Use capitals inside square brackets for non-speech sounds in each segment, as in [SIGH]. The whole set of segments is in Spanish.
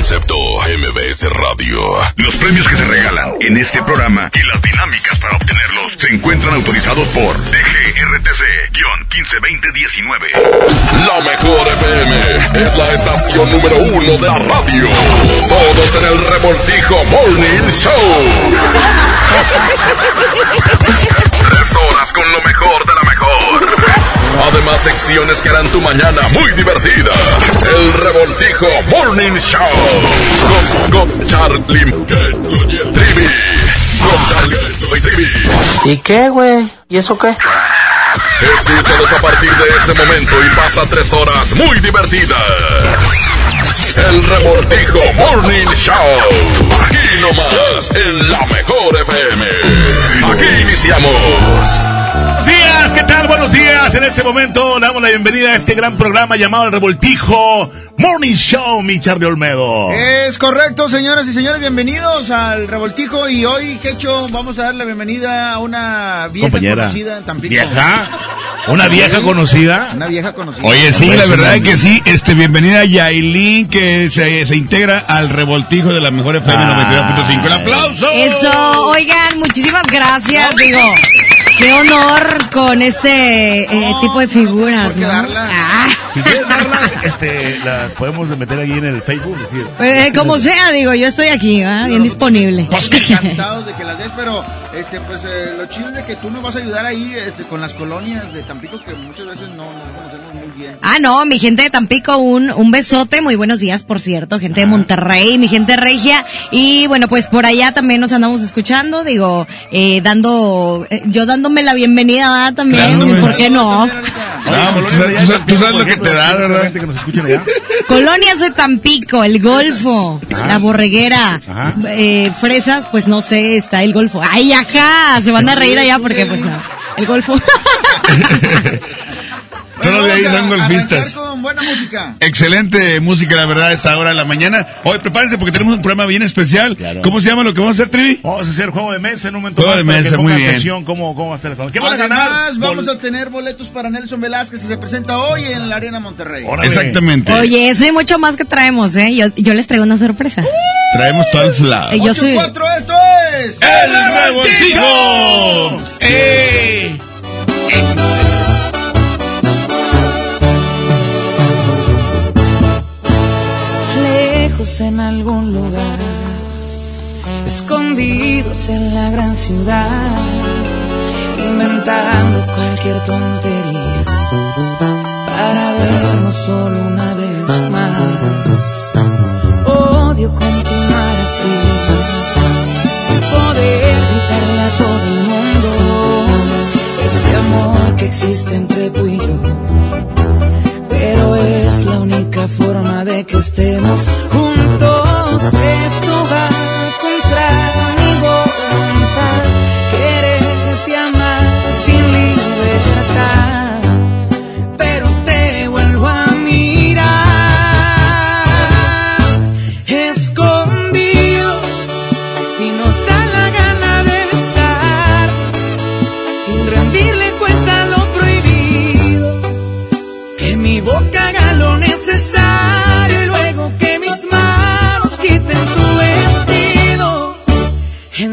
Concepto MBS Radio. Los premios que se regalan en este programa y las dinámicas para obtenerlos se encuentran autorizados por DGRTC-152019. La mejor FM es la estación número uno de la radio. Todos en el revoltijo Morning Show. [LAUGHS] Tres horas con lo mejor de la mejor. Además, secciones que harán tu mañana muy divertida. El revoltijo Morning Show. Con, con Charlie Trivi. Con Charlie Trivi. ¿Y qué, güey? ¿Y eso qué? Escúchalos a partir de este momento y pasa tres horas muy divertidas. El revoltijo Morning Show. Aquí nomás, en la mejor FM. Aquí iniciamos. Buenos días. En este momento le damos la bienvenida a este gran programa llamado El Revoltijo Morning Show, mi Charlie Olmedo. Es correcto, señoras y señores, bienvenidos al Revoltijo y hoy, Quecho, vamos a dar la bienvenida a una vieja Compañera. conocida en Tampico. ¿Vieja? ¿Una vieja conocida? Una vieja conocida. Oye, sí, la verdad es que sí. Este, bienvenida a Yailin, que se, se integra al revoltijo de la mejor FM Ah. 92.5. ¡El aplauso! Eso, oigan, muchísimas gracias, digo. Qué honor con este eh, tipo de figuras, ¿por qué ¿no? darlas? Ah, Si quieres darlas, este, las podemos meter ahí en el Facebook, decir. pues, eh, como sea, digo, yo estoy aquí, ¿va? bien disponible. Encantados de que las des, pero este, pues eh, lo chido es de que tú nos vas a ayudar ahí este, con las colonias de Tampico que muchas veces no nos conocemos. Ah, no, mi gente de Tampico, un, un besote, muy buenos días, por cierto, gente de Monterrey, mi gente regia, y bueno, pues por allá también nos andamos escuchando, digo, eh, dando, eh, yo dándome la bienvenida ¿verdad? también, Dándome. ¿y por qué no? No, pues, tú sabes- tú sabes- lo que te da, ¿verdad? Que nos escuchen allá. [LAUGHS] Colonias de Tampico, el Golfo, la Borreguera, eh, Fresas, pues no sé, está el Golfo. ¡Ay, ajá! Se van a reír allá porque pues no, el Golfo. [LAUGHS] Todos de ahí con buena música. Excelente música, la verdad, a esta hora de la mañana. Hoy prepárense porque tenemos un programa bien especial. Claro. ¿Cómo se llama lo que vamos a hacer, Trivi? Vamos a hacer juego de mesa en un momento Juego más de mesa, muy bien. atención cómo, cómo va a estar esto. ¿Qué van a ganar? Vamos Bol- a tener boletos para Nelson Velázquez que se presenta hoy en la Arena Monterrey. Órale. Exactamente. Oye, eso y mucho más que traemos, ¿eh? Yo, yo les traigo una sorpresa. Traemos todo el flow. Eh, yo soy... 8-4, esto es... ¡El revoltijo! ¡Eh! Lejos en algún lugar, escondidos en la gran ciudad, inventando cualquier tontería para vernos solo una vez más. Odio continuar así, sin poder gritarle a todo el mundo este amor que existe entre tú y yo pero es la única forma de que estemos juntos.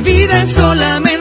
vida es solamente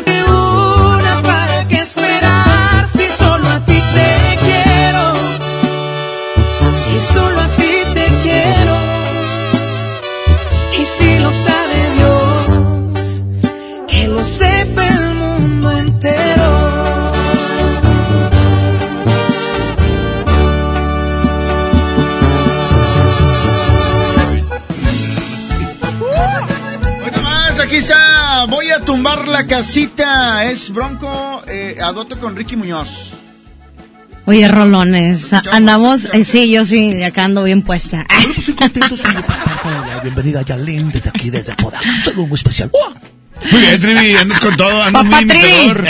La casita. Es Bronco, eh, adoto con Ricky Muñoz. Oye, rolones, andamos, eh, sí, yo sí, acá ando bien puesta. Estoy contento, soy de Pastaza, la bienvenida a Yalén desde aquí, desde Poda. Un saludo muy especial. ¡Uah! Muy bien, Trivi, andas con todo, andas Papá muy Trivi. imitador.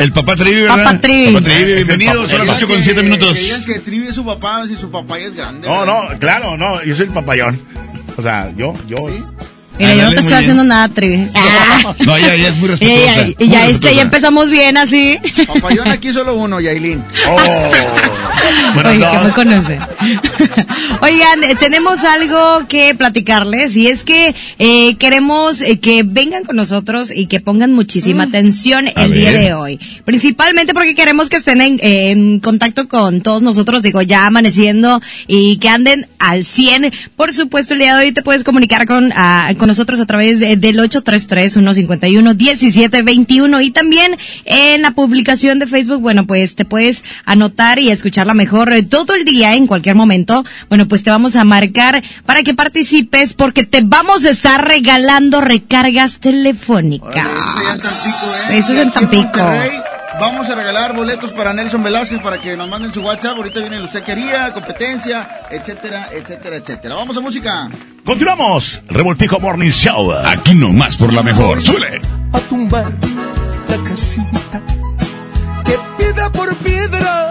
El papá Trivi, ¿verdad? Papá Trivi. Papá Trivi, bienvenidos, son las 8 con 7 minutos. Que digan que Trivi es su papá, si su papá es grande. No, ¿verdad? no, claro, no, yo soy el papayón. O sea, yo, yo. Mira, yo no te estoy bien. haciendo nada, Trivi. Ah. [LAUGHS] No, ya, ya es muy Y respetuosa. ya, y ya, este, ya empezamos bien así. Papayón aquí solo uno, Yailin. Oh. Bueno, Oye, que me dos. conoce. Oigan, eh, tenemos algo que platicarles y es que eh, queremos eh, que vengan con nosotros y que pongan muchísima atención el día de hoy. Principalmente porque queremos que estén en, en contacto con todos nosotros, digo, ya amaneciendo y que anden al 100. Por supuesto, el día de hoy te puedes comunicar con, ah, con nosotros a través de- del 833-151-1721 y también en la publicación de Facebook, bueno, pues te puedes anotar y mejor eh, todo el día, en cualquier momento. Bueno, pues te vamos a marcar para que participes porque te vamos a estar regalando recargas telefónicas. Órale, eso ya en Tampico, ¿eh? Eso es en Tampico. Vamos a regalar boletos para Nelson Velázquez para que nos manden su WhatsApp. Ahorita viene el usted quería, competencia, etcétera, etcétera, etcétera. Vamos a música. Continuamos. Revoltijo Morning Show. Aquí nomás por la mejor. ¡Súbele! a tumbar la casita que piedra por piedra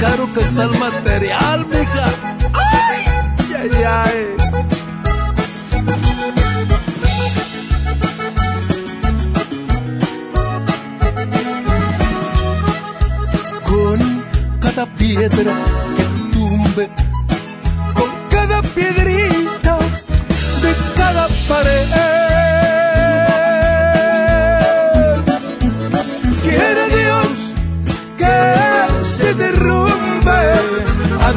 Caro que está el material, mija. Ay, ay, ay. con cada piedra que tumbe, con cada piedrita de cada pared.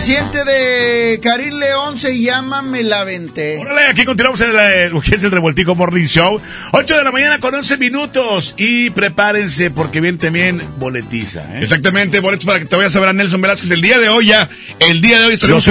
Reciente de Karim León se llama Me la venté. Órale, aquí continuamos en la- lo que es el Revoltijo Morning Show. 8 de la mañana con 11 minutos. Y prepárense porque viene también boletiza. ¿eh? Exactamente, boletos para que te vayas a ver a Nelson Velázquez el día de hoy ya. El día de hoy estaremos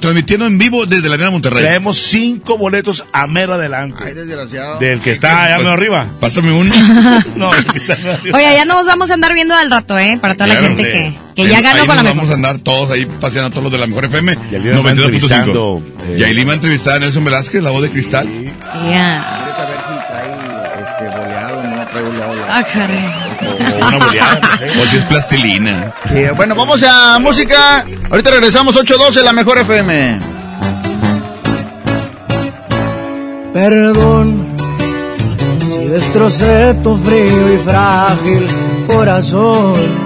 transmitiendo, en vivo desde la Arena Monterrey. Traemos cinco boletos a mero adelante. Ay, desgraciado. Del que está allá arriba. [LAUGHS] Pásame uno. [LAUGHS] No. Oye, ya nos vamos a andar viendo al rato, ¿eh? Para toda la gente hombre. que, que ya ganó con la mejor. Vamos a andar todos ahí paseando todos los de la mejor FM. Yailin va entrevistando, 92.5. eh, Yailin va a entrevistar a Nelson Velázquez, la voz de cristal. Ya. ¿Quieres saber si trae este boleado o no trae boleado? Ah, caray. O una boleada, no sé. O si es plastilina. Sí, bueno, vamos a música. Ahorita regresamos 8.12, la mejor FM. Perdón si destrocé tu frío y frágil corazón.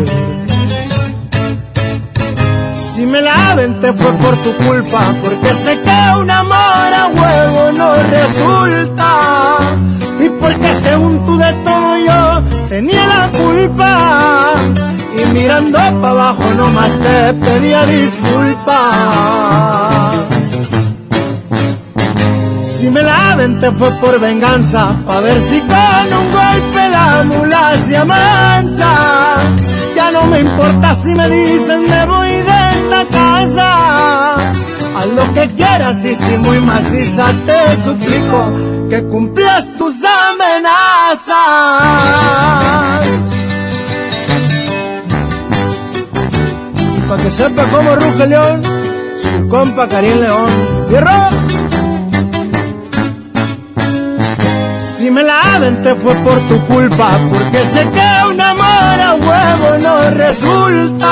Si me la te fue por tu culpa, porque sé que un amor a huevo no resulta. Y porque según tú de todo yo tenía la culpa. Y mirando para abajo nomás te pedía disculpas. Si me la te fue por venganza, pa' ver si con un golpe la mula se amansa. Ya no me importa si me dicen me esta casa. Haz lo que quieras y si muy maciza te suplico que cumplas tus amenazas. Y pa' que sepa cómo ruge león, su compa Karim León. ¡Fierro! Si me la te fue por tu culpa, porque sé que un amor a huevo no resulta.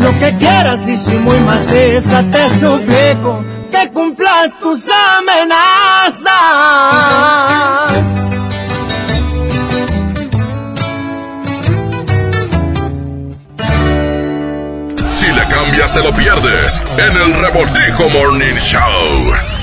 lo que quieras y si muy maciza te suplico que cumplas tus amenazas. Si le cambias te lo pierdes en el Revoltijo Morning Show.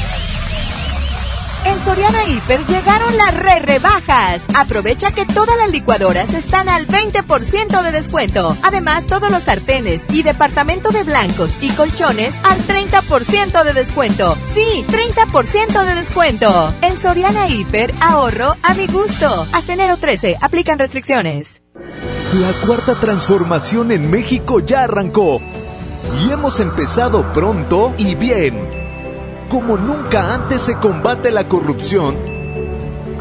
Soriana Hiper llegaron las re rebajas. Aprovecha que todas las licuadoras están al 20% de descuento. Además, todos los sartenes y departamento de blancos y colchones al 30% de descuento. Sí, 30% de descuento. En Soriana Hiper, ahorro a mi gusto. Hasta enero 13, aplican restricciones. La cuarta transformación en México ya arrancó y hemos empezado pronto y bien. Como nunca antes se combate la corrupción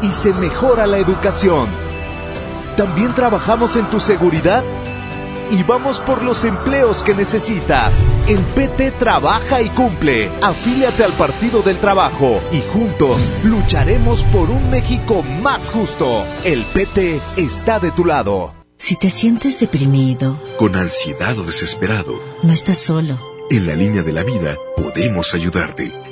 y se mejora la educación. También trabajamos en tu seguridad y vamos por los empleos que necesitas. En PT trabaja y cumple. Afíliate al Partido del Trabajo y juntos lucharemos por un México más justo. El PT está de tu lado. Si te sientes deprimido, Con ansiedad o desesperado, no estás solo. en la línea de la vida podemos ayudarte.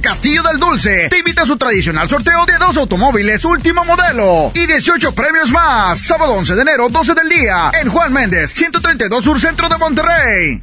Castillo del Dulce te invita a su tradicional sorteo de dos automóviles último modelo y 18 premios más. Sábado 11 de enero, 12 del día, en Juan Méndez, 132 Sur Centro de Monterrey.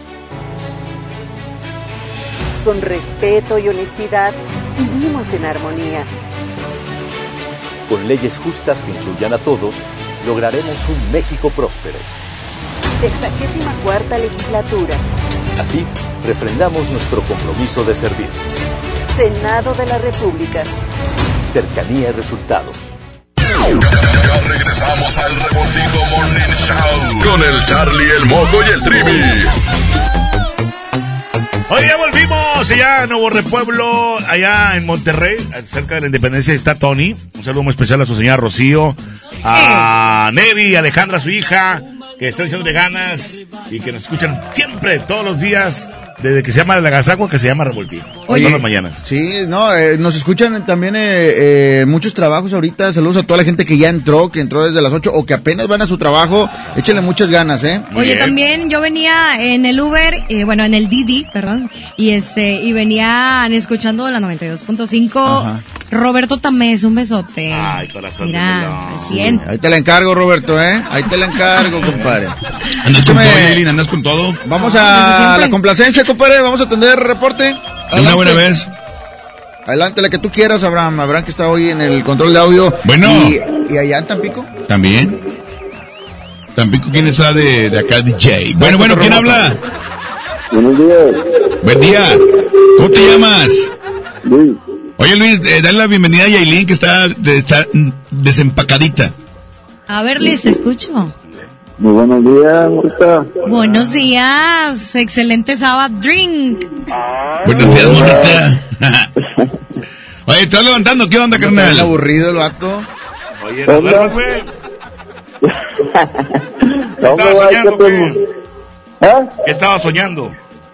Con respeto y honestidad, vivimos en armonía. Con leyes justas que incluyan a todos, lograremos un México próspero. Sexagésima cuarta legislatura. Así, refrendamos nuestro compromiso de servir. Senado de la República. Cercanía y resultados. Ya regresamos al Revoltijo Morning Show con el Charlie, el Moco y el Trivi. Oye, ya volvimos allá en Nuevo Repueblo, allá en Monterrey, cerca de la Independencia está Tony. Un saludo muy especial a su señora Rocío, a Nevi, a Alejandra, su hija, que están echándole ganas y que nos escuchan siempre, todos los días, desde que se llama la Gasagua, que se llama Revoltijo. Oye, todas las mañanas. Sí, no, eh, nos escuchan también eh, eh, muchos trabajos ahorita. Saludos a toda la gente que ya entró, que entró desde las 8 o que apenas van a su trabajo. Échenle muchas ganas, ¿eh? Oye, también yo venía en el Uber, eh, bueno, en el Didi, perdón, y este, y venían escuchando la 92.5. Roberto Tamés, un besote. Ay, corazón. Mira, al 100. Ahí te la encargo, Roberto, ¿eh? Ahí te la encargo, compadre. Andas con todo, andas con todo. Vamos a la complacencia, compadre. Vamos a atender el reporte. Una buena vez. Adelante, la que tú quieras, Abraham. Abraham que está hoy en el control de audio. Bueno. Y, y allá en Tampico. También. Tampico, ¿quién está de, de acá, DJ? Bueno, bueno, ¿quién habla? Buenos días. Buen día. ¿Cómo te llamas? Oye, Luis, eh, dale la bienvenida a Yailin, que está, de- está desempacadita. A ver, Liz, te escucho. Muy buenos días, Morita. Buenos días, excelente sábado drink. Buenos días, morrita. [LAUGHS] Oye, ¿estás levantando? ¿Qué onda, carnal? aburrido el vato. Oye, no. [LAUGHS] ¿Qué No, estabas me va, soñando, ¿qué qué? ¿Ah? ¿Qué estabas soñando?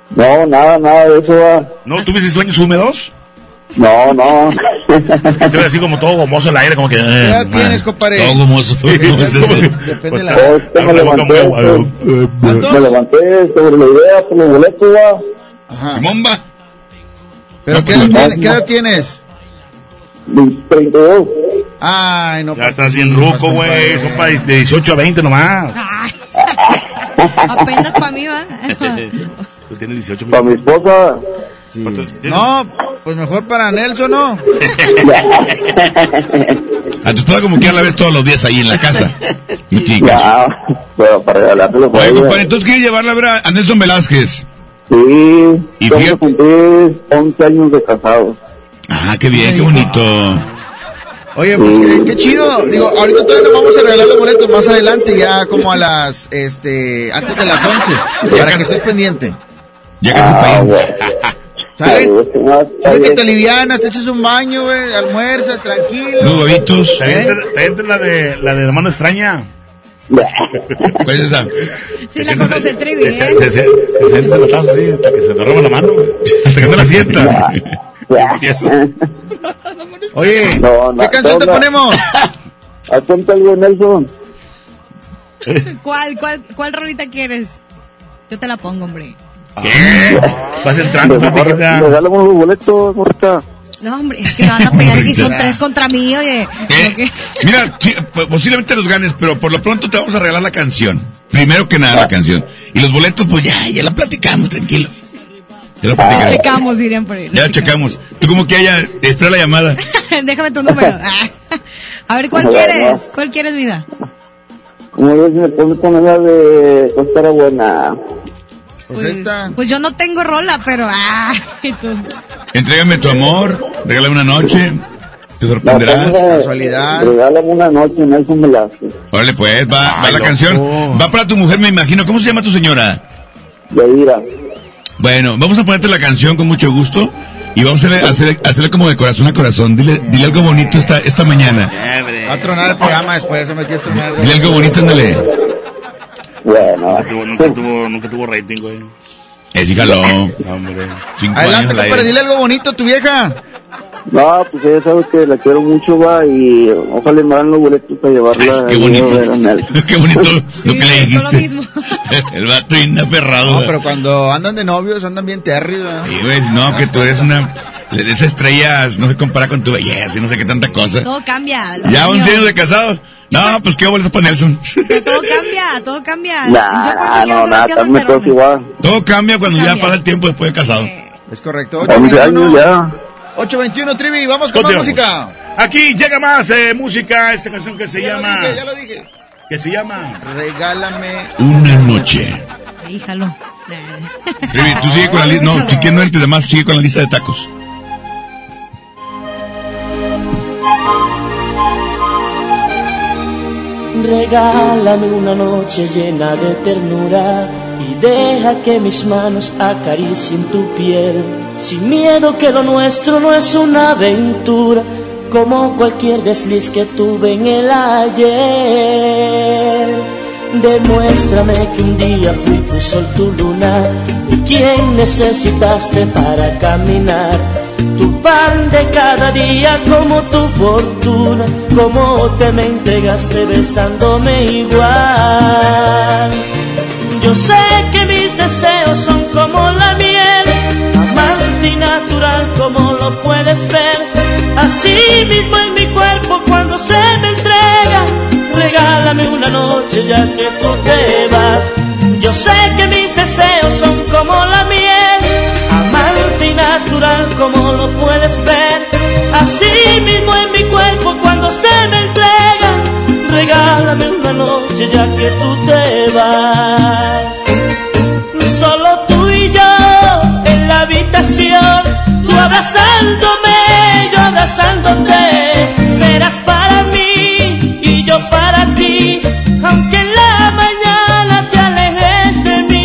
No, nada, nada de eso va. ¿No tuviste sueños húmedos? No, no. Es que te ves así como todo gomoso el aire, como que... ¿Qué eh, edad tienes, compadre? Todo gomoso. ¿Cómo es eso? Depende de la me levanté, sobre la idea por los boletos, va. Ajá. Simón va. ¿Pero No, qué, pues, edad no, tienes, ¿qué no. edad tienes? 32. Ay, no. Ya pues, estás bien ruco, güey. Son para de 18 a 20 nomás. Apenas para mí, va. [LAUGHS] Tú tienes 18 Para mi esposa. Sí. No, pues mejor para Nelson, ¿no? A tu esposa como que a la ves todos los días ahí en la casa. No tiene caso. Ya, pero para regalárselo para Oye, compadre, entonces quieres llevarla a ver a a Nelson Velázquez. Sí, Y a fíjate- cumplir 11 años de casados. Ah, qué bien, qué bonito. Oye, pues qué, qué chido. Digo, ahorita todavía no vamos a regalar los boletos más adelante, ya como a las, este, antes de las 11, para que estés pendiente. Ya casi Ah, está ¿Sabes que te alivianas, te echas un baño, güey, almuerzas, tranquilo? Unos huevitos. ¿Te entra, te entra la de la de la mano extraña? [LAUGHS] ¿Cuál es esa? Sí, la conoce el Trivi, Te se- ¿eh? te se- te sientes la taza así hasta que se te roba la mano, güey. Hasta que no la sientas. [LAUGHS] Oye, No, no, ¿qué canción te no, no. ponemos? [LAUGHS] Apunta algo, Nelson. ¿Cuál, cuál, cuál rolita quieres? Yo te la pongo, hombre. ¿Qué? Vas entrando, platiquita. Regálame los boletos, Morita. No, hombre, es que me van a pegar que son [LAUGHS] tres contra mí, oye. ¿Eh? Mira, sí, pues, posiblemente los ganes, pero por lo pronto te vamos a regalar la canción. Primero que nada la canción. Y los boletos, pues ya, ya la platicamos, tranquilo. Ya la platicamos. Checamos, dirían por ahí. Ya la checamos. Tú como que haya, espera la llamada. [LAUGHS] Déjame tu número. [LAUGHS] Ah. A ver, ¿cuál quieres? ¿Cuál quieres, vida? Como ves, me pone con la de Costa Buena. Pues esta. Pues yo no tengo rola, pero... Ah. [LAUGHS] Entrégame tu amor, regálame una noche. Te sorprenderás. Casualidad. Regálame una noche, Nelson Velázquez. Órale, pues, va, va la canción. Va para tu mujer, me imagino. ¿Cómo se llama tu señora? Yaira. Bueno, vamos a ponerte la canción con mucho gusto. Y vamos a hacerle, hacerle, hacerle como de corazón a corazón. Dile, dile algo bonito esta, esta mañana. Va a tronar el programa después, se metió a tronar. Dile algo bonito, ándale. Bueno. Nunca tuvo, nunca tuvo, nunca tuvo rating, güey. Eh, dígalo. Hombre. Cinco Adelante, compadre, dile algo bonito a tu vieja. No, pues ella sabe que la quiero mucho, va, y ojalá me dan los boletos para llevarla. Qué ahí a bonito. ver a Nelson. [LAUGHS] Qué bonito [LAUGHS] lo que le dijiste. [LAUGHS] El vato bien aferrado. No, pero cuando andan de novios andan bien ¿verdad? Sí, güey, no, que tú eres una... De esas estrellas no se compara con tu belleza y no sé qué tanta cosa. Todo cambia. Ya 11 años. años de casados. No, pues qué boletos para Nelson. Pero todo cambia, todo cambia. [LAUGHS] Nah, Yo por eso quiero no, nada, también Perrona. todos igual. Todo cambia cuando ya pasa el tiempo después de casado. Es correcto. 11 años ya. 821 Trivi, vamos con más música. Aquí llega más eh, música, esta canción que se Ya lo llama... dije, ya lo dije. Que se llama... Regálame. Una noche. Ahí, jalo. Trivi, tú sigue con la lista. No, si quieres no entre demás, sigue con la lista de tacos. Regálame una noche llena de ternura y deja que mis manos acaricien tu piel. Sin miedo que lo nuestro no es una aventura, como cualquier desliz que tuve en el ayer. Demuéstrame que un día fui tu sol, tu luna, y quien necesitaste para caminar. Tu pan de cada día como tu fortuna, como te me entregaste besándome igual. Yo sé que mis deseos son como la miel, amante y natural como lo puedes ver. Así mismo en mi cuerpo cuando se me entrega, regálame una noche ya que tú te vas. Yo sé que mis deseos son como la miel, amante y natural como lo puedes ver. Así mismo en mi cuerpo cuando se me entrega, regálame una noche ya que tú te vas. Solo tú y yo en la habitación, tú abrazándome, yo abrazándote, serás para mí y yo para aunque en la mañana te alejes de mí.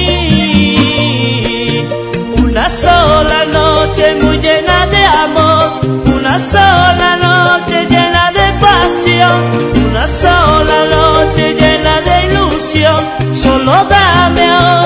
Una sola noche muy llena de amor, una sola noche llena de pasión, una sola noche llena de ilusión. Solo dame ahora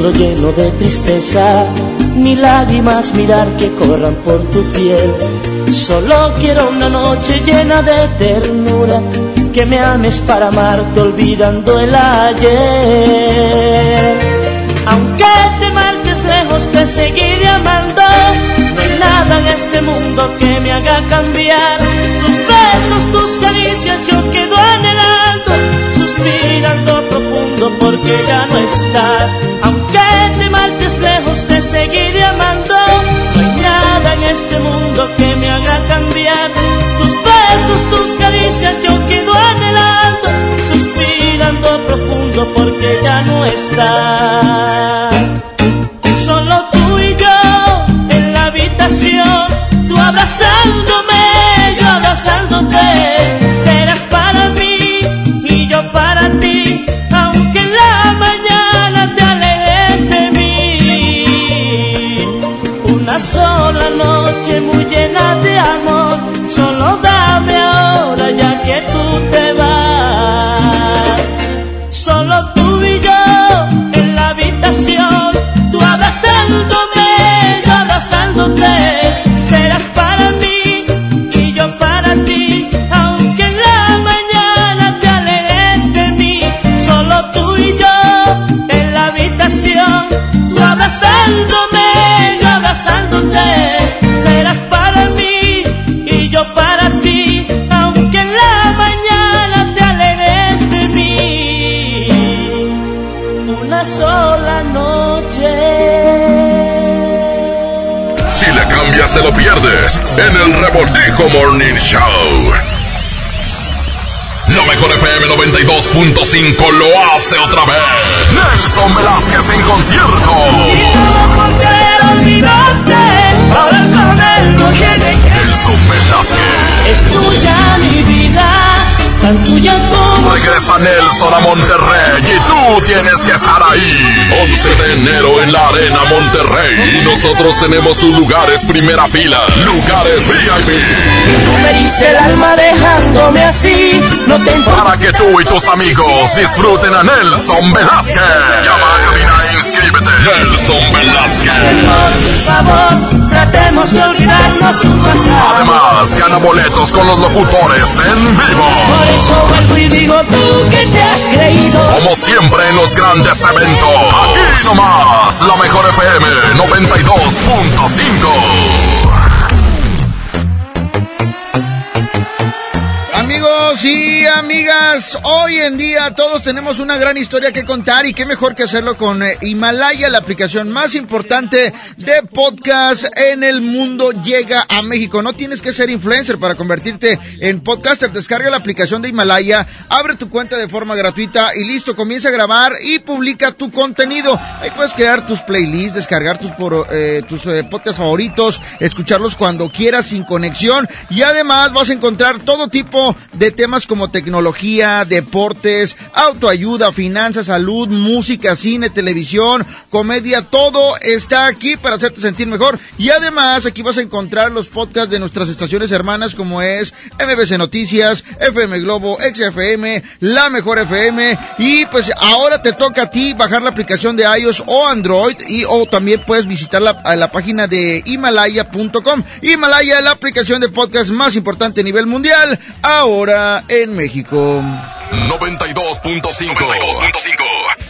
rostro lleno de tristeza, ni lágrimas mirar que corran por tu piel. Solo quiero una noche llena de ternura, que me ames para amarte olvidando el ayer. Aunque te marches lejos te seguiré amando, no hay nada en este mundo que me haga cambiar. Tus besos, tus caricias yo quedo anhelando, suspirando profundo porque ya no estás. Aunque te marches lejos te seguiré amando, no hay nada en este mundo que me haga cambiar. Tus besos, tus caricias yo quedo anhelando, suspirando profundo porque ya no estás. Te lo pierdes en el Revoltijo Morning Show. La mejor FM 92.5 lo hace otra vez. Nelson Velázquez en concierto. Nelson Velázquez. Es tuya mi vida, tan tuya como Regresa Nelson a Monterrey y tú tienes que estar ahí. 11 de enero en la Arena Monterrey. Y nosotros tenemos tus lugares primera fila. Lugares VIP. Tú me diste el alma dejándome así, no te importa. Para que tú y tus amigos disfruten a Nelson Velázquez. Llama a cabina e inscríbete. Nelson Velázquez. Por favor, tratemos de olvidarnos tu pasado. Además, gana boletos con los locutores en vivo. Por eso vuelvo y digo tú que te has creído. Como siempre en los grandes eventos. Aquí nomás, la mejor FM 92.5. Amigos y amigas, hoy en día todos tenemos una gran historia que contar y qué mejor que hacerlo con eh, Himalaya, la aplicación más importante de podcast en el mundo llega a México. No tienes que ser influencer para convertirte en podcaster. Descarga la aplicación de Himalaya, abre tu cuenta de forma gratuita y listo, comienza a grabar y publica tu contenido. Ahí puedes crear tus playlists, descargar tus, por, eh, tus eh, podcasts favoritos, escucharlos cuando quieras sin conexión y además vas a encontrar todo tipo de temas como tecnología, deportes, autoayuda, finanzas, salud, música, cine, televisión, comedia, todo está aquí para hacerte sentir mejor. Y además aquí vas a encontrar los podcasts de nuestras estaciones hermanas como es MBC Noticias, FM Globo, XFM, La Mejor FM y pues ahora te toca a ti bajar la aplicación de iOS o Android y o también puedes visitar la, a la página de himalaya.com. Himalaya, la aplicación de podcast más importante a nivel mundial, ahora en México. 92.5.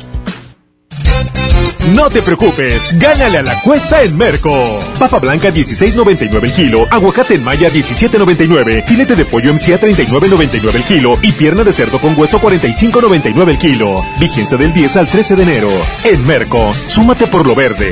No te preocupes, gánale a la cuesta en Merco. Papa blanca 16.99 el kilo, aguacate en maya 17.99, filete de pollo MCA 39.99 el kilo y pierna de cerdo con hueso 45.99 el kilo. Vigencia del 10 al 13 de enero. En Merco, súmate por lo verde.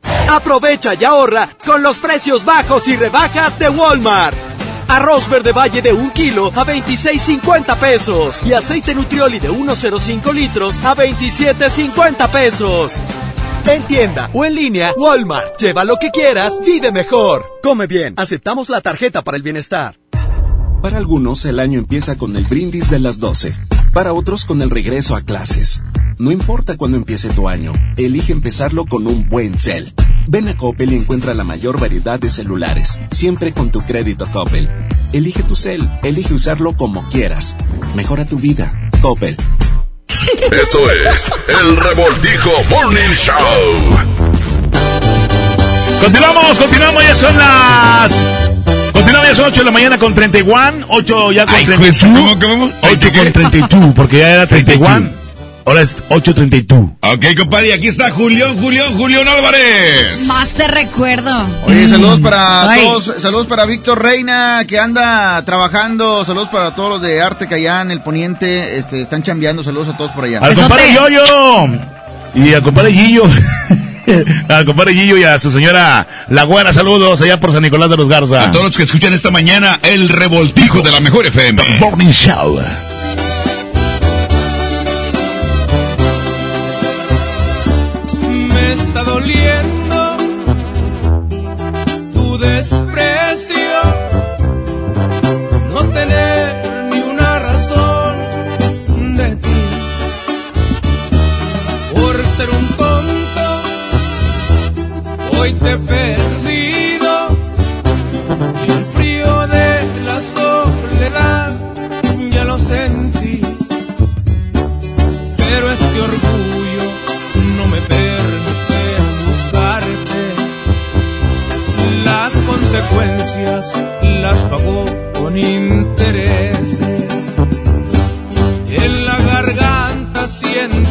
Aprovecha y ahorra con los precios bajos y rebajas de Walmart. Arroz verde valle de un kilo a 26.50 pesos y aceite nutrioli de 1.05 litros a 27.50 pesos. En tienda o en línea, Walmart. Lleva lo que quieras, vive mejor. Come bien, aceptamos la tarjeta para el bienestar. Para algunos el año empieza con el brindis de las 12, para otros con el regreso a clases. No importa cuándo empiece tu año, elige empezarlo con un buen cel. Ven a Coppel y encuentra la mayor variedad de celulares, siempre con tu crédito Coppel. Elige tu cel, elige usarlo como quieras. Mejora tu vida. Coppel. Esto es el Revoltijo Morning Show. Continuamos, continuamos, ya son las... Continuamos, ya son 8 de la mañana con 31, 8 ya con Ay, 32. pues, ¿cómo, cómo? 8 con 32, porque ya era 31. Ahora es 8.32. Ok, compadre, aquí está Julián, Julián, Julián Álvarez. Más te recuerdo. Oye, saludos para Ay. todos, saludos para Víctor Reina, que anda trabajando, saludos para todos los de Arte Cayán, el Poniente, este, están chambeando, saludos a todos por allá. Al compadre Yoyo. Y al compadre Gillo. [LAUGHS] Al compadre Gillo y a su señora La Güera, saludos allá por San Nicolás de los Garza. A todos los que escuchan esta mañana, el revoltijo de la mejor FM. Morning Show. Está doliendo tu desprecio, no tener ni una razón de ti. Por ser un tonto, hoy te he consecuencias las pagó con intereses. En la garganta siento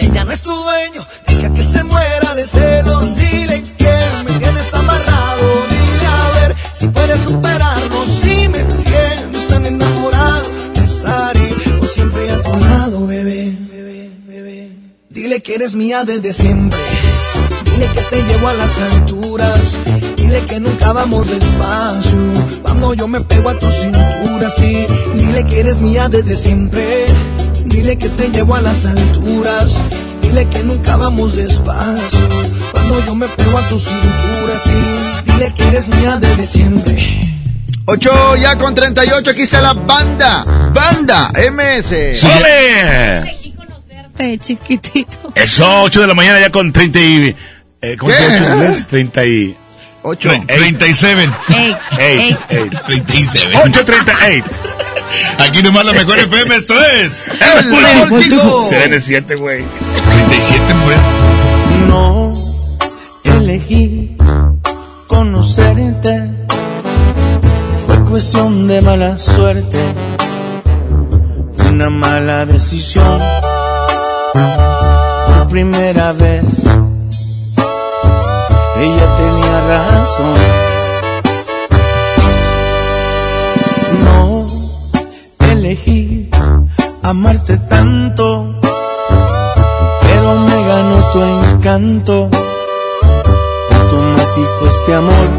Es tu dueño. Deja que se muera de celos. Dile que me tienes amarrado. Dile a ver si puedes superarnos. Si me tienes tan enamorado, estaré por siempre a tu lado, bebé. Dile que eres mía desde siempre. Dile que te llevo a las alturas. Dile que nunca vamos despacio. Cuando yo me pego a tu cintura, sí. Dile que eres mía desde siempre. Dile que te llevo a las alturas. Dile que nunca vamos despacio. Cuando yo me pego a tu cintura, sí. Dile que eres mía desde siempre. 8 ya con 38, aquí está la banda. Banda MS. ¡Ole! Te chiquitito. Eso, 8 de la mañana ya con 30 y... Eh, ¿Cómo se ¿Qué? llama en inglés? 30 y... 8. 37. Ey, ey. 37. 838. Aquí nomás la mejor FM, esto es. CN 7, güey. 37, pues. No elegí conocerte. Fue cuestión de mala suerte. Una mala decisión. Por primera vez. Ella tenía razón. No elegí amarte tanto pero me ganó tu encanto. Automático este amor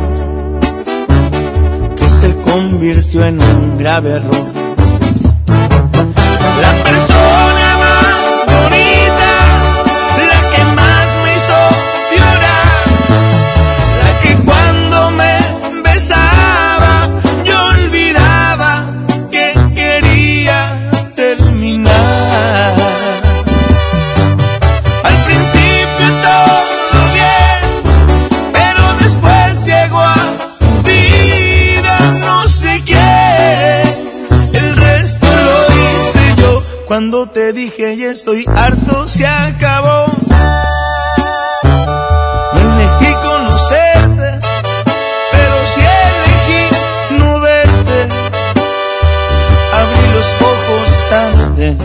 que se convirtió en un grave error. La cuando te dije ya estoy harto, se acabó. No elegí conocerte, pero sí elegí no verte. Abrí los ojos tarde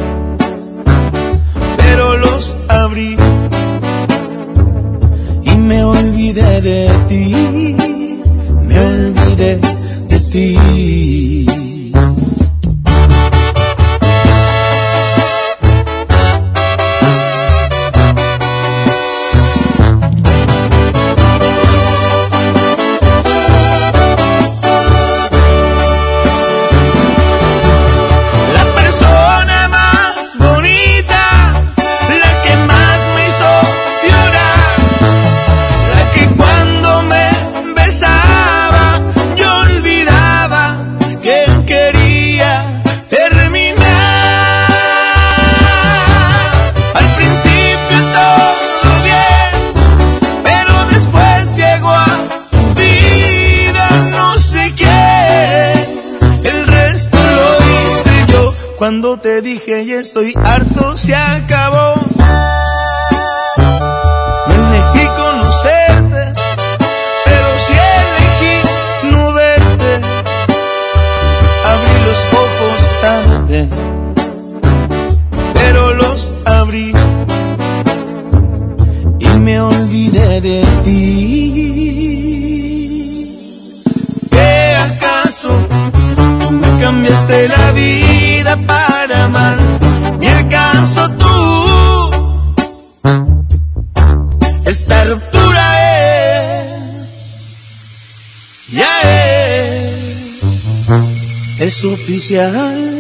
pero los abrí y me olvidé de ti, me olvidé de ti. Cuando te dije ya estoy harto, se acabó. No elegí conocerte, pero sí elegí no verte. Abrí los ojos tarde, pero los abrí y me olvidé de ti. Cambiaste la vida para amar? ¿Ni acaso tú esta ruptura es? Ya es, es oficial.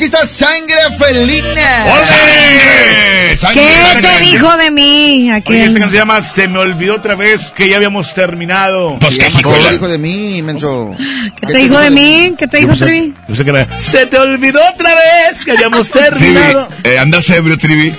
Aquí está Sangre Felina. ¡Ole! Sangre, ¿Qué sangre. te dijo de mí? Oye, Aquel? esta canción se llama Se me olvidó otra vez que ya habíamos terminado. Pues qué ¿Qué jicola. dijo de mí, menso? ¿Qué te dijo de mí? ¿Qué te dijo, Trivi? Se te olvidó otra vez que hayamos Trivi, terminado. eh, ¿andas ebrio, Trivi?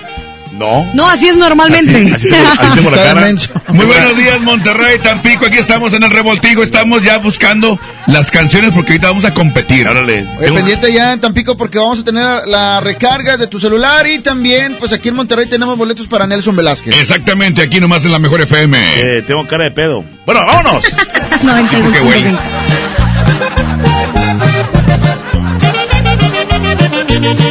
No. No, así es normalmente. Así tengo, así tengo la [LAUGHS] cara. Muy buenos días, Monterrey, Tampico. Aquí estamos en el revoltijo. Estamos ya buscando las canciones porque ahorita vamos a competir. Oye, Tengo- pendiente ya en Tampico porque vamos a tener la recarga de tu celular y también, pues aquí en Monterrey tenemos boletos para Nelson Velázquez. Exactamente, aquí nomás en la mejor FM. Eh, tengo cara de pedo. Bueno, vámonos. [LAUGHS] 92.5. ¿Qué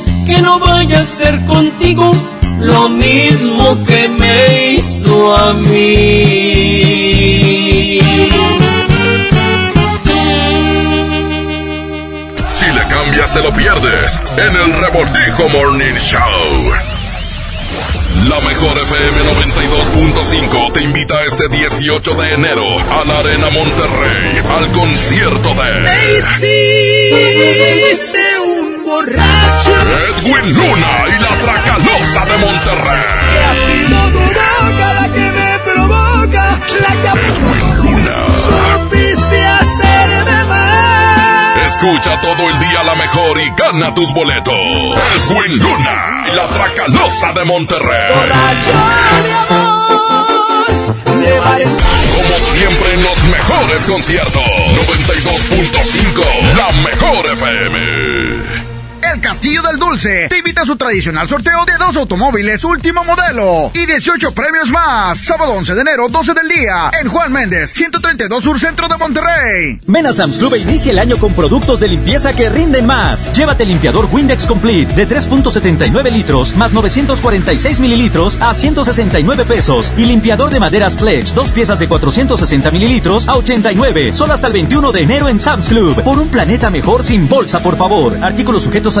que no vaya a ser contigo lo mismo que me hizo a mí. Si le cambias te lo pierdes en el Revoltijo Morning Show. La mejor FM 92.5 te invita este 18 de enero a la Arena Monterrey al concierto de hice un borracho. Edwin Luna y la Tracalosa de Monterrey. Ha sido tu boca la que me provoca, la que Edwin Luna. supiste hacerme mal. Escucha todo el día la mejor y gana tus boletos. Edwin Luna y la Tracalosa de Monterrey. Como siempre en los mejores conciertos. 92.5, la mejor FM. El Castillo del Dulce te invita a su tradicional sorteo de dos automóviles último modelo y 18 premios más. Sábado 11 de enero, 12 del día, en Juan Méndez, 132 Sur Centro de Monterrey. Ven Sam's Club e inicia el año con productos de limpieza que rinden más. Llévate limpiador Windex Complete de 3.79 litros más 946 mililitros a 169 pesos. Y limpiador de maderas Pledge, dos piezas de 460 mililitros a 89. Solo hasta el 21 de enero en Sam's Club. Por un planeta mejor sin bolsa, por favor. Artículos sujetos a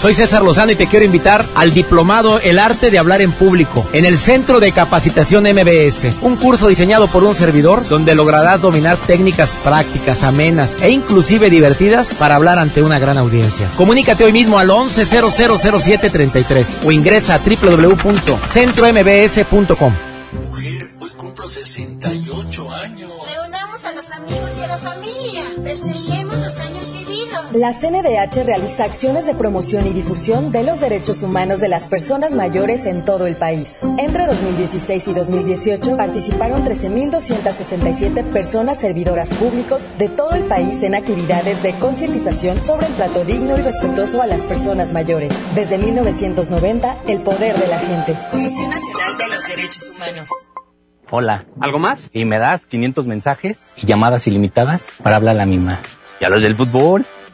Soy César Lozano y te quiero invitar al diplomado El arte de hablar en público en el Centro de Capacitación MBS, un curso diseñado por un servidor donde lograrás dominar técnicas prácticas, amenas e inclusive divertidas para hablar ante una gran audiencia. Comunícate hoy mismo al 11000733 o ingresa a www.centrombs.com. Mujer, hoy cumplo 68 años. Reunamos a los amigos y a la familia. Festejemos los años. La CNDH realiza acciones de promoción y difusión de los derechos humanos de las personas mayores en todo el país. Entre 2016 y 2018 participaron 13.267 personas servidoras públicos de todo el país en actividades de concientización sobre el trato digno y respetuoso a las personas mayores. Desde 1990, el poder de la gente. Comisión Nacional de los Derechos Humanos. Hola. ¿Algo más? Y me das 500 mensajes y llamadas ilimitadas para hablar a la misma. ¿Y a los del fútbol?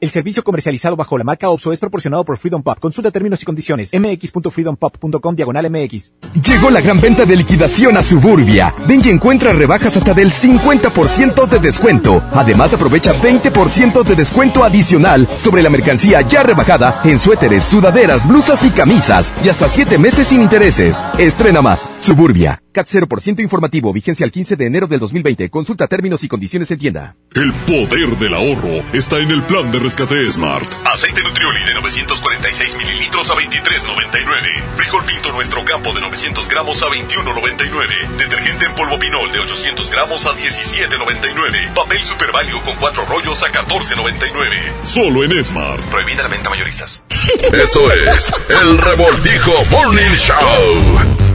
El servicio comercializado bajo la marca OPSO es proporcionado por Freedom Pop. Consulta términos y condiciones. mx.freedompop.com diagonal mx. Llegó la gran venta de liquidación a Suburbia. Ven y encuentra rebajas hasta del 50% de descuento. Además aprovecha 20% de descuento adicional sobre la mercancía ya rebajada en suéteres, sudaderas, blusas y camisas. Y hasta 7 meses sin intereses. Estrena más. Suburbia. CAT 0% informativo. Vigencia al 15 de enero del 2020. Consulta términos y condiciones en tienda. El poder del ahorro está en el plan de rescate Smart. Aceite Nutrioli de 946 mililitros a 23.99. Frijol Pinto Nuestro Campo de 900 gramos a 21.99. Detergente en polvo Pinol de 800 gramos a 17.99. Papel Super Value con 4 rollos a 14.99. Solo en Smart. Prohibida la venta mayoristas. Esto es El Revoltijo Morning Show.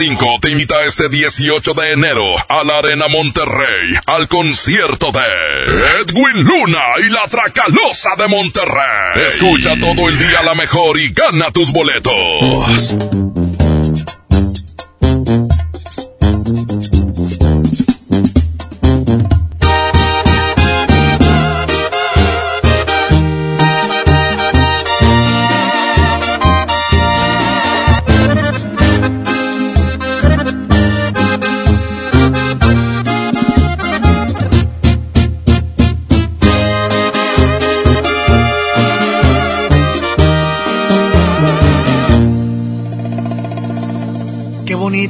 92.5 te invita este 18 de enero a la Arena Monterrey al concierto de Edwin Luna y la Tracalosa de Monterrey. Escucha todo el día la mejor y gana tus boletos.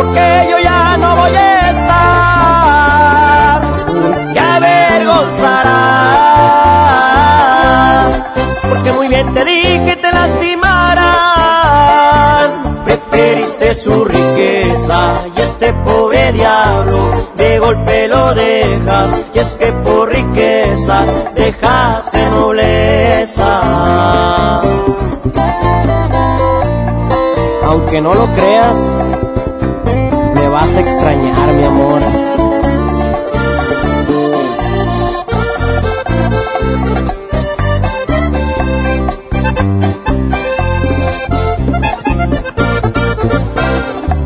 porque yo ya no voy a estar. Y avergonzarás porque muy bien te dije te lastimarán preferiste su riqueza y este pobre diablo de golpe lo dejas y es que por riqueza dejaste nobleza. Aunque no lo creas vas a extrañar mi amor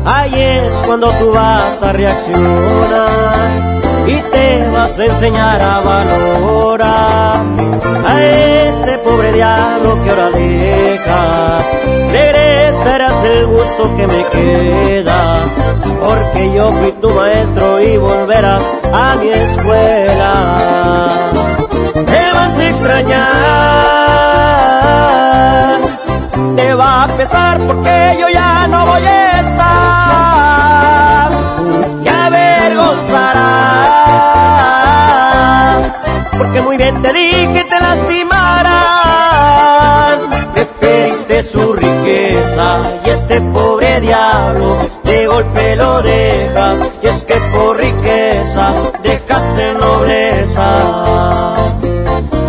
Ahí es cuando tú vas a reaccionar y te vas a enseñar a valorar a este pobre diablo que ahora dejas. Regresarás el gusto que me queda, porque yo fui tu maestro y volverás a mi escuela. Te vas a extrañar, te va a pesar porque yo ya no voy a estar y avergonzarás, porque muy bien te dije te lastimarán. Preferiste su riqueza y este pobre diablo golpe lo dejas. Y es que por riqueza dejaste nobleza.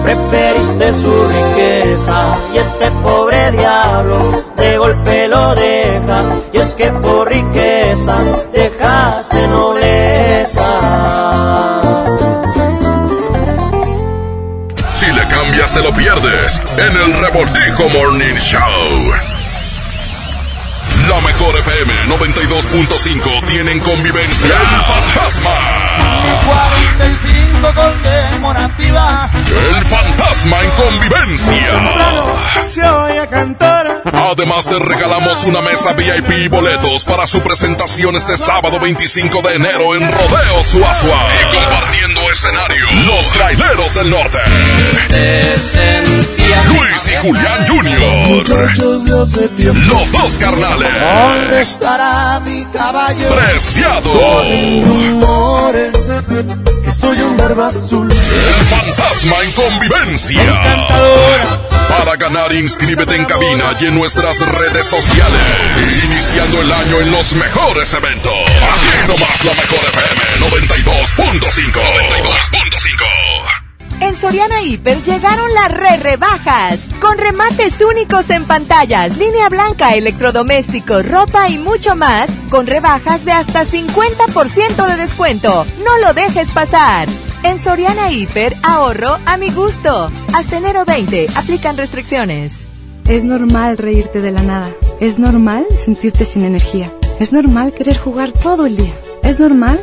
Preferiste su riqueza y este pobre diablo de golpe lo dejas. Y es que por riqueza dejaste nobleza. Si le cambias te lo pierdes en el Revoltijo Morning Show. Mejor FM 92.5 tienen convivencia El Fantasma. 45 conmemorativa. El Fantasma en convivencia. Se oye cantar. Además te regalamos una mesa VIP y boletos para su presentación este sábado 25 de enero en Rodeo Suazua. Y compartiendo escenario, los traileros del norte. Luis y Julián Jr. Los dos carnales. ¿Dónde estará mi caballo? Preciado. Soy un barba azul. El fantasma en convivencia. Para ganar, inscríbete en cabina y en nuestras redes sociales. Iniciando el año en los mejores eventos. Aquí nomás la mejor FM 92.5. 92.5. En Soriana Hiper llegaron las re rebajas, con remates únicos en pantallas, línea blanca, electrodomésticos, ropa y mucho más, con rebajas de hasta 50% de descuento. No lo dejes pasar. En Soriana Hiper, ahorro a mi gusto. Hasta enero 20, aplican restricciones. Es normal reírte de la nada. Es normal sentirte sin energía. Es normal querer jugar todo el día. Es normal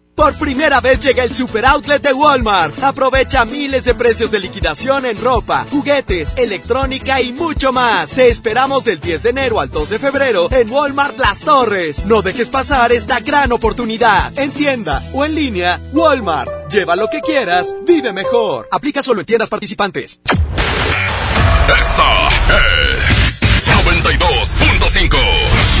Por primera vez llega el Super Outlet de Walmart. Aprovecha miles de precios de liquidación en ropa, juguetes, electrónica y mucho más. Te esperamos del 10 de enero al 2 de febrero en Walmart Las Torres. No dejes pasar esta gran oportunidad. En tienda o en línea, Walmart. Lleva lo que quieras, vive mejor. Aplica solo en tiendas participantes. Esta es 92.5.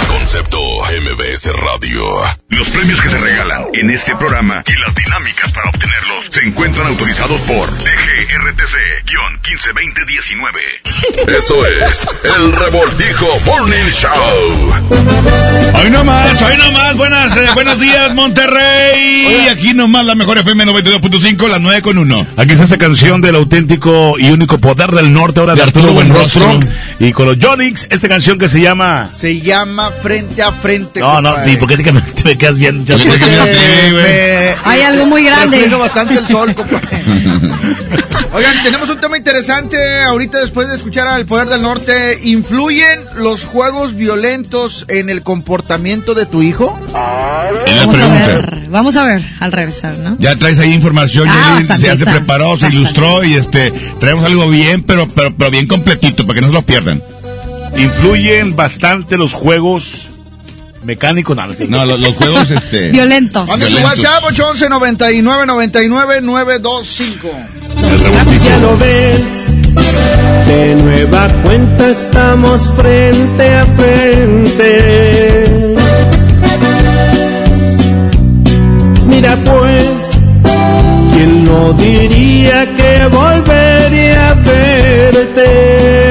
Concepto MBS Radio. Los premios que se regalan en este programa y las dinámicas para obtenerlos se encuentran autorizados por DGRTC-152019. Esto es El Revoltijo Morning Show. Hoy nomás, hoy nomás, buenas, eh, buenos días Monterrey. Y aquí nomás la mejor FM 92.5, las 9 con 1. Aquí está esa canción del auténtico y único poder del norte, ahora de, Arturo Buenrostro. Y con los Jonix, esta canción que se llama... Se llama Frente a Frente. No, no, compadre. ni porque [LAUGHS] te, me, te me quedas bien. Ya Porque sé que me- me- Hay algo muy grande. bastante el sol, compadre. [LAUGHS] Oigan, tenemos un tema interesante ahorita después de escuchar al Poder del Norte. ¿Influyen los juegos violentos en el comportamiento de tu hijo? Es la Vamos a ver, vamos a ver al regresar, ¿no? Ya traes ahí información, Ah, ya se preparó, se ilustró y este traemos algo bien, pero, pero, pero bien completito para que no se lo pierdan. Influyen bastante los juegos mecánicos, no, no los, los juegos este Violentos. Violentos. WhatsApp 811 99 99 925. Ya lo ves, de nueva cuenta estamos frente a frente. Mira pues, no diría que volvería a verte.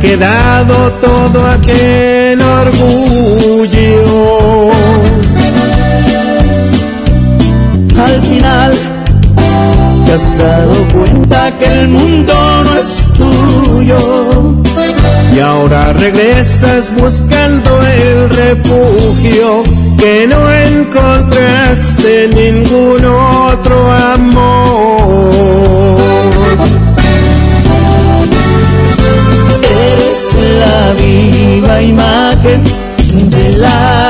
Quedado todo aquel orgullo? Al final, te has dado cuenta que el mundo no es tuyo. Y ahora regresas buscando el refugio que no encontraste en ningún otro amor. Eres la viva imagen de la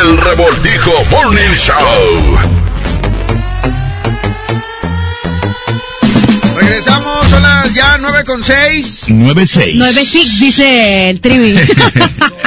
El Revoltijo Morning Show. Regresamos, son las ya nueve con seis. 9-6. 9-6 dice el trivi. [LAUGHS]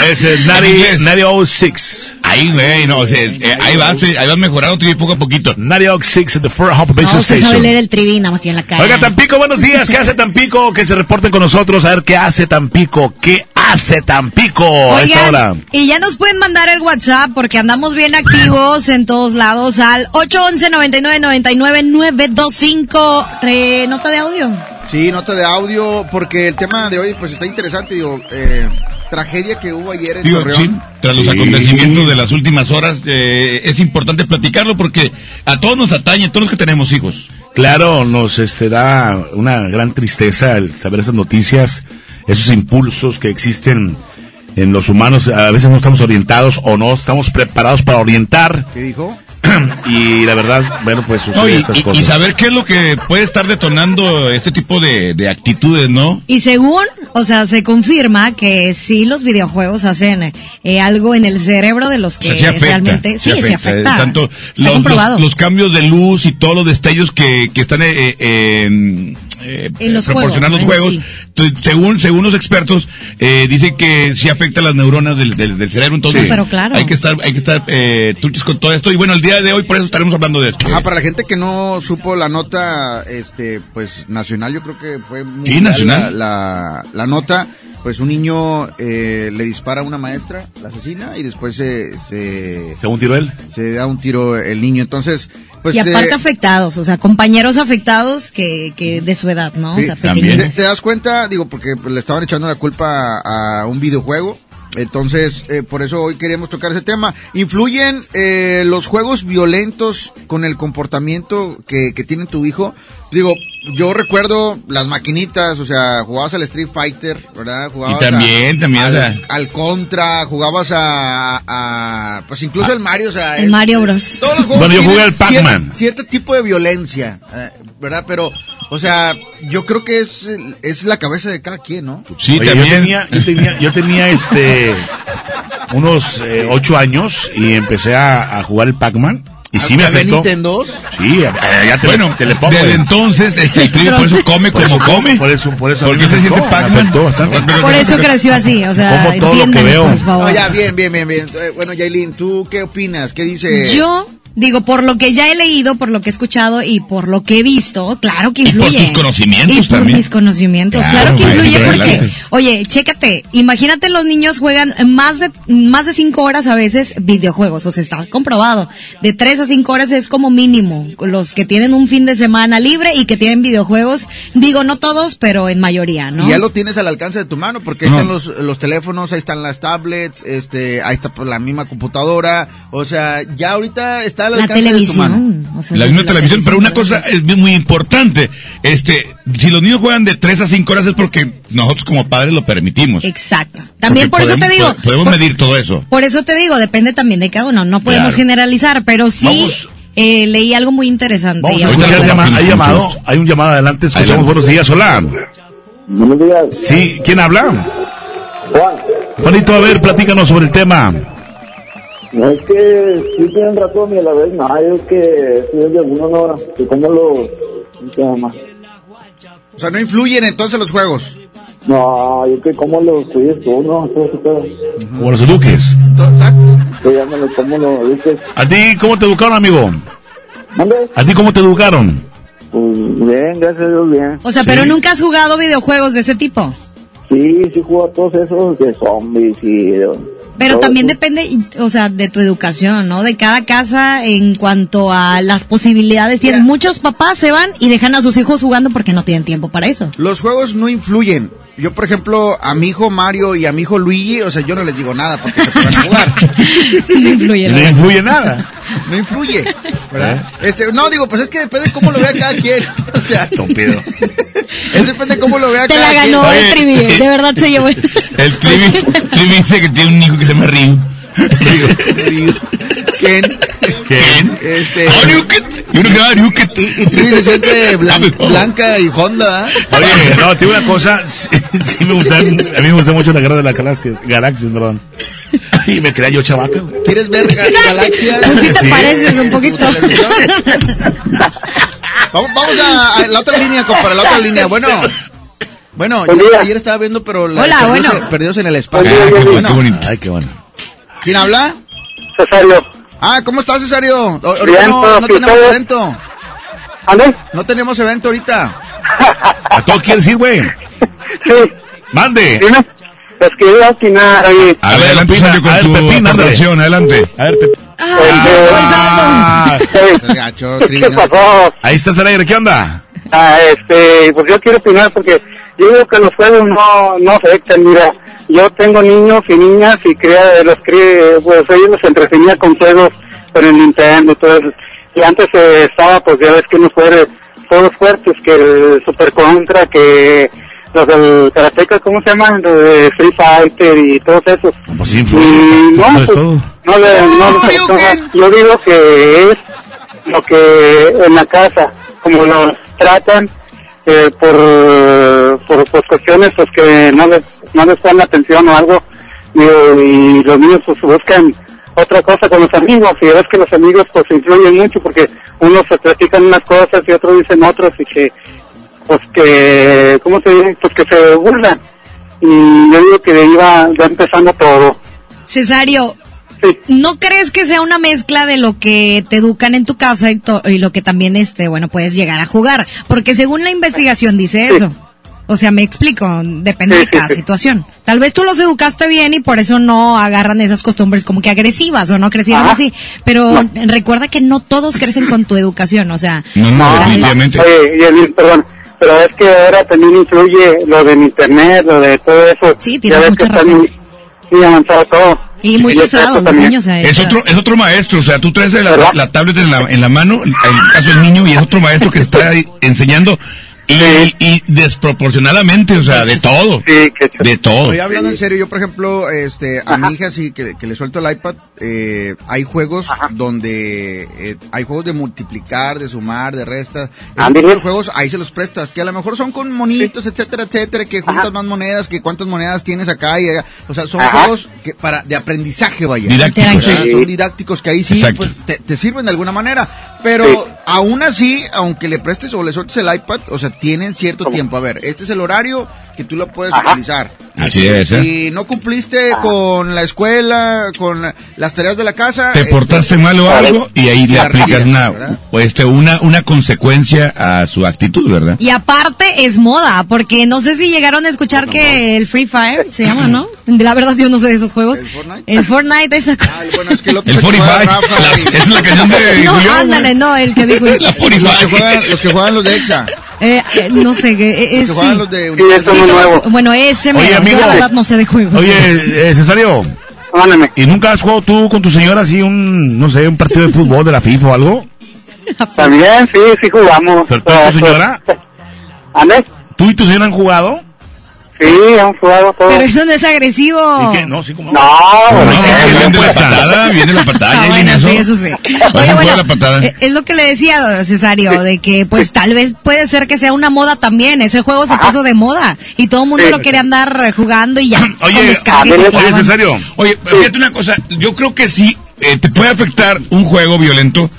Es el 9006. Ahí, güey, no, o sea, eh, ahí vas, ahí vas mejorando trivi, poco a poquito. 9006 at the Fur Hop Base No, se sabe Station. leer el trivi, nada más tiene la cara. Oiga, Tampico, buenos días. ¿Qué hace Tampico? Que se reporten con nosotros a ver qué hace Tampico. ¿Qué hace Tampico a esta hora? Oigan, y ya nos pueden mandar el WhatsApp porque andamos bien activos en todos lados al 811-9999-925. Re- Nota de audio. Sí, nota de audio, porque el tema de hoy pues está interesante, digo, eh, tragedia que hubo ayer en Digo, Torreón. sí, tras los Sí. acontecimientos de las últimas horas, eh, es importante platicarlo porque a todos nos atañe, todos los que tenemos hijos. Claro, nos este, da una gran tristeza el saber esas noticias, esos impulsos que existen en los humanos. A veces no estamos orientados o no estamos preparados para orientar. ¿Qué dijo? [CLEARS THROAT] y la verdad, bueno, pues No, suceden y, estas y- cosas. y saber qué es lo que puede estar detonando este tipo de, de actitudes, ¿no? Y según, o sea, se confirma que sí los videojuegos hacen eh, algo en el cerebro de los que O sea, sí afecta, realmente sí, se afecta. eh, Tanto los, comprobado. los- los cambios de luz y todos los destellos que, que están eh, eh, eh, En los proporcionando los juegos, juegos. en Entonces, según, según los expertos, eh, dicen que sí afecta las neuronas del, del, del cerebro. Entonces, Sí, pero claro. hay que estar, hay que estar eh, truchis con todo esto. Y bueno, el día de hoy por eso estaremos hablando de esto. Ah, para la gente que no supo la nota, este, pues nacional, yo creo que fue muy Sí, nacional. La, la, la nota, pues un niño eh, le dispara a una maestra, la asesina y después se, se, ¿Se da un tiro él? se da un tiro el niño. Entonces, pues y aparte eh, afectados, o sea, compañeros afectados que, que de su edad, ¿no? Sí, o sea, te, te das cuenta, digo, porque le estaban echando la culpa a, a un videojuego Entonces, eh, por eso hoy queremos tocar ese tema. ¿Influyen eh, los juegos violentos con el comportamiento que, que tiene tu hijo? Digo, yo recuerdo las maquinitas, o sea, jugabas al Street Fighter, ¿verdad? Jugabas Y también, a- también, al, o sea- al Contra, jugabas a, a- pues incluso el Mario, o sea, El es- Mario Bros. todos los juegos Bueno, yo jugué al Pac-Man. cier- Cierto tipo de violencia, eh, ¿verdad? Pero, o sea, yo creo que es, es la cabeza de cada quien, ¿no? Sí, Oye, también. Yo tenía, yo tenía, yo tenía este unos eh, ocho años y empecé a, a jugar el Pac-Man y sí me ¿Había afectó. Nintendo? Sí, a- ya te, Bueno, te le pongo. desde eh. entonces, este, el Trivi por eso come Por como eso- come. Por eso, por eso. Porque se siente Pac-Man. Por eso creció así, o sea, Como todo lo que veo. por favor. No, ya, bien, bien, bien, bien. Eh, Bueno, Yailin, ¿tú qué opinas? ¿Qué dice? Yo digo, por lo que ya he leído, por lo que he escuchado y por lo que he visto, claro que Y por influye. tus conocimientos Y por también. mis conocimientos, Claro, claro, que influye porque, adelante. oye, chécate, imagínate los niños juegan más de, más de cinco horas a veces videojuegos, o sea, está comprobado. De tres a cinco horas es como mínimo. Los que tienen un fin de semana libre y que tienen videojuegos, digo, no todos, pero en mayoría, ¿no? Y ya lo tienes al alcance de tu mano, porque ahí No. están los, los teléfonos, ahí están las tablets, este, ahí está pues, la misma computadora, o sea, ya ahorita está La televisión. o sea, La misma la televisión, pero una cosa es muy importante, este, si los niños juegan de 3 a 5 horas es porque nosotros como padres lo permitimos. Exacto. También Porque por eso te podemos- digo. po- Podemos por- medir todo eso. Por eso te digo, depende también de cada uno. No podemos Claro. generalizar, pero sí Vamos. eh, leí algo muy interesante. Vamos y a ahorita escuchar, lo- llama- hay llamado, hay un llamado adelante, escuchamos Adelante. buenos días, hola. Buenos días, Sí, ¿quién habla? Juan. Juanito, a ver, platícanos sobre el tema. No es que sí tienen razón y a la vez no, es que sí es de uno no, que cómo lo, ¿cómo se llama? O sea, no influyen entonces los juegos. No, yo que cómo lo cuides tú, no, todo ese pedo. O los eduques. Exacto. Que ya me lo, cómo lo dices. ¿A ti cómo te educaron, amigo? ¿Dónde? ¿A ti cómo te educaron? Pues bien, gracias a Dios, bien. O sea, pero nunca has jugado videojuegos de ese tipo. Sí, sí juego a todos esos de zombies y... Pero también depende, o sea, de tu educación, ¿no? De cada casa en cuanto a las posibilidades. Tienen muchos papás se van y dejan a sus hijos jugando porque no tienen tiempo para eso. Los juegos no influyen. Yo, por ejemplo, a mi hijo Mario y a mi hijo Luigi, o sea, yo no les digo nada porque se pueden jugar. [LAUGHS] no influye. No influye nada. No influye, ¿verdad? Este, no, digo, pues es que depende de cómo lo vea cada quien. [LAUGHS] O sea, Estúpido. Es depende de cómo lo vea Te cada la ganó el trivi, de verdad se llevó. el- [LAUGHS] El Trivi, Trivi dice que tiene un hijo que se llama Ryu. ¿Quién? ¿Quién? Este. Ah, Ryuket. Y uno que Ryuket. Y, y Trivi se siente blan- blanca y Honda. ¿eh? Oye, no, te digo una cosa, [LAUGHS] sí, sí me gustan, a mí me gusta mucho la guerra de la galaxia, galaxias, perdón. Y me creía yo chavaca. güey. ¿Quieres ver Ga- Galaxia? Tú sí te Sí. pareces un poquito. [LAUGHS] Vamos, vamos a, a la otra línea, compadre, la otra línea. Bueno, bueno, Buen yo ayer estaba viendo, pero la Hola, perdidos, bueno. perdidos en el espacio. Ah, qué, bueno, qué bonito. Ay, qué bueno. ¿Quién habla? Cesario. Ah, ¿cómo estás, Cesario? O- Ahorita Bien, no, no tenemos todo. evento. ¿Ande? No tenemos evento ahorita. [LAUGHS] ¿A todo quieres ir, güey? Sí, Mande. dime. Es que iba a opinar, oye, A ver, adelante, Sergio, con a ver, tu aportación, adelante. A ver, Pepe. Ay, se me fue el saldo. Ah, ¿qué pasó? ahí estás al aire, ¿qué onda? Ah, este, pues yo quiero opinar porque yo digo que los juegos no, no afectan, mira, yo tengo niños y niñas y crea, los crié, pues ellos los entretenía con juegos con el Nintendo y todo eso. Y antes eh, estaba, pues ya ves que unos juegos, juegos fuertes, que el Super Contra, que los del Karateka, ¿cómo se llaman? Los de Street Fighter y todos esos. Pues sí, Y no, pues, todo. no le, no les Yo digo que es lo que en la casa, como los tratan eh, por, por pues, cuestiones pues que no les, no les dan atención o algo, digo, y los niños pues buscan otra cosa con los amigos, y ves que los amigos pues influyen mucho porque unos se platican unas cosas y otros dicen otros y que pues que, ¿cómo te dice? Pues que se burlan. Y yo digo que de ahí va, va empezando todo. Cesario, Sí. ¿no crees que sea una mezcla de lo que te educan en tu casa y, to- y lo que también, este, bueno, puedes llegar a jugar? Porque según la investigación dice eso. O sea, me explico, depende de cada situación. Tal vez tú los educaste bien y por eso no agarran esas costumbres como que agresivas o no crecieron Ajá. así. Pero recuerda que no todos crecen con tu educación, o sea, No, no, definitivamente. Oye, y el- perdón, pero es que ahora también influye lo del internet, lo de todo eso. Sí, tienes mucha razón. muy avanzado todo. Y muy chiflados los niños. Es otro, es otro maestro, o sea, tú traes la, la, la tablet en la, en la mano, en el caso del niño, y es otro maestro que está enseñando, y, y desproporcionadamente, o sea, de todo. De todo. Estoy hablando en serio, yo por ejemplo, este, a mi hija sí que, que le suelto el iPad, eh, hay juegos donde eh, hay juegos de multiplicar, de sumar, de restas, tipo de juegos ahí se los prestas, que a lo mejor son con monitos, etcétera, etcétera, que juntas más monedas, que cuántas monedas tienes acá y allá. o sea, son Ajá. juegos que para de aprendizaje vaya, Didácticos. Sí. son didácticos que ahí sí pues, te, te sirven de alguna manera, pero Sí. Aún así, aunque le prestes o le sueltes el iPad, o sea, tienen cierto tiempo. A ver, este es el horario que tú lo puedes utilizar. Así es, ¿eh? Si no cumpliste con la escuela, con las tareas de la casa, Te este, portaste mal o algo, y ahí le aplicas una, este, una, una consecuencia a su actitud, ¿verdad? Y aparte es moda, porque no sé si llegaron a escuchar que el Free Fire se llama, ¿no? La verdad yo no sé de esos juegos. ¿El Fortnite? esa cosa. bueno, es que lo El 45, la- esa es la canción de [LAUGHS] No, ándale, no, el que dijo. [LAUGHS] los, que juegan, los que juegan los de EXA. Eh, eh, no sé, que juegan sí. los de Sí, eso es muy nuevo. Bueno, ese Oye, mero, amigo. yo la verdad no sé de juegos. Oye, eh, Cesario. ¿Y nunca has jugado tú con tu señora así un, no sé, un partido de fútbol de la FIFA o algo? [LAUGHS] También, sí, sí jugamos. ¿Pero tú y tu señora? ¿Ande? ¿Tú y tu señora han jugado? Sí, hemos jugado todo. Pero eso no es agresivo. No, sí, como No, No, bueno, porque viene la patada, viene la patada, Ah, bueno, sí, eso sí. Oye, a jugar bueno, la patada. eh, es lo que le decía Cesario, de que pues tal vez puede ser que sea una moda también. Ese juego se puso de moda y todo el mundo Sí. lo quiere andar jugando y ya. [CLEARS THROAT] con Oye, se clavan. Oye, fíjate una cosa, yo creo que sí, eh, te puede afectar un juego violento,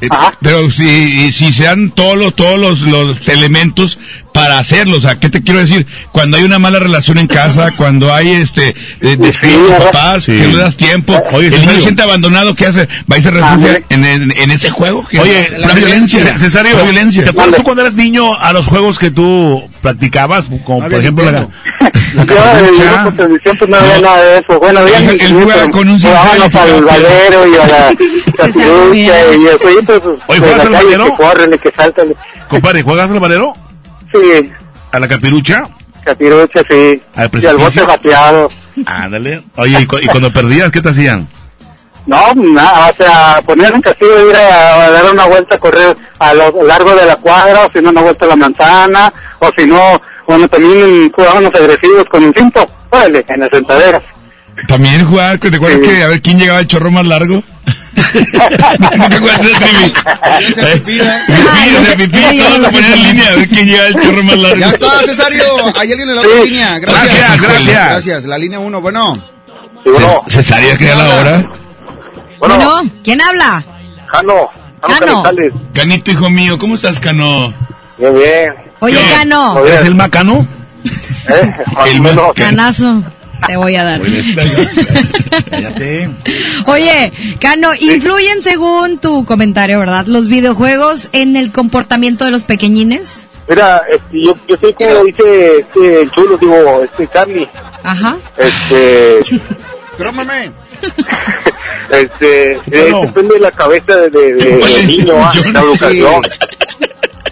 eh, pero si, si se dan todos los, todos los, los elementos para hacerlo, o sea, ¿qué te quiero decir? Cuando hay una mala relación en casa, [LAUGHS] cuando hay este, eh, descuido de papás, que no le das tiempo, Oye, el niño siente abandonado, ¿qué hace? Va y se refugia en, en, en ese juego. que Oye, es la violencia. C- Cesario, pura violencia. ¿te acuerdas tú cuando eras niño a los juegos que tú practicabas? Como por ejemplo la, la [LAUGHS] Yo el grupo de televisión pues no había nada de eso. Bueno, había Él- él juega con un cincel. al valero y a la [LAUGHS] capirucha y el jueguito pues, Oye, ¿juegas la al valero? que corren y que saltan. Compadre, ¿juegas al valero? Sí, ¿A la capirucha? capirucha, sí. ¿Al Y al bote bateado. Ándale. Oye, y, cu- y cuando perdías, ¿qué te hacían? No, nada, o sea, ponían un castigo de ir a, a dar una vuelta a correr a lo largo de la cuadra, o si no, una vuelta a la manzana, o si no, bueno, también jugábamos agresivos con un cinto, órale, en las sentaderas. También jugar, ¿te acuerdas que a ver quién llegaba el chorro más largo? ¿No te acuerdas de ese trivi? Pipí, o sea, pipí, todos lo ponían en línea a ver quién llegaba el chorro más largo. Ya está, Cesario. Hay alguien en la otra línea. Gracias. Gracias, gracias. La línea 1, bueno. Ce- Cesario, que ya la hora. Bueno, ¿quién habla? Jano, Cano. Canito, hijo mío, ¿cómo estás, Cano? Bien, bien. Oye, Cano. ¿Eres el macano? ¿Eh? El macano. Te voy a dar. Cállate. [LAUGHS] Oye, Cano, influyen según tu comentario, ¿verdad? Los videojuegos en el comportamiento de los pequeñines. Mira, este, yo, yo soy como dice este el chulo, digo, este Charlie, Ajá. este, [LAUGHS] Crómame. [LAUGHS] este, eh, depende de la cabeza de, de- de- del niño, ah, la educación.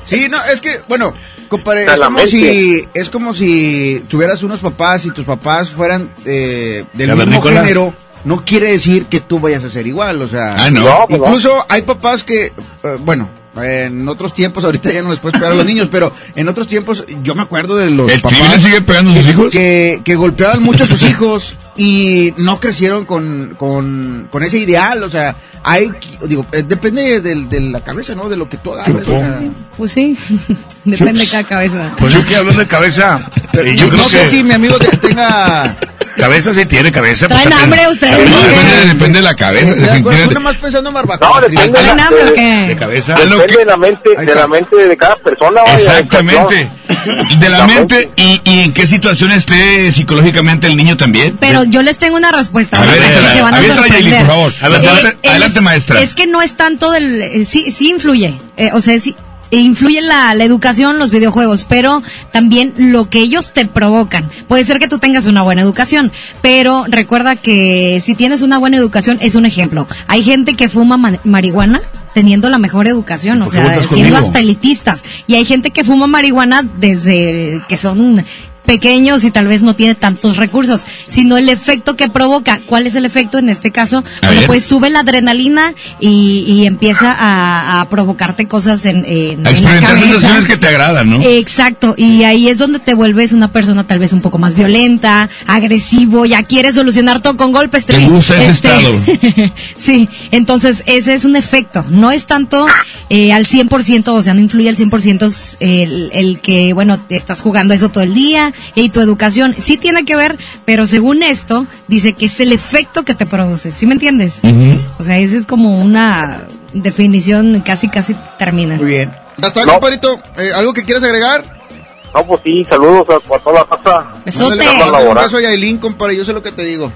Sí, no, es que, bueno, compadre, es como si, es como si tuvieras unos papás y tus papás fueran eh, del mismo género. No quiere decir que tú vayas a ser igual, o sea. Ah, no. No, pues no. Incluso hay papás que, eh, bueno, en otros tiempos, [LAUGHS] ahorita ya no les puedes pegar a los niños, pero en otros tiempos yo me acuerdo de los ¿El papás sigue pegando a sus hijos? que, que golpeaban mucho a sus [LAUGHS] hijos y no crecieron con, con, con ese ideal, o sea, hay, digo, eh, depende de, la cabeza, ¿no? De lo que tú agarres. o sea. Pues sí, [LAUGHS] depende de cada cabeza. Pues es que hablando de cabeza, eh, yo no creo sé que si mi amigo te- tenga... cabeza sí tiene cabeza. pues, ¿Traen también- hambre ustedes? No, depende, depende de la cabeza, nomás pensando en barbacoa. No, depende de ¿Traen la, hambre o de- qué? De cabeza. Depende que- de la mente, de la mente de cada persona. vaya, Exactamente. De la La mente y, y en qué situación esté psicológicamente el niño también. Pero yo les tengo una respuesta. A ver, ahorita, échala, que se van a aviéntala, Yaeli, sorprender. por favor. Adelante, el- adelante, maestra. Es que no es tanto del... eh, sí, sí influye. eh, o sea, sí influye la, la educación, los videojuegos, pero también lo que ellos te provocan. Puede ser que tú tengas una buena educación, pero recuerda que si tienes una buena educación es un ejemplo. Hay gente que fuma ma- marihuana teniendo la mejor educación, o ¿Por qué sea, siendo conmigo? hasta elitistas. Y hay gente que fuma marihuana desde que son pequeños y tal vez no tiene tantos recursos, sino el efecto que provoca. ¿Cuál es el efecto en este caso? Bueno, pues sube la adrenalina y, y empieza a, a provocarte cosas en, en, A en la experimentar sensaciones que te agradan, ¿no? Exacto, y ahí es donde te vuelves una persona tal vez un poco más violenta, agresivo, ya quieres solucionar todo con golpes. Te gusta ese Este, estado. [LAUGHS] sí, entonces ese es un efecto, no es tanto eh, al 100%, o sea, no influye al 100% s- el, el que, bueno, estás jugando eso todo el día y tu educación. Sí tiene que ver, pero según esto, dice que es el efecto que te produce, ¿sí me entiendes? O sea, esa es como una definición casi, casi termina. Muy bien. Ya está, compadrito. Eh, ¿Algo que quieras agregar? No, pues sí, saludos a, a toda la raza. Mándale Vamos a mándale un beso a Yailin, compadre, yo sé lo que te digo.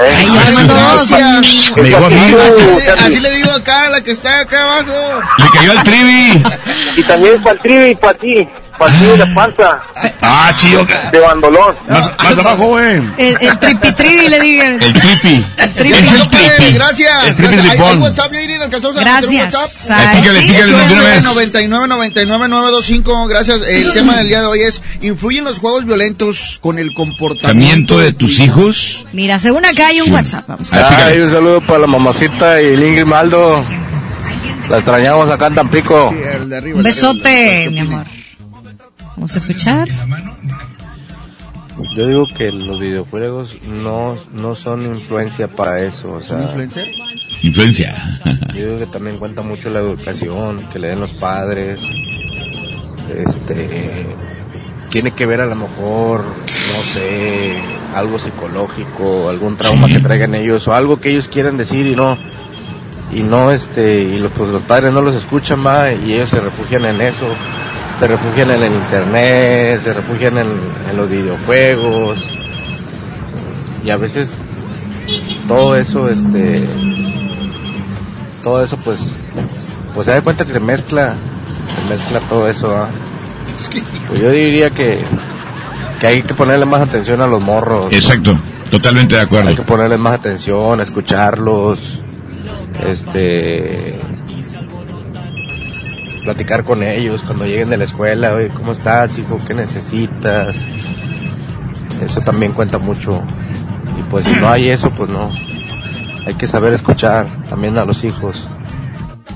Eh, Gracias. Me mí. Así, así le digo acá, a la que está acá abajo. Le cayó al trivi. [LAUGHS] Y también para el trivi y para ti. Para ti de panza. Ah, chido. De bandolón. Más, más abajo, güey. El, el tripi-trivi le digan. El tripi. tripi. Es el tripi. Gracias. El tripi Gracias. ¿Hay, hay. WhatsApp, Yailin? ¿Alcanzamos a Gracias. WhatsApp? Ay, Pícale, sí, pícale sí, de una sí. vez. 99 99 925 gracias. El tema del día de hoy es ¿influyen los juegos violentos con el comportamiento ¿Tamiento de tus hijos? Mira, según acá hay un WhatsApp. Vamos a ver. Ah, un saludo para la mamacita y el Ingrid Maldo. La extrañamos acá en Tampico. El de arriba, Un el de arriba. besote, mi amor. Vamos a escuchar. Yo digo que los videojuegos no, no son influencia para eso. O ¿Son sea, influencer? Influencia. yo digo que también cuenta mucho la educación que le den los padres. Este tiene que ver a lo mejor, no sé, algo psicológico, algún trauma Sí. que traigan ellos o algo que ellos quieran decir y no y no este y los, pues los padres no los escuchan más y ellos se refugian en eso se refugian en el internet se refugian en, en los videojuegos y a veces todo eso este todo eso pues pues se da cuenta que se mezcla se mezcla todo eso pues yo diría que que hay que ponerle más atención a los morros Exacto. Totalmente de hay acuerdo. que ponerle más atención, escucharlos, este, platicar con ellos cuando lleguen de la escuela, oye, ¿cómo estás, hijo? ¿Qué necesitas? Eso también cuenta mucho. Y pues si no hay eso, pues no. Hay que saber escuchar también a los hijos.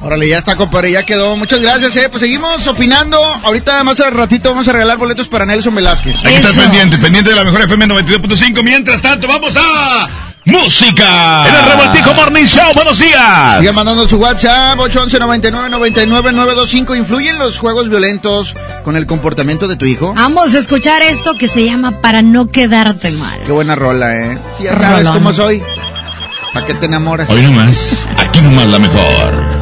Órale, ya está, compadre, ya quedó. Muchas gracias, eh. Pues seguimos opinando. Ahorita más al ratito vamos a regalar boletos para Nelson Velázquez. Hay que estar pendiente, pendiente de la mejor FM 92.5. Mientras tanto, vamos a música. En el Revoltijo Morning Show, buenos días. Sigan mandando su WhatsApp, 811 99 99 925. ¿Influyen los juegos violentos con el comportamiento de tu hijo? Vamos a escuchar esto que se llama Para no quedarte mal. Qué buena rola, eh. Sí, ya sabes Rolón. cómo soy. ¿Para qué te enamoras? Hoy nomás, aquí nomás la mejor.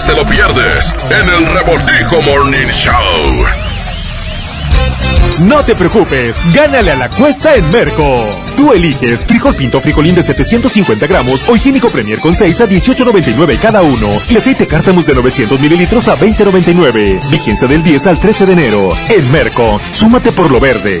Cambias te lo pierdes en el Revoltijo Morning Show. No te preocupes, gánale a la cuesta en Merco. Tú eliges frijol pinto frijolín de 750 gramos o higiénico Premier con 6 a 18.99 cada uno y aceite cártamus de 900 mililitros a 20.99. Vigencia del 10 al 13 de enero. En Merco, súmate por lo verde.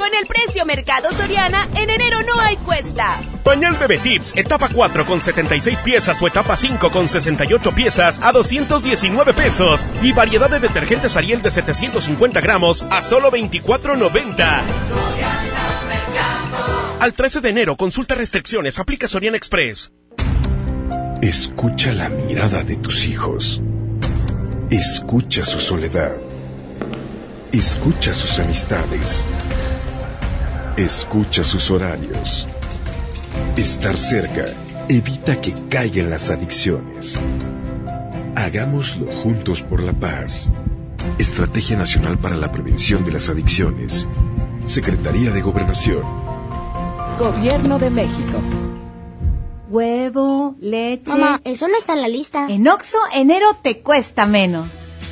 Con el precio Mercado Soriana, en enero no hay cuesta. Pañal Bebé Tips, etapa 4 con 76 piezas o etapa 5 con 68 piezas a 219 pesos. Y variedad de detergentes Ariel de 750 gramos a solo 24.90. Al 13 de enero, consulta restricciones, aplica Soriana Express. Escucha la mirada de tus hijos. Escucha su soledad. Escucha sus amistades. Escucha sus horarios. Estar cerca evita que caigan las adicciones. Hagámoslo juntos por la paz. Estrategia Nacional para la Prevención de las Adicciones. Secretaría de Gobernación. Gobierno de México. Huevo, leche. Mamá, eso no está en la lista. En Oxo, enero te cuesta menos.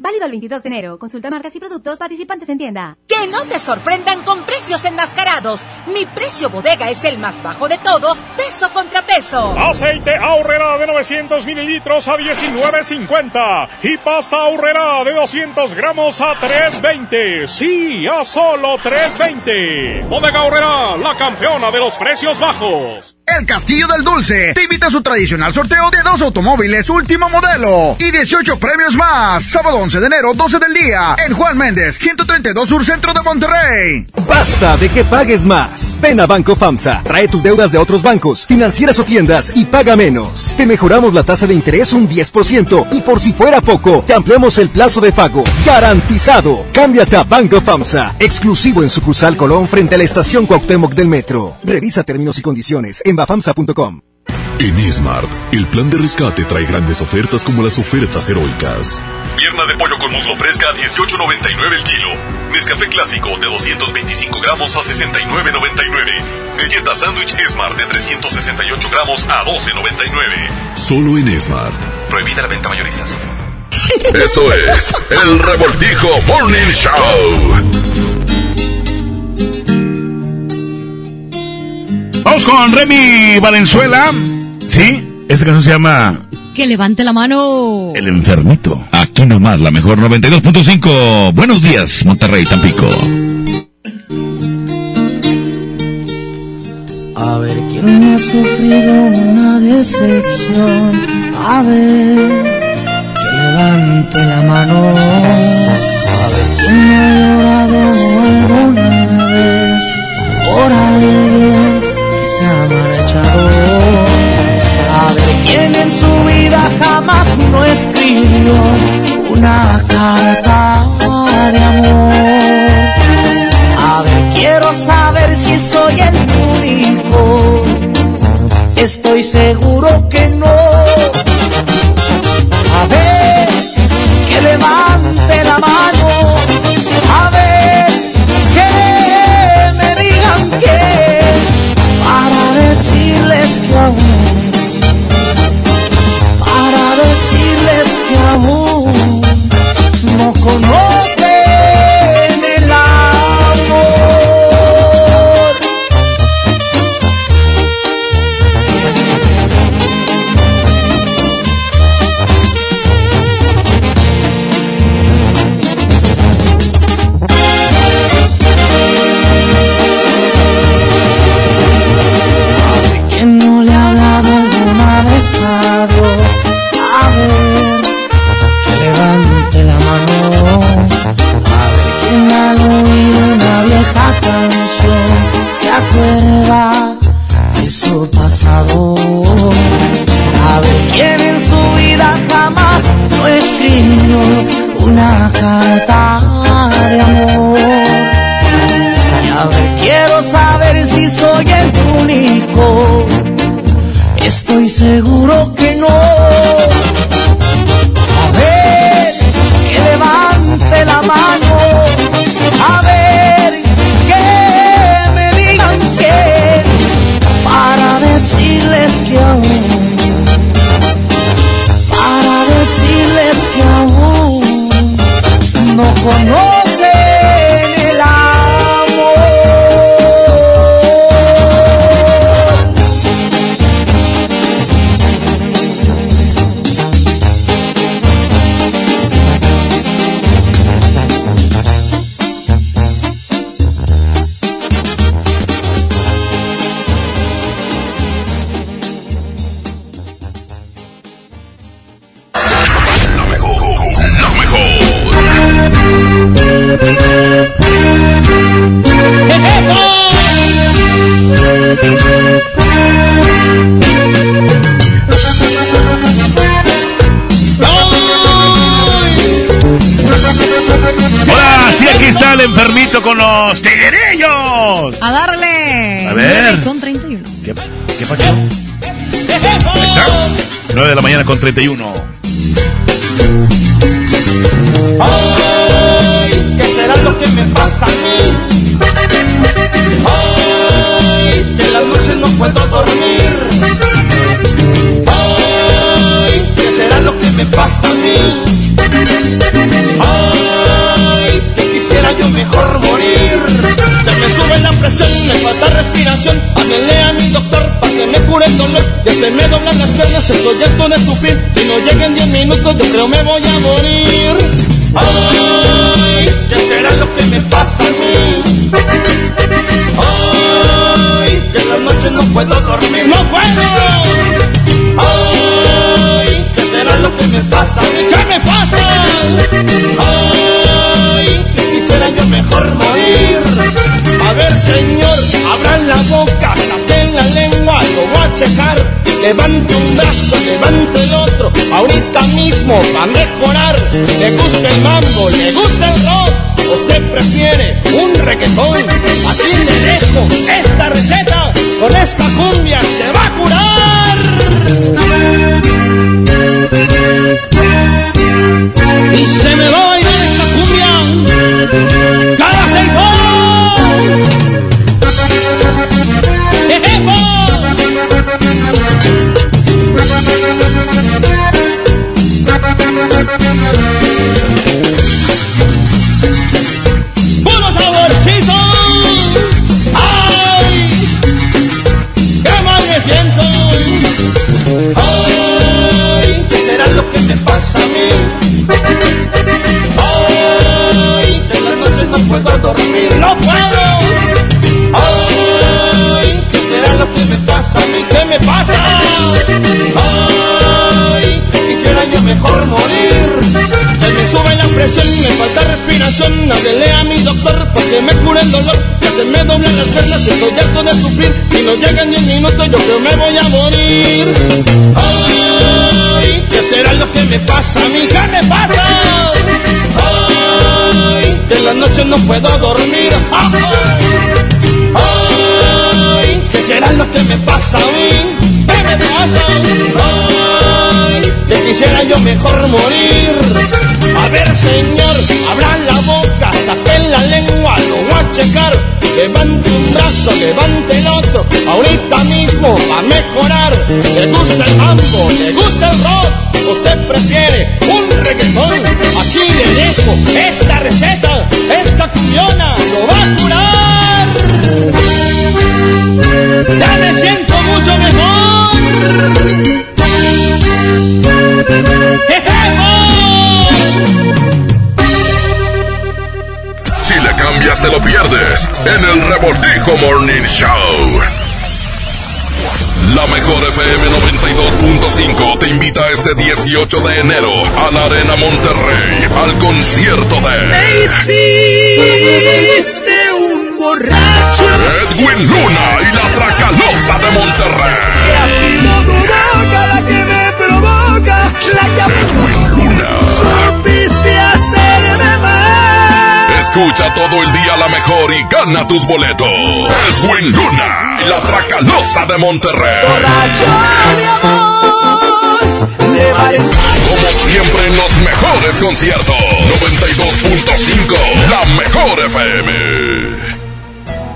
Válido el 22 de enero. Consulta marcas y productos participantes en tienda. Que no te sorprendan con precios enmascarados. Mi precio bodega es el más bajo de todos, peso contra peso. Aceite ahorrera de 900 mililitros a 19.50 y pasta ahorrera de 200 gramos a 3.20. Sí, a solo 3.20. Bodega ahorrera, la campeona de los precios bajos. El Castillo del Dulce te invita a su tradicional sorteo de dos automóviles último modelo y 18 premios más. Sábado 11 de enero, 12 del día, en Juan Méndez, 132 Sur Centro de Monterrey. Basta de que pagues más. Ven a Banco FAMSA, trae tus deudas de otros bancos, financieras o tiendas y paga menos. Te mejoramos la tasa de interés un 10% y por si fuera poco, te ampliamos el plazo de pago. Garantizado. Cámbiate a Banco FAMSA, exclusivo en sucursal Colón frente a la estación Cuauhtémoc del Metro. Revisa términos y condiciones en bafamsa.com. En Smart, el plan de rescate trae grandes ofertas como las ofertas heroicas. Pierna de pollo con muslo fresca a 18.99 el kilo. Nescafé clásico de 225 gramos a 69.99. Galleta sándwich Smart de 368 gramos a 12.99. Solo en Smart. Prohibida la venta mayoristas. Esto es el Revoltijo Morning Show. Vamos con Remy Valenzuela. Sí, esta canción se llama que levante la mano. El enfermito. Aquí nomás, la mejor 92.5. Buenos días, Monterrey, Tampico. A ver quién no ha sufrido una decepción. A ver, que levante la mano. A ver quién no ha llorado alguna vez por alguien que se ha marchado. A ver quién en su vida jamás no escribió una carta de amor. A ver, quiero saber si soy el único. Estoy seguro que no. A ver, que levante la mano. A ver, que me digan que para decirles que aún, aún no conocen 31. El dolor. Que se me doblan las piernas, estoy harto de sufrir. Si no lleguen 10 minutos, yo creo me voy a morir. Ay, ¿qué será lo que me pasa a mí? Ay, que en las noches no puedo dormir. ¡No puedo! Ay, ¿qué será lo que me pasa a mí? ¿Qué me pasa? Ay, que quisiera yo mejor morir. A ver, señor, abran la boca, Levante un brazo, levante el otro, ahorita mismo va a mejorar. Le gusta el mambo, le gusta el rock, usted prefiere un reggaetón. Así le dejo esta receta, con esta cumbia se va a curar. Y se me va a bailar esta cumbia ¡Puro saborcito! ¡Ay! ¡Qué mal me siento! ¡Ay! ¿Qué será lo que me pasa a mí? ¡Ay! De las no puedo dormir. ¡No puedo! ¡Ay! ¿Qué será lo que me pasa a mí? ¿Qué me pasa? ¡Ay! Mejor morir. Se me sube la presión, me falta respiración. Háblele a mi doctor para que me cure el dolor. Que se me doblan las piernas, estoy harto de sufrir. Y no llegan ni un minuto, yo creo me voy a morir. Ay, ¿qué será lo que me pasa a mí? ¿Qué me pasa? Ay, que en las noches no puedo dormir. Ay, ¿qué será lo que me pasa a mí? ¿Qué me quisiera yo mejor morir. A ver, señor, abra la boca, saque la lengua, lo voy a checar. Levante un brazo, levante el otro, ahorita mismo va a mejorar. Le gusta el mambo, le gusta el rock, usted prefiere un reggaetón. Aquí le dejo esta receta, esta cumbiona lo va a curar. Ya me siento mucho mejor. Si le cambias te lo pierdes en el Revoltijo Morning Show. La mejor FM 92.5 te invita este 18 de enero a la Arena Monterrey al concierto de hiciste un borracho. Edwin Luna y la Tracalosa de Monterrey. Ha sido tu boca la que me provoca. La que Luna. supiste hacerme mal. Escucha todo el día la mejor y gana tus boletos. Edwin Luna la Tracalosa de Monterrey. Como siempre en los mejores conciertos. 92.5, la mejor FM.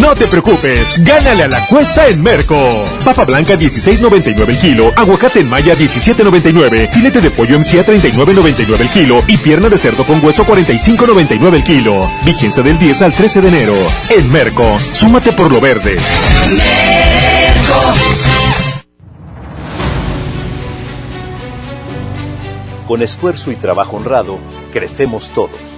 No te preocupes, gánale a la cuesta en Merco. Papa blanca 16.99 el kilo, aguacate en maya 17.99, filete de pollo MCA 39.99 el kilo y pierna de cerdo con hueso 45.99 el kilo. Vigencia del 10 al 13 de enero. En Merco, súmate por lo verde. Con esfuerzo y trabajo honrado, crecemos todos.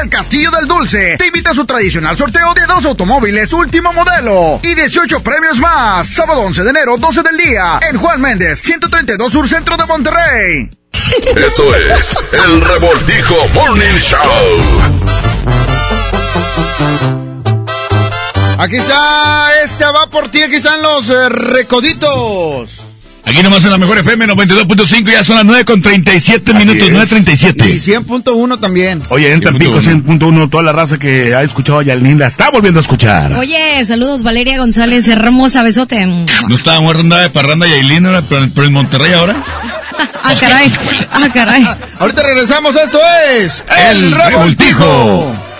El Castillo del Dulce te invita a su tradicional sorteo de dos automóviles último modelo y 18 premios más. Sábado 11 de enero, 12 del día, en Juan Méndez, 132 Sur Centro de Monterrey. Esto es el Revoltijo Morning Show. Aquí está, esta va por ti, aquí están los eh, recoditos. Aquí nomás en la mejor FM 92.5, ya son las 9 con 37 minutos, es. 9.37. Y 100.1 también. Oye, en Tampico 100.1, toda la raza que ha escuchado a Yalín la está volviendo a escuchar. Oye, saludos Valeria González, hermosa besote. No estábamos andando de parranda y Ailín, ahora, pero, pero en Monterrey ahora. [LAUGHS] Ah, caray, ah, caray. Ahorita regresamos, esto es El Revoltijo.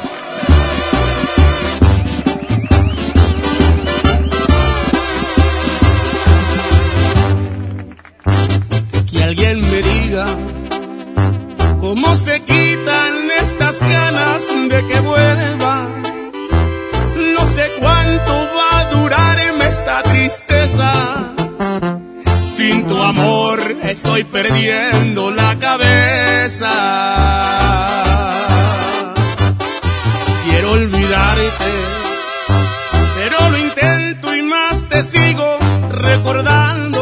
Cómo se quitan estas ganas de que vuelvas. No sé cuánto va a durarme esta tristeza. Sin tu amor estoy perdiendo la cabeza. Quiero olvidarte, pero lo intento y más te sigo recordando.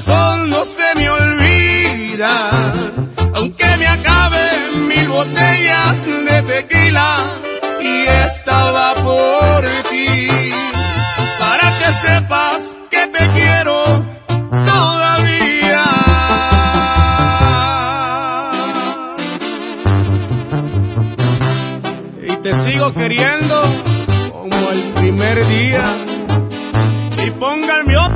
besos no se me olvidan. Aunque me acaben mil botellas de tequila, y estaba por ti. Para que sepas que te quiero todavía. Y te sigo queriendo como el primer día. Y otra, pero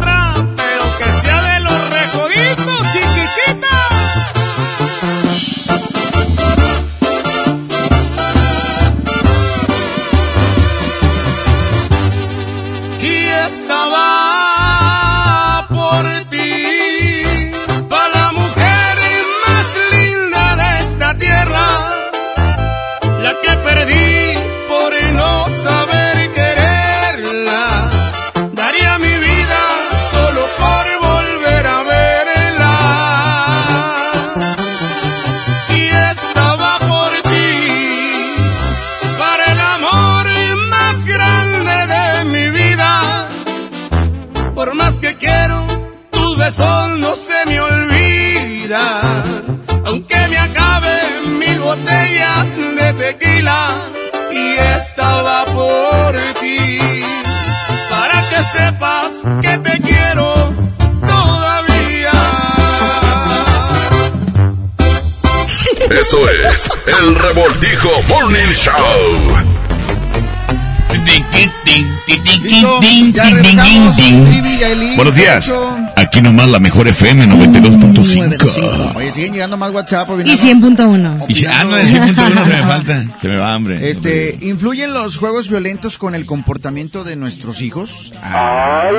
y estaba por ti. Para que sepas que te quiero todavía. Esto es El Revoltijo Morning Show. Buenos días. Aquí nomás la mejor FM 92.5. Oye, siguen llegando más WhatsApp. Y Obinado. 100.1. Y ah, no, de 100.1 se me [LAUGHS] falta. Se me va hambre. Este, ¿influyen los juegos violentos con el comportamiento de nuestros hijos? Ah,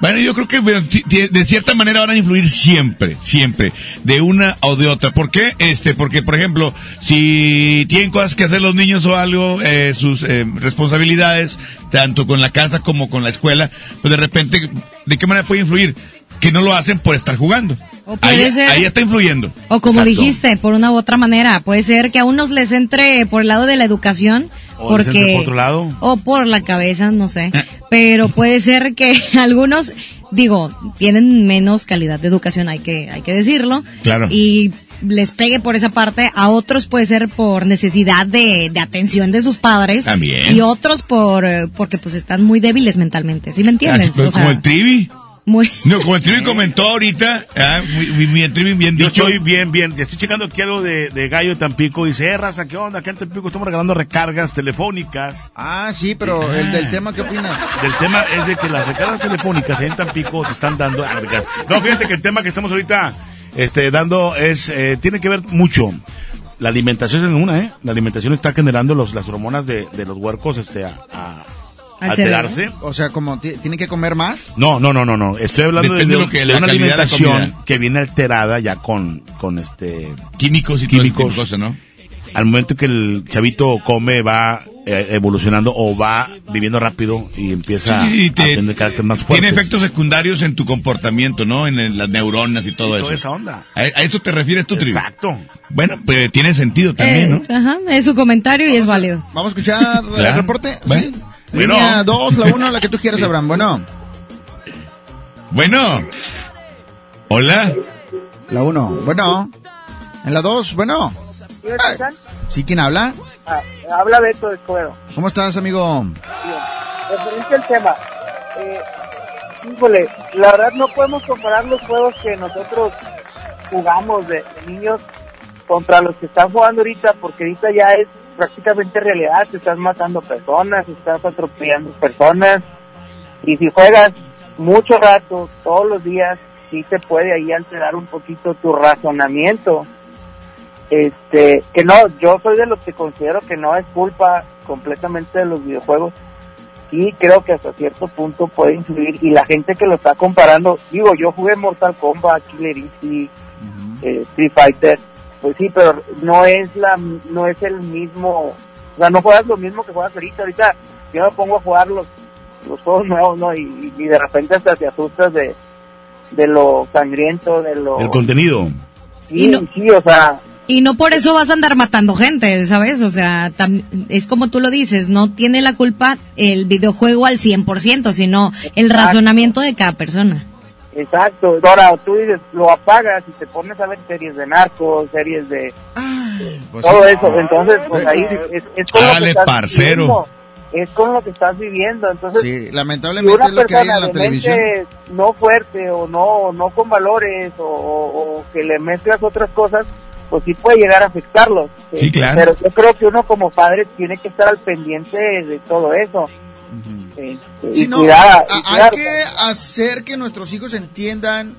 Bueno, yo creo que de cierta manera van a influir siempre, siempre, de una o de otra. ¿Por qué? Este, porque, por ejemplo, si tienen cosas que hacer los niños o algo, eh, sus eh, responsabilidades, tanto con la casa como con la escuela, pues de repente, ¿de qué manera puede influir? Que no lo hacen por estar jugando. O puede Ahí, ser- ahí está influyendo. O como Exacto. dijiste, por una u otra manera, puede ser que a unos les entre por el lado de la educación, O porque por otro lado. o por la cabeza, no sé, pero puede ser que [LAUGHS] algunos, digo, tienen menos calidad de educación, hay que hay que decirlo, Claro. y les pegue por esa parte, a otros puede ser por necesidad de, de atención de sus padres, También. y otros por eh, porque pues están muy débiles mentalmente, ¿sí me entiendes? Así, pues, sea, como el Trivi. muy No, como el Trivi comentó ahorita, ah, muy, muy bien, Trivi, bien Yo dicho. estoy bien, bien. Estoy checando aquí algo de, de Gallo de Tampico. Dice, eh, raza, ¿qué onda? Acá en Tampico estamos regalando recargas telefónicas. Ah, sí, pero el del tema, ¿qué opinas? Del tema es de que las recargas telefónicas en Tampico se están dando. ah, recargas. No, fíjate que el tema que estamos ahorita este, dando es eh, tiene que ver mucho. La alimentación es en una, ¿eh? La alimentación está generando los, las hormonas de, de los huercos este, a, a- Al alterarse. O sea, como ti- tiene que comer más. No, no, no, no, no. Estoy hablando de, Depende de de- lo que- de la una calidad de la alimentación que viene alterada ya con, con este Químicos y todo tipo químicos. de cosas, ¿no? Al momento que el chavito come, va eh, evolucionando o va viviendo rápido y empieza Sí, sí, sí, a te- tener carácter más fuerte. Tiene efectos secundarios en tu comportamiento, ¿no? En, el- las neuronas y todo Sí, eso. toda esa onda. ¿A, a eso te refieres tú, Trivi? Exacto. Bueno, pues tiene sentido también, ¿no? Eh, Ajá, es su comentario y es válido. Vamos a escuchar [LAUGHS] el reporte. Bueno. Sí. Bueno. Línea 2, la 1, la que tú quieras, [LAUGHS] Abraham. Bueno. Bueno. Hola. La 1. Bueno. En la 2, bueno. ¿Sí quién habla? Ah, habla Beto Escobedo. ¿Cómo estás, amigo? Referente al tema, eh, híjole, la verdad no podemos comparar los juegos que nosotros jugamos de, de niños contra los que están jugando ahorita, porque ahorita ya es prácticamente realidad, te estás matando personas, estás atropellando personas, y si juegas mucho rato, todos los días, sí te puede ahí alterar un poquito tu razonamiento. Este, que no, yo soy de los que considero que no es culpa completamente de los videojuegos. Sí, creo que hasta cierto punto puede influir. Y la gente que lo está comparando, digo, yo jugué Mortal Kombat, Killer Instinct, eh, Street Fighter, pues sí, pero no es la, no es el mismo, o sea, no juegas lo mismo que juegas ahorita. Ahorita yo me pongo a jugar los, los juegos nuevos, ¿no? Y, y de repente hasta te asustas de, de lo sangriento, de lo... El contenido. Sí, sí, o sea, Y no por eso vas a andar matando gente, ¿sabes? O sea, tam- es como tú lo dices, no tiene la culpa el videojuego al 100%, sino el razonamiento de cada persona. Exacto. Ahora, tú dices, lo apagas y te pones a ver series de narcos, series de... Pues todo sí. eso. Entonces, pues ahí es, es con lo que estás parcero. viviendo. Es con lo que estás viviendo. Entonces, Sí, si lamentablemente una es lo que hay en la de televisión. mente no fuerte o no, no con valores o que le mezclas otras cosas, pues sí puede llegar a afectarlos. Sí, Eh, claro. Pero yo creo que uno como padre tiene que estar al pendiente de, todo eso. Este, Sí, y no, cuidar, y hay cuidar. que hacer que nuestros hijos entiendan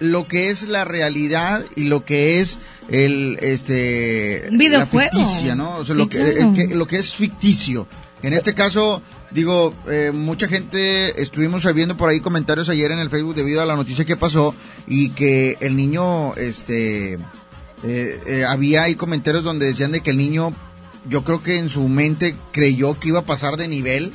lo que es la realidad y lo que es el este Un videojuego. la ficticia, ¿no? O sea, Sí, lo que, claro. el que- lo que es ficticio. En este caso, digo, eh, mucha gente estuvimos viendo por ahí comentarios ayer en el Facebook debido a la noticia que pasó y que el niño este eh, eh, había ahí comentarios donde decían de que el niño yo creo que en su mente creyó que iba a pasar de nivel,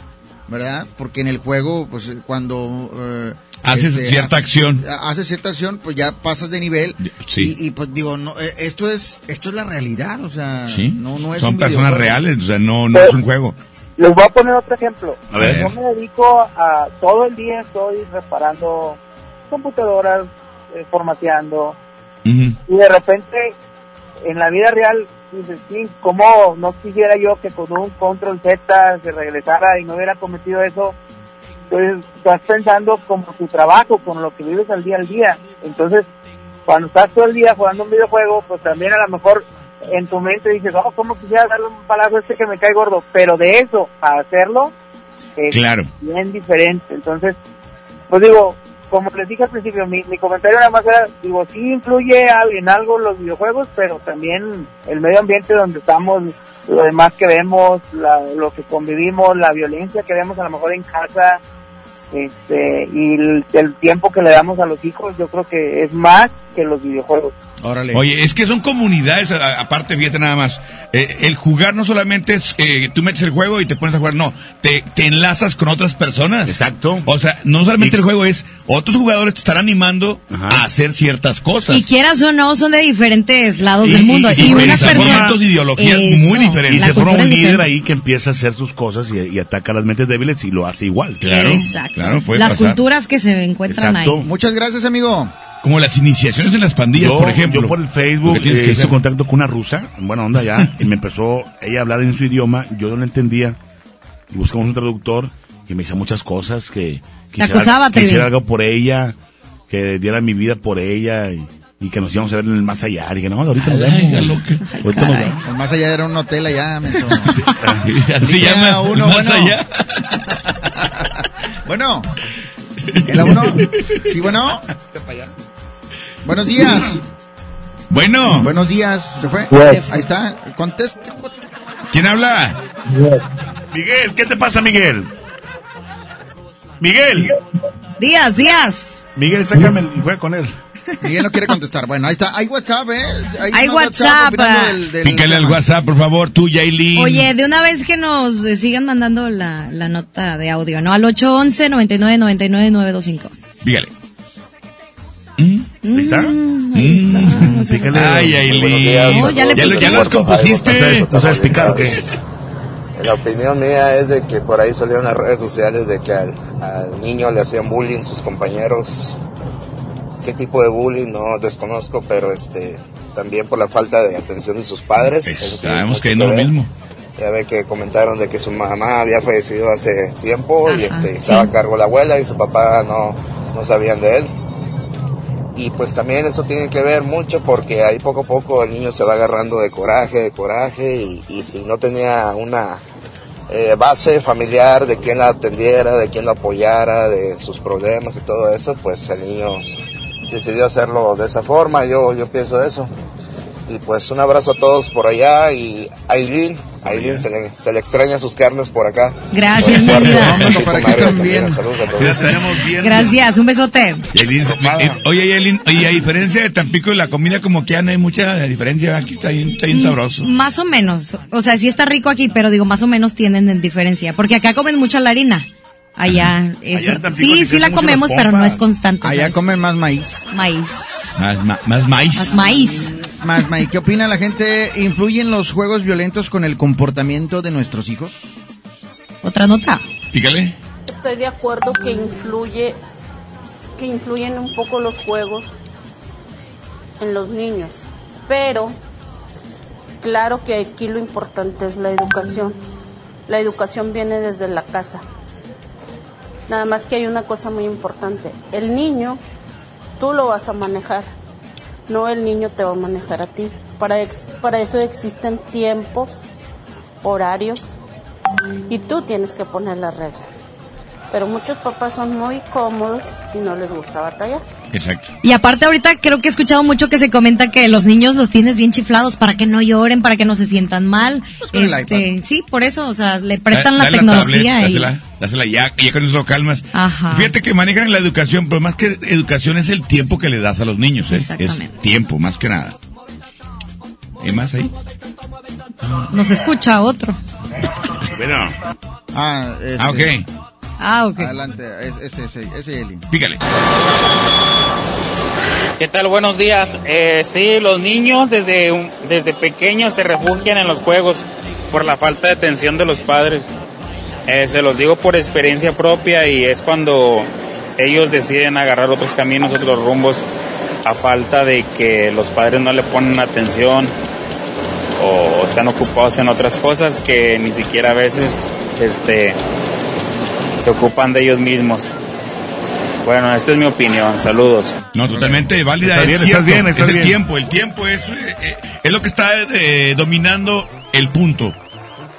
¿verdad? Porque en el juego, pues cuando... eh, Haces cierta acción. Haces cierta acción, pues ya pasas de nivel. Sí. Y, y, pues digo, no, eh, esto es esto es la realidad, o sea, Sí. no, no es Son un personas reales, o sea, no, no es un juego. Les voy a poner otro ejemplo. A ver. Yo me dedico a todo el día estoy reparando computadoras, eh, formateando y de repente en la vida real dices, sí, como no quisiera yo que con un control Z se regresara y no hubiera cometido eso? Entonces estás pensando como tu trabajo, con lo que vives al día al día. Entonces, cuando estás todo el día jugando un videojuego, pues también a lo mejor en tu mente dices, oh, ¿cómo quisiera darle un palazo a este que me cae gordo? Pero de eso a hacerlo, es Claro. bien diferente. Entonces, pues digo, como les dije al principio, mi, mi comentario nada más era, digo, sí influye en algo los videojuegos, pero también el medio ambiente donde estamos, lo demás que vemos, la- lo que convivimos, la violencia que vemos a lo mejor en casa, este, y el, el tiempo que le damos a los hijos, yo creo que es más que los videojuegos. Oye, es que son comunidades, aparte, fíjate nada más. Eh, el jugar no solamente es, eh, tú metes el juego y te pones a jugar, no, te, te enlazas con otras personas. Exacto. O sea, no solamente el juego es, otros jugadores te están animando a hacer ciertas cosas. Y quieras o no, son de diferentes lados Y- del mundo. y- Y, y unas personas... ideologías muy diferentes. Y se forma un líder diferente. ahí que empieza a hacer sus cosas y, y ataca a las mentes débiles y lo hace igual. Exacto. Las culturas que se encuentran ahí. Muchas gracias, amigo. Como las iniciaciones en las pandillas, Yo, por ejemplo. yo por el Facebook eh, que hice hacer. contacto con una rusa, en buena onda ya, y me empezó ella a hablar en su idioma, yo no lo entendía, y buscamos un traductor, y me decía muchas cosas, que acusaba, que hiciera algo por ella, que diera mi vida por ella, y, y que nos íbamos a ver en el más allá. Y dije, no, ahorita nos vemos. Ahorita nos vemos. El más allá era un hotel allá, menso. Así llama, uno, más bueno. allá. Bueno. [LAUGHS] ¿En la uno? Sí, bueno. Buenos días. Bueno. Buenos días. ¿Se fue? Yes. Ahí está. Conteste. ¿Quién habla? Miguel, ¿qué te pasa, Miguel? Miguel. Díaz, Díaz. Miguel, sácame y juega con él. Miguel no quiere contestar. Bueno, ahí está. Hay WhatsApp, ¿eh? Hay WhatsApp. del- del Pícale al. WhatsApp, por favor, tú, Yailin. Oye, de una vez que nos eh, sigan mandando la, la nota de audio, ¿no? Al 811 99 99 925. Dígale. ¿Ahí está? Mm. Pícale. Ay, días, No, ya le ¿Ya, lo- ya los compusiste? Jaiba, ¿No sabes picar qué? La opinión mía es de que por ahí salieron las redes sociales de que al, al niño le hacían bullying sus compañeros. ¿Qué tipo de bullying? No desconozco, pero este también por la falta de atención de sus padres. Tiene Sabemos que no es lo mismo. Ya ve que comentaron de que su mamá había fallecido hace tiempo y Ajá, este, sí. estaba a cargo la abuela y su papá no, no sabían de él. Y pues también eso tiene que ver mucho porque ahí poco a poco el niño se va agarrando de coraje, de coraje y, si no tenía una eh, base familiar de quien la atendiera, de quien lo apoyara, de sus problemas y todo eso, pues el niño decidió hacerlo de esa forma, yo, yo pienso eso. Y pues un abrazo a todos por allá y Aileen, Aileen se le, se le extraña sus carnes por acá. Gracias, mi vida. a. Gracias, un besote. Yailin, eh, oye, Yailin, oye, a diferencia de Tampico, la comida como que ya no hay mucha diferencia. Aquí está bien, está bien sabroso. Más o menos. O sea, sí está rico aquí, pero digo, más o menos tienen en diferencia. Porque acá comen mucho la harina. Allá es. Allá en sí, sí la comemos, pero no es constante. Allá ¿sabes? comen más maíz. Maíz. Más, ma- más maíz. Más maíz. Más maíz. ¿Qué opina la gente? ¿Influyen los juegos violentos con el comportamiento de nuestros hijos? Otra nota. Pícale. Estoy de acuerdo que influye, que influyen un poco los juegos en los niños, pero claro que aquí lo importante es la educación. La educación viene desde la casa. Nada más que hay una cosa muy importante. El niño, tú lo vas a manejar, no el niño te va a manejar a ti. Para, ex- para eso existen tiempos, horarios, y tú tienes que poner las reglas. Pero muchos papás son muy cómodos y no les gusta batallar. Exacto. Y aparte ahorita creo que he escuchado mucho que se comenta que los niños los tienes bien chiflados para que no lloren, para que no se sientan mal. con el Este, sí, por eso, o sea, le prestan Da- la tecnología tablet, y dásela, dásela ya, ya con eso lo calmas. Ajá. Fíjate que manejan la educación, pero más que educación es el tiempo que le das a los niños. ¿eh? Exactamente. Es tiempo, más que nada. ¿Y más ahí? nos escucha otro. Bueno, Ah, este, Ah, ok. Ah, ok. Adelante, es- ese, ese, ese Eli. Pícale. ¿Qué tal? Buenos días. Eh, sí, los niños desde, un- desde pequeños se refugian en los juegos por la falta de atención de los padres. Eh, se los digo por experiencia propia y es cuando ellos deciden agarrar otros caminos, otros rumbos, a falta de que los padres no le ponen atención o están ocupados en otras cosas que ni siquiera a veces este, se ocupan de ellos mismos. Bueno, esta es mi opinión. Saludos. No, totalmente válida. Estás es bien, cierto, estás bien, estás es el bien. tiempo. El tiempo es, eh, eh, es lo que está eh, dominando el punto.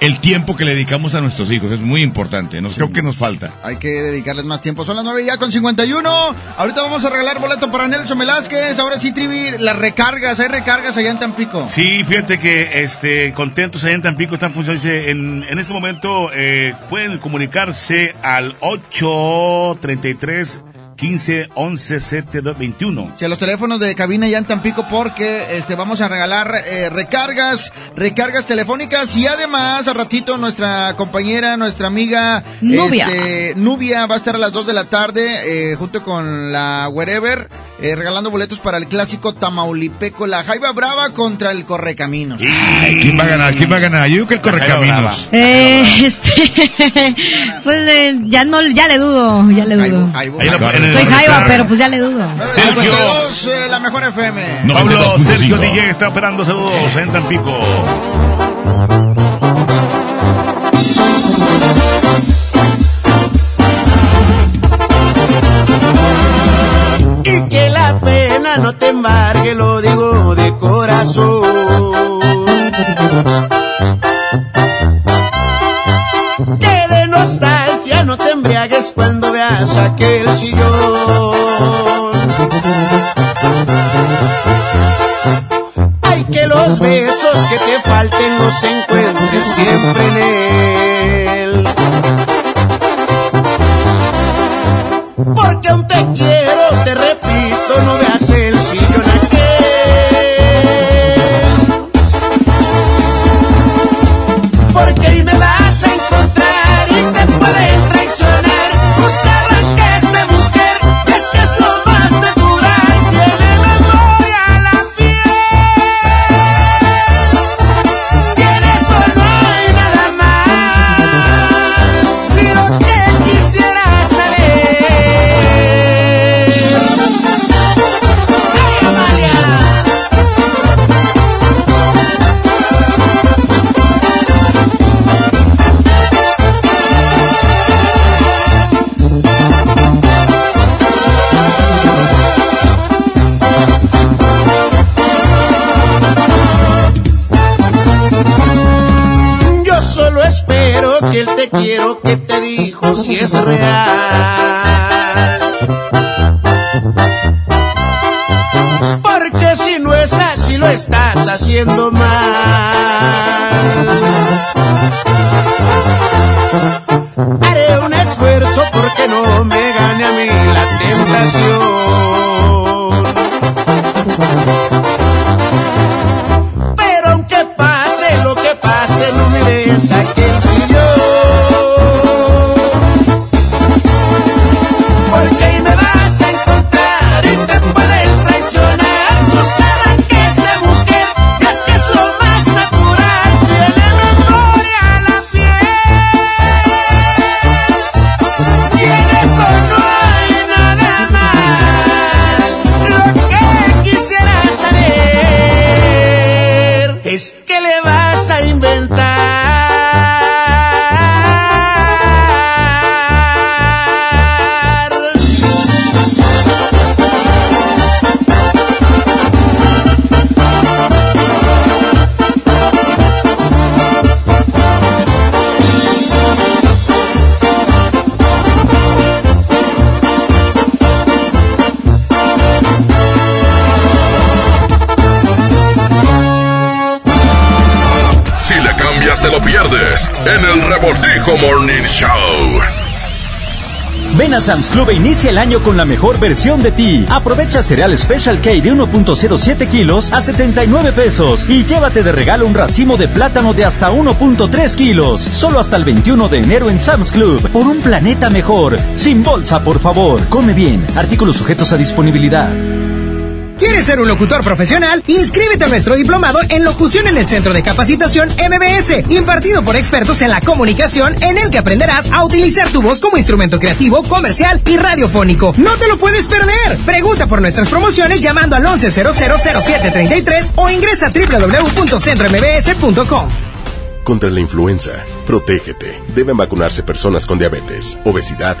El tiempo que le dedicamos a nuestros hijos es muy importante. Nos, Creo que nos falta. Hay que dedicarles más tiempo. Son las 9 ya con 51. Ahorita vamos a regalar boleto para Nelson Velázquez. Ahora sí, Trivi, las recargas. Hay recargas allá en Tampico. Sí, fíjate que este contentos allá en Tampico están funcionando. Dice, en, en este momento eh, pueden comunicarse al 833 15 11 7 21. Sí, a los teléfonos de cabina ya en Tampico porque este vamos a regalar eh, recargas, recargas telefónicas y además a ratito nuestra compañera, nuestra amiga Nubia. este, Nubia va a estar a las 2 de la tarde eh, junto con la Wherever eh, regalando boletos para el clásico Tamaulipeco, la Jaiba Brava contra el Correcaminos. Ay, ¿Quién va a ganar? ¿Quién va a ganar? Yo digo que el Correcaminos. Eh, [LAUGHS] este, [LAUGHS] pues eh, ya no, ya le dudo, ya le dudo. Ahí en el- Soy Jaiba, pero pues ya le dudo. Sergio. Saludos, eh, la mejor FM. Pablo Sergio DJ está operando. Saludos en Tampico. Y que la pena no te embargue, lo digo de corazón. Embriagues cuando veas aquel sillón. Ay, que los besos que te falten los encuentres siempre en él. aquel si es real. Porque si no es así lo estás haciendo mal. Haré un esfuerzo porque no me A Sam's Club e inicia el año con la mejor versión de ti. Aprovecha cereal Special K de 1.07 kilos a 79 pesos y llévate de regalo un racimo de plátano de hasta 1.3 kilos. Solo hasta el 21 de enero en Sam's Club. Por un planeta mejor. Sin bolsa, por favor. Come bien. Artículos sujetos a disponibilidad. ¿Quieres ser un locutor profesional? Inscríbete a nuestro diplomado en locución en el Centro de Capacitación MBS, impartido por expertos en la comunicación, en el que aprenderás a utilizar tu voz como instrumento creativo, comercial y radiofónico. ¡No te lo puedes perder! Pregunta por nuestras promociones llamando al 11000733 o ingresa a www.centrombs.com. Contra la influenza, protégete. Deben vacunarse personas con diabetes, obesidad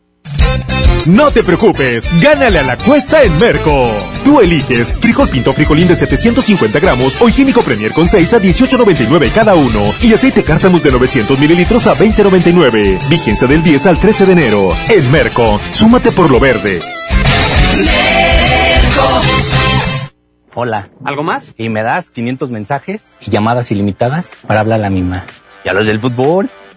No te preocupes, gánale a la cuesta en Merco. Tú eliges frijol pinto frijolín de 750 gramos o higiénico Premier con 6 a 18.99 cada uno y aceite cártamus de 900 mililitros a 20.99. Vigencia del 10 al 13 de enero. En Merco, súmate por lo verde. Hola. ¿Algo más? Y me das 500 mensajes y llamadas ilimitadas para hablar a la misma. ¿Y a los del fútbol?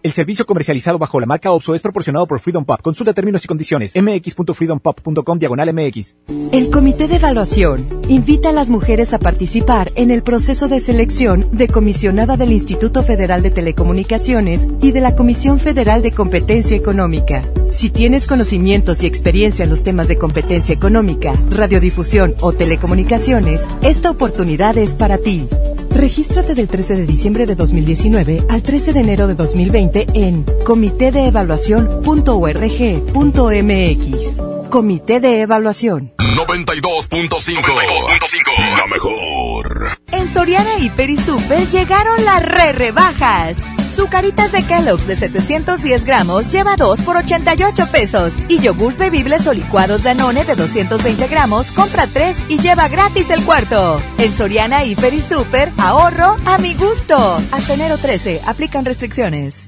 El servicio comercializado bajo la marca OXO es proporcionado por Freedom Pop. Consulta términos y condiciones. mx.freedompop.com diagonal mx. El Comité de Evaluación invita a las mujeres a participar en el proceso de selección de comisionada del Instituto Federal de Telecomunicaciones y de la Comisión Federal de Competencia Económica. Si tienes conocimientos y experiencia en los temas de competencia económica, radiodifusión o telecomunicaciones, esta oportunidad es para ti. Regístrate del 13 de diciembre de 2019 al 13 de enero de 2020 en comitedeevaluación.org.mx. Comité de Evaluación. 92.5. La mejor. En Soriana Hiper y Super llegaron las re rebajas. Zucaritas de Kellogg's de 710 gramos lleva 2 por 88 pesos. Y yogurts bebibles o licuados Danone de 220 gramos compra 3 y lleva gratis el cuarto. En Soriana Hiper y Super, ahorro a mi gusto. Hasta enero 13, aplican restricciones.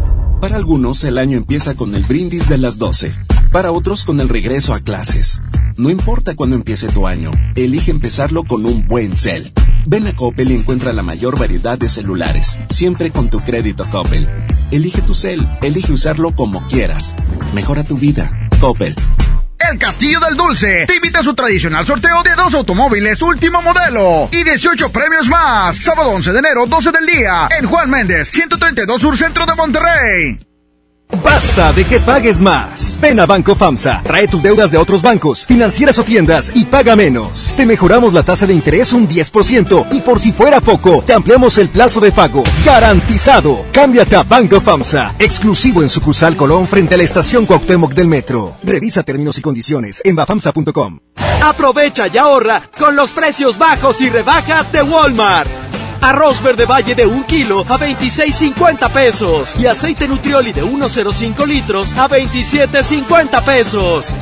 Para algunos el año empieza con el brindis de las 12. Para otros con el regreso a clases. No importa cuándo empiece tu año, elige empezarlo con un buen cel. Ven a Coppel y encuentra la mayor variedad de celulares, siempre con tu crédito Coppel. Elige tu cel, elige usarlo como quieras. Mejora tu vida. Coppel. El Castillo del Dulce te invita a su tradicional sorteo de dos automóviles último modelo y 18 premios más. Sábado 11 de enero, 12 del día, en Juan Méndez, 132 Sur Centro de Monterrey. Basta de que pagues más. Ven a Banco FAMSA, trae tus deudas de otros bancos, financieras o tiendas y paga menos. Te mejoramos la tasa de interés un 10% y por si fuera poco, te ampliamos el plazo de pago. Garantizado. Cámbiate a Banco FAMSA, exclusivo en sucursal Colón frente a la estación Cuauhtémoc del Metro. Revisa términos y condiciones en bafamsa.com. Aprovecha y ahorra con los precios bajos y rebajas de Walmart. Arroz verde valle de 1 kilo a 26.50 pesos. Y aceite nutrioli de 1.05 litros a 27.50 pesos.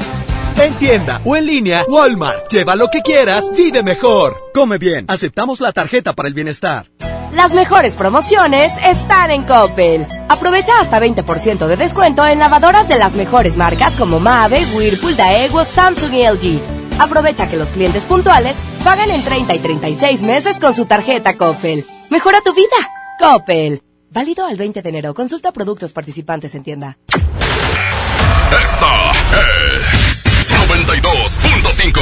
En tienda o en línea, Walmart. Lleva lo que quieras, vive mejor. Come bien. Aceptamos la tarjeta para el bienestar. Las mejores promociones están en Coppel. Aprovecha hasta 20% de descuento en lavadoras de las mejores marcas como Mave, Whirlpool, Daewoo, Samsung y LG. Aprovecha que los clientes puntuales pagan en 30 y 36 meses con su tarjeta Coppel. Mejora tu vida. Coppel. Válido al 20 de enero. Consulta productos participantes en tienda. Esta es 92.5.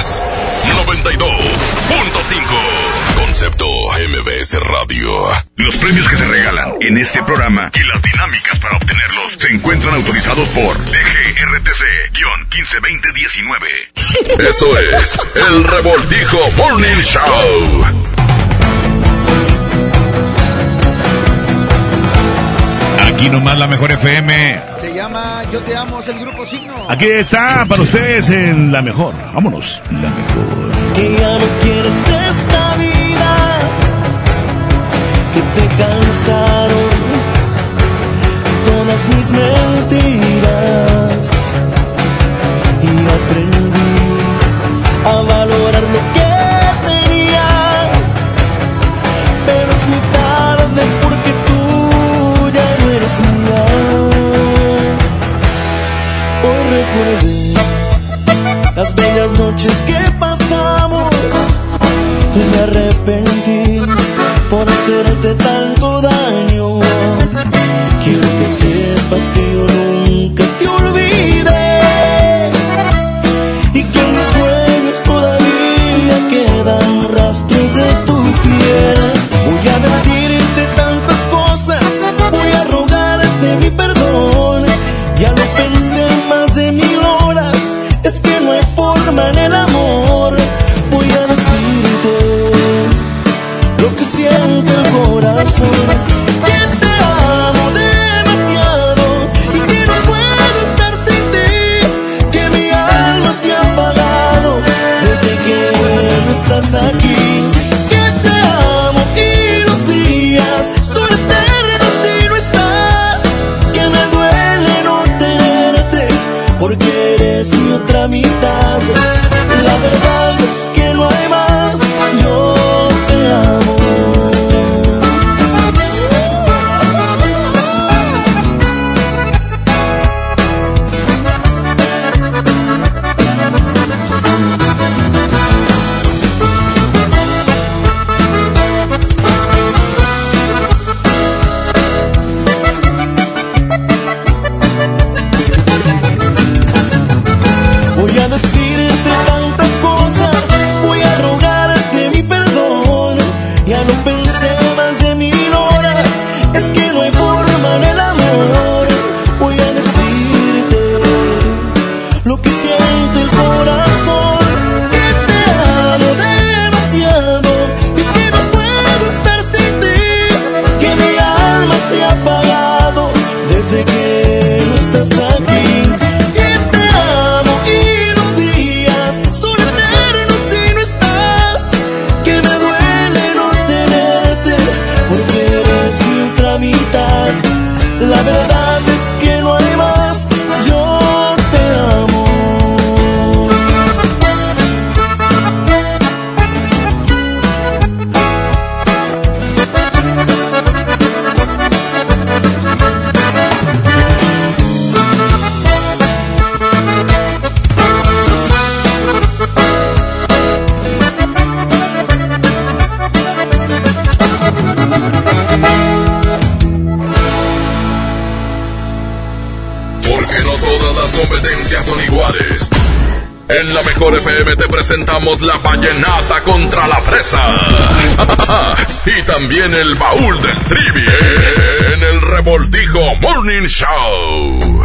92.5. Concepto MBS Radio. Los premios que se regalan en este programa y las dinámicas para obtenerlos se encuentran autorizados por DGRTC-152019. Esto es El Revoltijo Morning Show. Aquí nomás la mejor FM. Se llama Yo Te Amo, es el grupo Signo. Aquí está para ustedes en la mejor. Vámonos. La mejor. Que ya no quieres esta vida, que te cansaron todas mis mentiras y aprendí a valorar lo que tenía, pero es muy tarde porque tú ya no eres mía. Hoy recordé las bellas noches que hacerte tanto daño. Quiero que sepas que yo nunca te olvidé y que en mis sueños todavía quedan rastros de tu piel. Voy a decirte tantas cosas, voy a rogarte mi perdón. Ya lo pensé más de mil horas, es que no hay forma en el corazón. Que presentamos la vallenata contra la fresa. [LAUGHS] y también el baúl del trivi en el revoltijo Morning Show.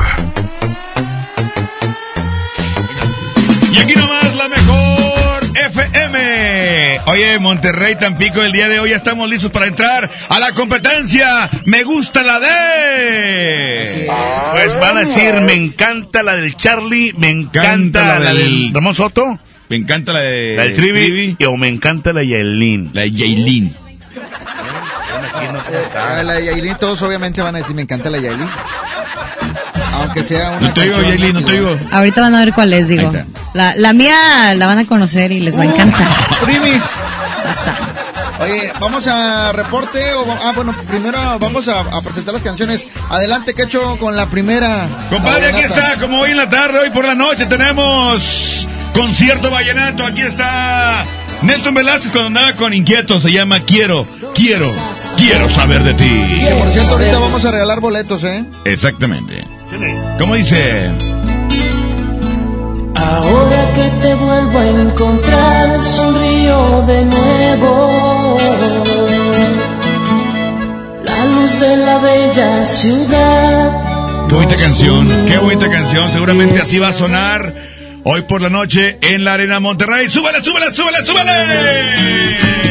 Y aquí nomás la mejor FM. Oye, Monterrey, Tampico, el día de hoy ya estamos listos para entrar a la competencia. Me gusta la de... Pues van a decir, me encanta la del Charlie, me encanta, la, del Ramón Soto. Me encanta la de... La del Trivi, y o me encanta la Yailin. La de Yailin. Ah, la Yailin, todos obviamente van a decir, me encanta la Yailin. Aunque sea una. No te canción Yailin, no te oigo. Ahorita van a ver cuál es, digo. La, la mía la van a conocer y les va a encantar. [LAUGHS] Primis. Sasa. Oye, vamos a reporte o ah bueno, primero vamos a, a presentar las canciones. Adelante, Quecho, con la primera. Compadre, aquí está, como hoy en la tarde, hoy por la noche tenemos concierto vallenato. Aquí está Nelson Velázquez cuando andaba con inquieto, se llama Quiero, quiero, quiero saber de ti. Por cierto, ahorita vamos a regalar boletos, ¿eh? Exactamente. ¿Cómo dice? Ahora que te vuelvo a encontrar, sonrío de nuevo. La luz de la bella ciudad. Qué bonita canción, qué bonita canción. Seguramente así va a sonar hoy por la noche en la Arena Monterrey. ¡Súbale, súbale, súbale, súbale!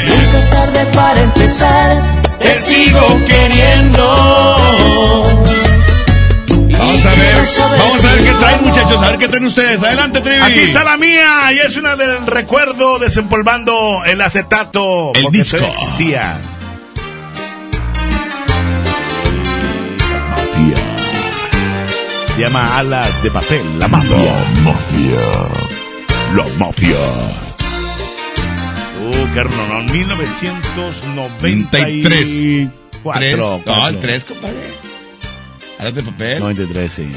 Nunca es tarde para empezar. Te sigo queriendo. Vamos a ver, vamos a ver qué traen muchachos, a ver qué traen ustedes. Adelante, Trivi. Aquí está la mía y es una del recuerdo desempolvando el acetato. El disco. todavía existía. Se llama Alas de Papel, la mafia. La mafia. La mafia. Uh, qué rolón, 1993. 93. Cuatro, Tres. No, cuatro. el 3, compadre. Alas de papel. 93, sí.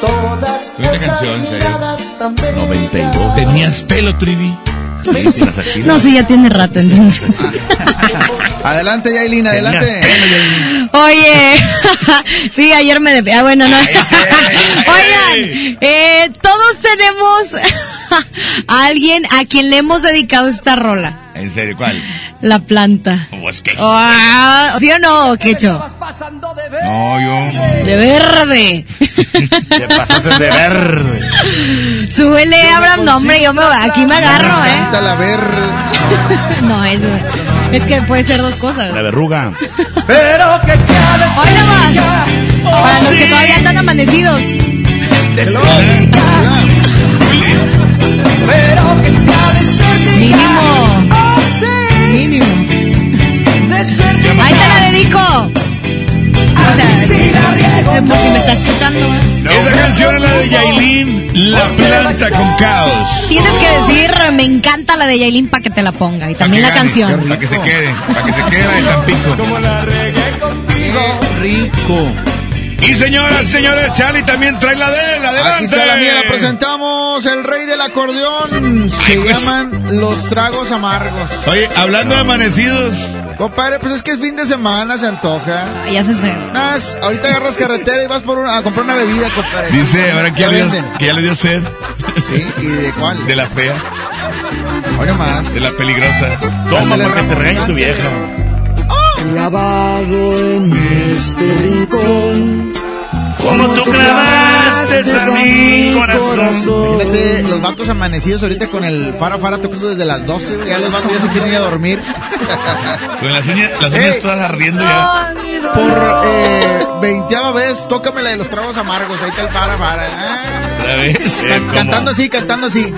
Todas esas canción, en serio. miradas tan bellas. 92. ¿Tenías pelo, Trivi? No, sí, ya tiene rato entonces. [LAUGHS] Adelante, Yailin, adelante. Oye, [LAUGHS] sí, ayer me... Ah, bueno, no. Oigan, eh, todos tenemos [LAUGHS] a alguien a quien le hemos dedicado esta rola. En serio, ¿cuál? La planta. Pues que. Ah, ¿Sí o no, Quecho? No, yo. De verde. Te pasaste de verde. Súbele, Abraham, no, hombre, yo me, aquí me agarro, ¿eh? Canta la ver. [LAUGHS] No, eso es que puede ser dos cosas. La verruga. Pero que sea de Hoy nomás. Para los que todavía están amanecidos. de Sónica. Pero que sea de cerquita. Mínimo. Ahí te la dedico. O sea, por si me está escuchando. ¿eh? Esa canción es la de Yailin, La Planta con Caos. Tienes que decir, me encanta la de Yailin para que te la ponga. Y también la canción. Para que se quede, para que se quede la de Tampico. Como la regué contigo. Rico. Y señoras señores, Charlie también trae la de él, adelante. Aquí está la mía, la presentamos, el rey del acordeón. Se Ay, pues. llaman Los Tragos Amargos. Oye, hablando de amanecidos, Compadre, pues es que es fin de semana, se antoja. Ah, Ya se sé. Nas, ahorita agarras carretera y vas por una- a comprar una bebida, compadre. dice ahora que ya, le dio, que ya le dio sed Sí, ¿y de cuál? de la fea, Hoy más. de la peligrosa. Toma para que te regañe tu vieja. Clavado en este rincón, como tú clavaste a mi corazón. Imagínate los vatos amanecidos ahorita con el fara fara tocando desde las 12, güey. Ya los vatos ya se quieren ir a dormir. [LAUGHS] Con las uñas, las uñas Ey. todas ardiendo ya. Por eh, veinteava vez, tócame la de los tragos amargos. Ahí está el fara fara. Ah, Otra vez. Eh, [LAUGHS] cantando así, cantando así.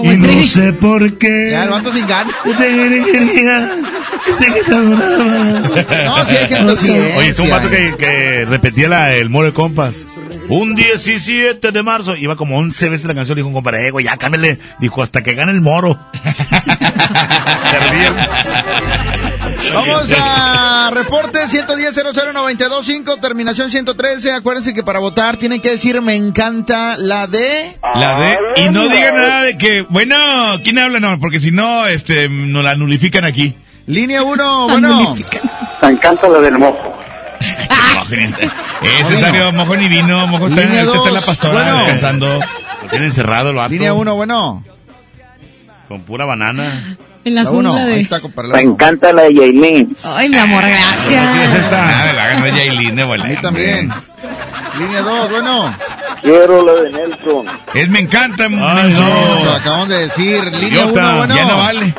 Y no sé por qué. Ya, el vato sin ganas. No, sí hay gente así, ¿eh? Oye, es un vato que, que repetía la, el moro de compas. Un 17 de marzo. Iba como 11 veces la canción. Le dijo un compadre, eh, güey, ya cámbiale. Dijo, hasta que gane el moro. [LAUGHS] Vamos a reporte 110-00-925, terminación 113. Acuérdense que para votar tienen que decir me encanta la de... La de, y no digan nada de que, bueno, ¿quién habla? No, porque si no, este, nos la nulifican aquí. Línea 1, [LAUGHS] bueno. Me encanta la del mojo. [LAUGHS] Ese salió, mojo ni vino, mojo está, Línea ahorita está en la dos, pastora bueno. descansando. Lo tiene encerrado el vato. Línea 1, bueno. Con pura banana. En la La uno, jungla ahí de... está, compadre. Me encanta la de Yailin. Ay, mi amor, gracias. Nada, la gana Yailin de Ahí también. Línea 2, bueno. Quiero la de Nelson. Es me encanta, Eso, Nelson. acabamos de decir. Línea Idiota, 1, bueno. Ya no vale.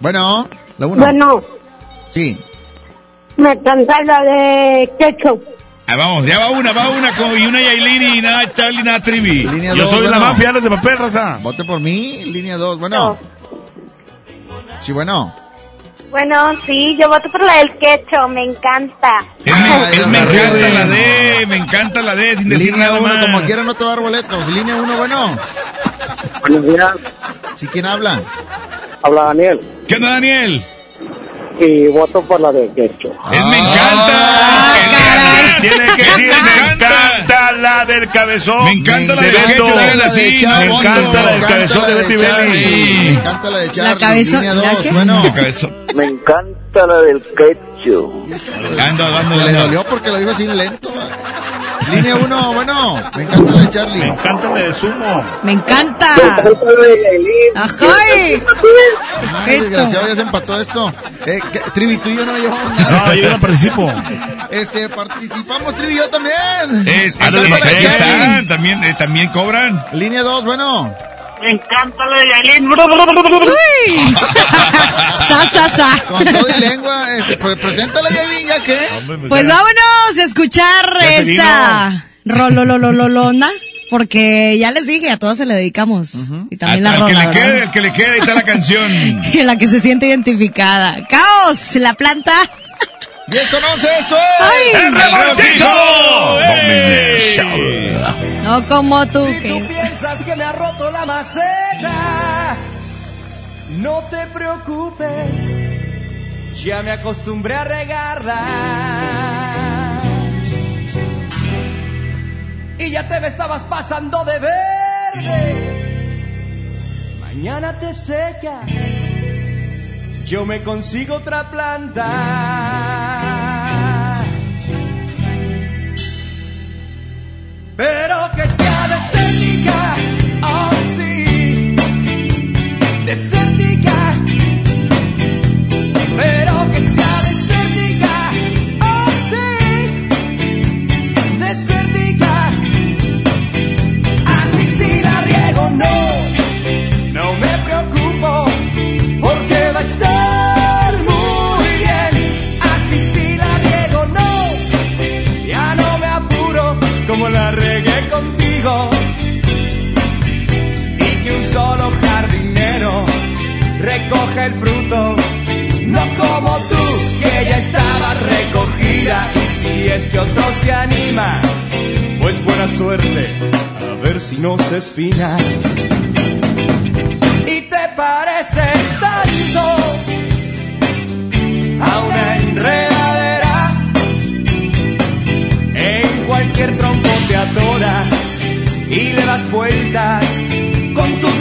Bueno, la 1. Bueno, Sí. me encanta la de Ketchup. Ah, vamos, ya va una, va una con, y una Yailin y nada Charlie, nada Trivi. Línea Yo dos, soy de la bueno. mafia, de papel, raza. Vote por mí. Línea 2, bueno. Sí, bueno. Bueno, sí, yo voto por la del Ketchup, me encanta. Es, me, encanta la D, me encanta la D, sin decir Línea nada 1, más. como quiera no te va a dar boletos. Línea 1, bueno. Buenos días. ¿Sí quién habla? Habla Daniel. ¿Qué onda, Daniel? Y voto por la de Ketchup. Es me encanta. Tiene que decir, me encanta la del cabezón. Me encanta la de del Beto. Me encanta la del cabezón de Betty. Belly. Me encanta la de Charlie. cabezón- Línea ¿la 2, qué? bueno. Cabezón. Me encanta la del Ketchup. Ando, ando, Le dolió porque lo dijo así lento. Línea 1, bueno. Me encanta la de Charlie. Me encanta la de. Me encanta. Me encanta la de Yailin. ¡Ajay! Ay, desgraciado, ya se empató esto. Eh. Trivi, tú y yo no llevamos nada. No, yo no participo. Este, participamos, Trivi y yo también. Eh, eh, papel. ahí están, también, eh, también cobran. Línea 2, bueno. Me encanta la de Yailin. ¡Uy! [LAUGHS] ¡Sa, sa, sa! Con todo y lengua. Este, pues, preséntala, Yailin, ¿ya qué? Pues vámonos a escuchar esta rololololona, porque ya les dije, a todas se la dedicamos. Y también Al, la al que rola, le ¿verdad? quede, al que le quede, ahí está la canción. [LAUGHS] En la que se siente identificada. ¡Caos! La planta. 10 con 11, esto es. ¡Ay! ¡El revoltijo! No como tú, que... piensas que me ha roto la maceta, no te preocupes, ya me acostumbré a regarla. Y ya te me estabas pasando de verde. Mañana te secas, yo me consigo otra planta. Pero que sea desértica, oh sí, desértica. El fruto, no como tú que ya estaba recogida. Y si es que otro se anima, pues buena suerte, a ver si no se espina. Y te pareces tanto a una enredadera. En cualquier tronco te atoras y le das vueltas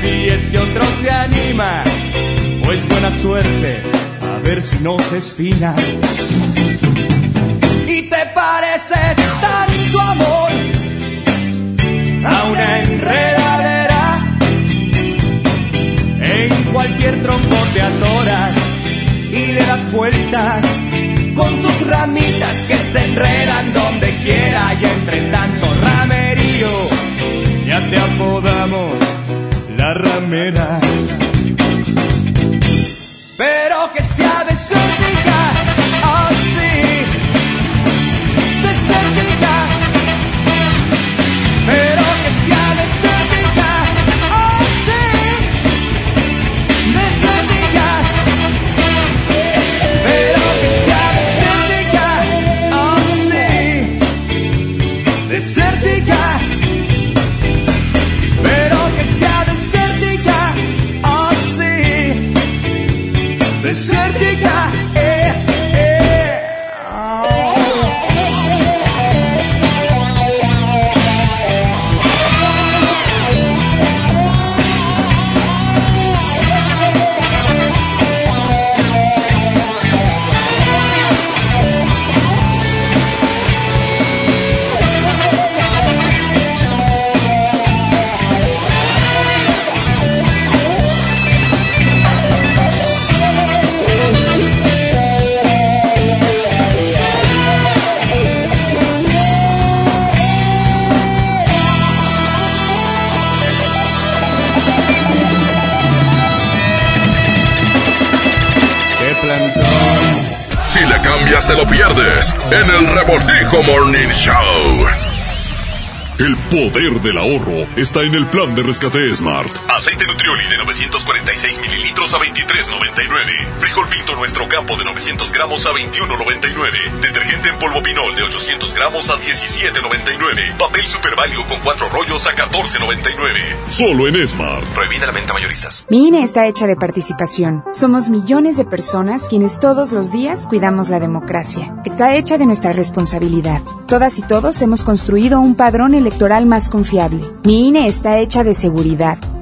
Si es que otro se anima, pues buena suerte, a ver si no se espina. Y te pareces tanto amor a una enredadera. En cualquier tronco te atoras y le das vueltas con tus ramitas que se enredan donde quiera y entre tanto te apodamos la ramera. Pero lo pierdes en el Revoltijo Morning Show. El poder del ahorro está en el plan de rescate Smart. Aceite Nutrioli de 946 mililitros a 23.99. Frijol Pinto Nuestro Campo de 900 gramos a 21.99. Detergente en polvo Pinol de 800 gramos a 17.99. Papel Super Value con cuatro rollos a 14.99. Solo en Smart. Prohibida la venta mayoristas. Mi INE está hecha de participación. Somos millones de personas quienes todos los días cuidamos la democracia. Está hecha de nuestra responsabilidad. Todas y todos hemos construido un padrón electoral más confiable. Mi INE está hecha de seguridad.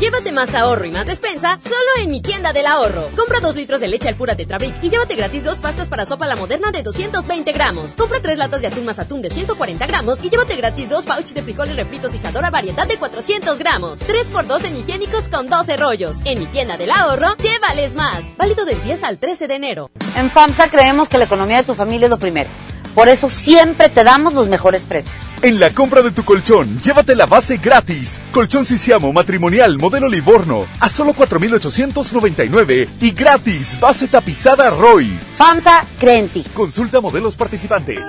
Llévate más ahorro y más despensa solo en mi tienda del ahorro. Compra dos litros de leche al pura Tetrabric y llévate gratis dos pastas para sopa la moderna de 220 gramos. Compra tres latas de atún más atún de 140 gramos y llévate gratis dos pouch de frijoles refritos y Sadora variedad de 400 gramos. 3 por 2 en higiénicos con 12 rollos. En mi tienda del ahorro, llévales más. Válido del 10 al 13 de enero. En FAMSA creemos que la economía de tu familia es lo primero. Por eso siempre te damos los mejores precios. En la compra de tu colchón, llévate la base gratis. Colchón Sisiamo matrimonial modelo Livorno a solo 4,899 y gratis base tapizada Roy. FAMSA cree en ti. Consulta modelos participantes.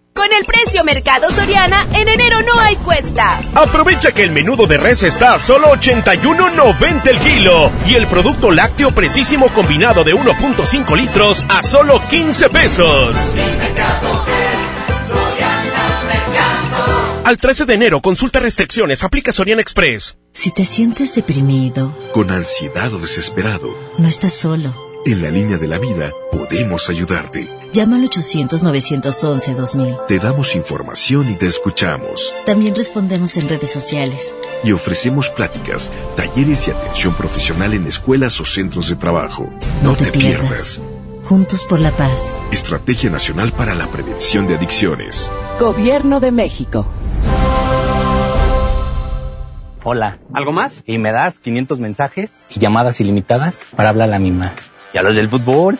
Con el precio Mercado Soriana, en enero no hay cuesta. Aprovecha que el menudo de res está a solo 81.90 el kilo y el producto lácteo precisísimo combinado de 1.5 litros a solo 15 pesos. Al 13 de enero, consulta restricciones, aplica Soriana Express. Si te sientes deprimido, Con ansiedad o desesperado, no estás solo. en la línea de la vida podemos ayudarte. Llama al 800-911-2000. Te damos información y te escuchamos. También respondemos en redes sociales. Y ofrecemos pláticas, talleres y atención profesional en escuelas o centros de trabajo. No, te, pierdas. Juntos por la paz. Estrategia Nacional para la Prevención de Adicciones. Gobierno de México. Hola. ¿Algo más? Y me das 500 mensajes y llamadas ilimitadas para hablar a la misma. ¿Y a los del fútbol?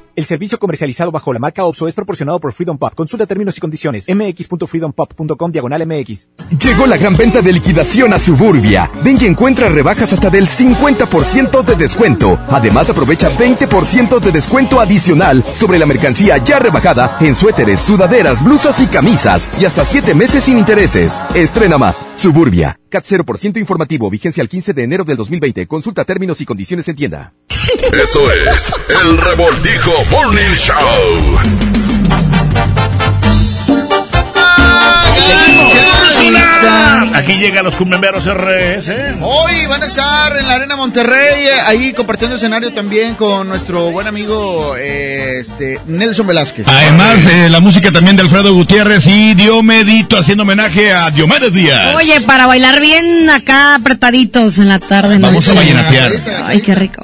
El servicio comercializado bajo la marca OPSO es proporcionado por Freedom Pop. Consulta términos y condiciones. mx.freedompop.com diagonal mx. Llegó la gran venta de liquidación a Suburbia. Ven y encuentra rebajas hasta del 50% de descuento. Además aprovecha 20% de descuento adicional sobre la mercancía ya rebajada en suéteres, sudaderas, blusas y camisas. Y hasta 7 meses sin intereses. Estrena más. Suburbia. CAT 0% informativo. Vigencia al 15 de enero del 2020. Consulta términos y condiciones en tienda. Esto es El Revoltijo Morning Show. Aquí llegan los cumbemeros RS. Hoy van a estar en la Arena Monterrey, eh, ahí compartiendo escenario también con nuestro buen amigo eh, este Nelson Velázquez. Además, eh, la música también de Alfredo Gutiérrez y Diomedito haciendo homenaje a Diomedes Díaz. Oye, para bailar bien acá apretaditos en la tarde. Vamos a vallenatear. Ay, qué rico.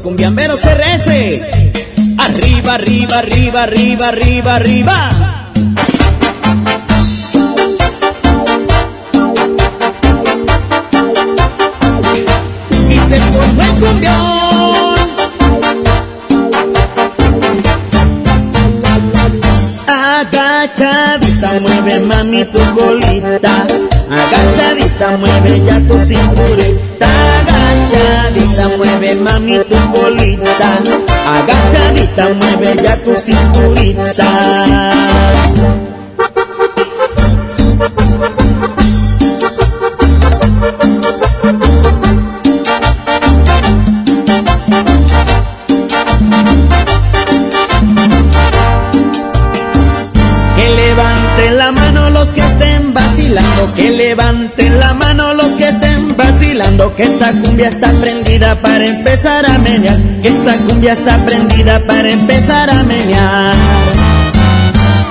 Los cumbiamberos RS. Arriba, arriba, arriba, arriba, arriba, arriba. Y se formó el cumbión. Agachadita, mueve mami tu colita. Agachadita, mueve ya tu cinturita. Agachadita, mueve mami tu colita. Agachadita, mueve ya tu cinturita. Que levanten la mano los que estén vacilando, que esta cumbia está prendida para empezar a menear, que esta cumbia está prendida para empezar a menear.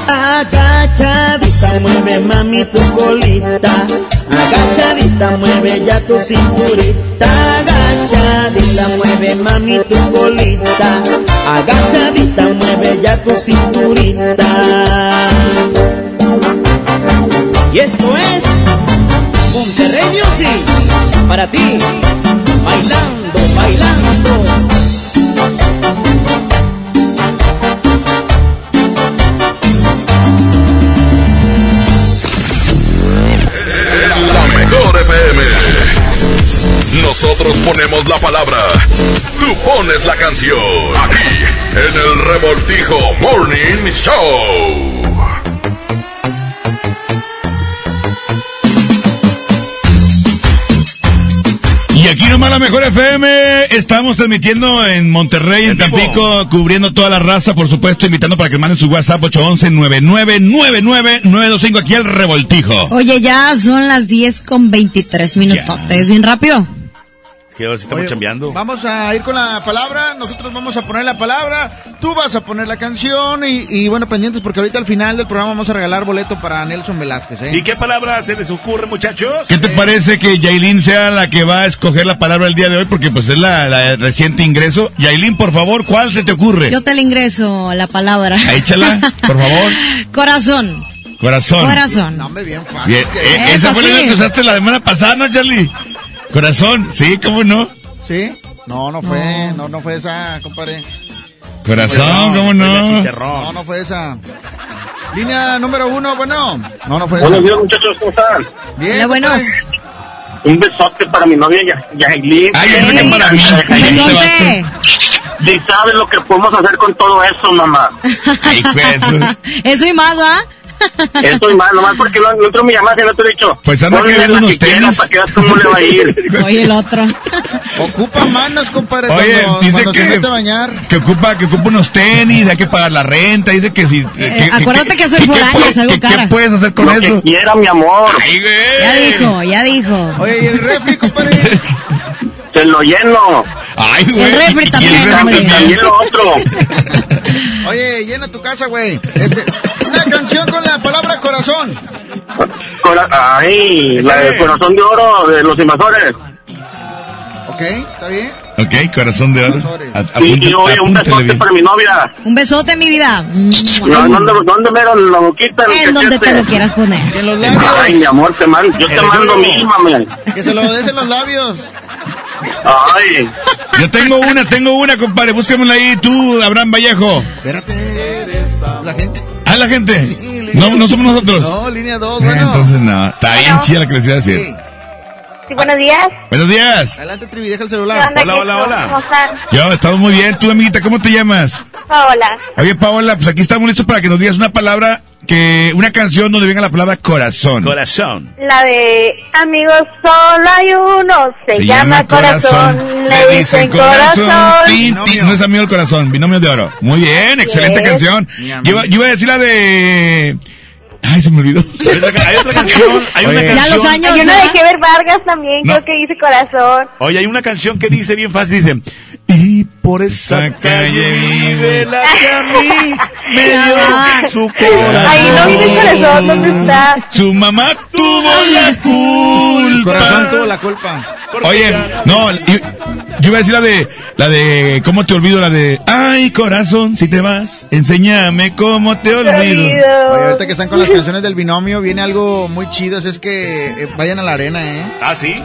Agachadita, mueve mami tu colita, agachadita, mueve ya tu cinturita, agachadita, mueve mami tu colita, agachadita, mueve ya tu cinturita. Y esto es Music para ti, bailando, bailando. La mejor FM. Nosotros ponemos la palabra. Tú pones la canción. Aquí, en el Revoltijo Morning Show. Y aquí nomás la mejor FM, estamos transmitiendo en Monterrey, en, Tampico, cubriendo toda la raza, por supuesto, invitando para que manden su WhatsApp 811-9999-925 aquí el revoltijo. Oye, ya son las 10 con 23 minutos. ¿Es bien rápido? Que ahora sí estamos Oye, chambeando. Vamos a ir con la palabra, nosotros vamos a poner la palabra, tú vas a poner la canción y, y bueno, pendientes porque ahorita al final del programa vamos a regalar boleto para Nelson Velázquez. ¿eh? ¿Y qué palabra se les ocurre, muchachos? ¿Qué te parece que Yailin sea la que va a escoger la palabra el día de hoy? Porque pues es la, la reciente ingreso. Yailin, por favor, ¿cuál se te ocurre? Yo te le ingreso la palabra. Échala, por favor. [LAUGHS] Corazón. Corazón. Corazón. No, hombre, bien fácil. Bien, eh, Eh, esa fue la que usaste la semana pasada, ¿no, Charlie? Corazón, sí, ¿cómo no? ¿Sí? No, no fue, no, no fue esa, compadre. Corazón, ¿cómo no? No, no fue esa. Línea número uno, bueno. No, no fue Buenos esa. días, muchachos, ¿cómo están? Bien. Hola, buenos. Un besote para mi novia Ya- Yailin. Ay, que para mí. Ay, Besote. Si sabes lo que podemos hacer con todo eso, mamá. Ay, pues. Eso y más, ¿va? Y más, nomás porque no, no otro me llamaste, no te he dicho. Pues anda Ponle queriendo la unos que quiera tenis. Para que veas cómo le va a ir. [LAUGHS] Oye, el otro. Ocupa manos, compadre. Oye, cuando, dice cuando se que, mete a bañar. que ocupa que ocupa unos tenis, hay que pagar la renta, dice que si... Eh, acuérdate que soy ¿qué foránea, puedes- es algo qué- cara. ¿Qué puedes hacer con Lo eso? que quiera, mi amor. Ay, güey. Ya dijo, ya dijo. Oye, ¿y el refri, compadre? [LAUGHS] Se lo lleno. Ay, güey. El refri y- y también, refri también. También lo otro. Oye, llena tu casa, güey. Este, una canción con la palabra corazón. Cora- Ay, la de corazón de oro de los invasores. ¿Ok? ¿Está bien? Ok, corazón de oro. A- Y, apunte- y oye, un besote bien. para mi novia. Un besote, mi vida. No, ¿Dónde, dónde mero la boquita? En donde te lo quieras poner. En los labios. Ay, mi amor, te mando, yo te mando mil, mami. Que se lo des en los labios. Ay, Yo tengo una, tengo una, compadre. Búscamela ahí, tú, Abraham Vallejo. Espérate. La gente. Ah, la gente. No, no somos nosotros. No, línea 2, Eh, bueno. Entonces, no. Está bien chida la que les iba a decir. Sí. Sí, buenos días. Buenos días. Adelante, Trivi, deja el ¿Qué celular. onda, Keiko? ¿Cómo están? Yo, estamos muy bien. Tú, amiguita, ¿cómo te llamas? Hola. Oye, Paola, pues aquí estamos listos para que nos digas una palabra, que una canción donde venga la palabra corazón. Corazón. La de amigos solo hay uno, se, llama, corazón. Le dicen corazón. Tin, tin, no es amigo del corazón, binomio de oro. Muy bien, excelente Yes. canción. Yo, iba- yo iba a decir la de... Ay, se me olvidó. Hay otra [LAUGHS] canción, hay una Oye. Ya canción. Hay una de Keber Vargas también, No. creo que dice corazón. Oye, hay una canción que dice bien fácil, dice, y por esa calle vive la que a mí [LAUGHS] me dio su corazón. Ahí no viene corazón, ¿dónde está? Su mamá tuvo la culpa. Corazón tuvo la culpa. Oye, no, yo, yo iba a decir la de, la de, ¿cómo te olvido? La de, ay, corazón, si te vas, enséñame cómo te olvido. Oye, ahorita que están con las canciones del binomio, viene algo muy chido, es que eh, vayan a la arena, ¿eh? Ah, sí.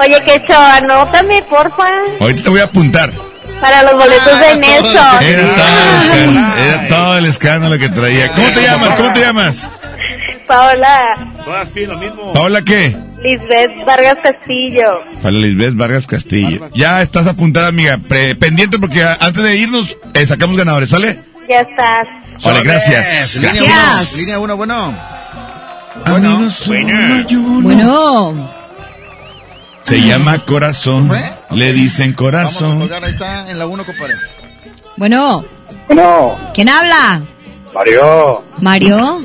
Oye, Quecho, anótame, porfa, Ahorita te voy a apuntar. para los boletos de Nelson. Era todo, el escándalo, era todo el escándalo que traía. ¿Cómo te llamas? ¿Cómo te llamas? Paola, Todas piden lo mismo. ¿Paola qué? Lisbeth Vargas Castillo. Para Lisbeth Vargas Castillo. Ya estás apuntada, amiga. Pre- pendiente porque antes de irnos eh, sacamos ganadores, ¿sale? Ya estás. Vale, gracias. Línea Gracias. uno, Línea 1, bueno. Amigos, Bueno. Se llama corazón. ¿Fue? Le dicen Vamos a corazón. colgar, ahí está en la 1, compadre. Bueno. No, ¿Quién habla? Mario. Mario.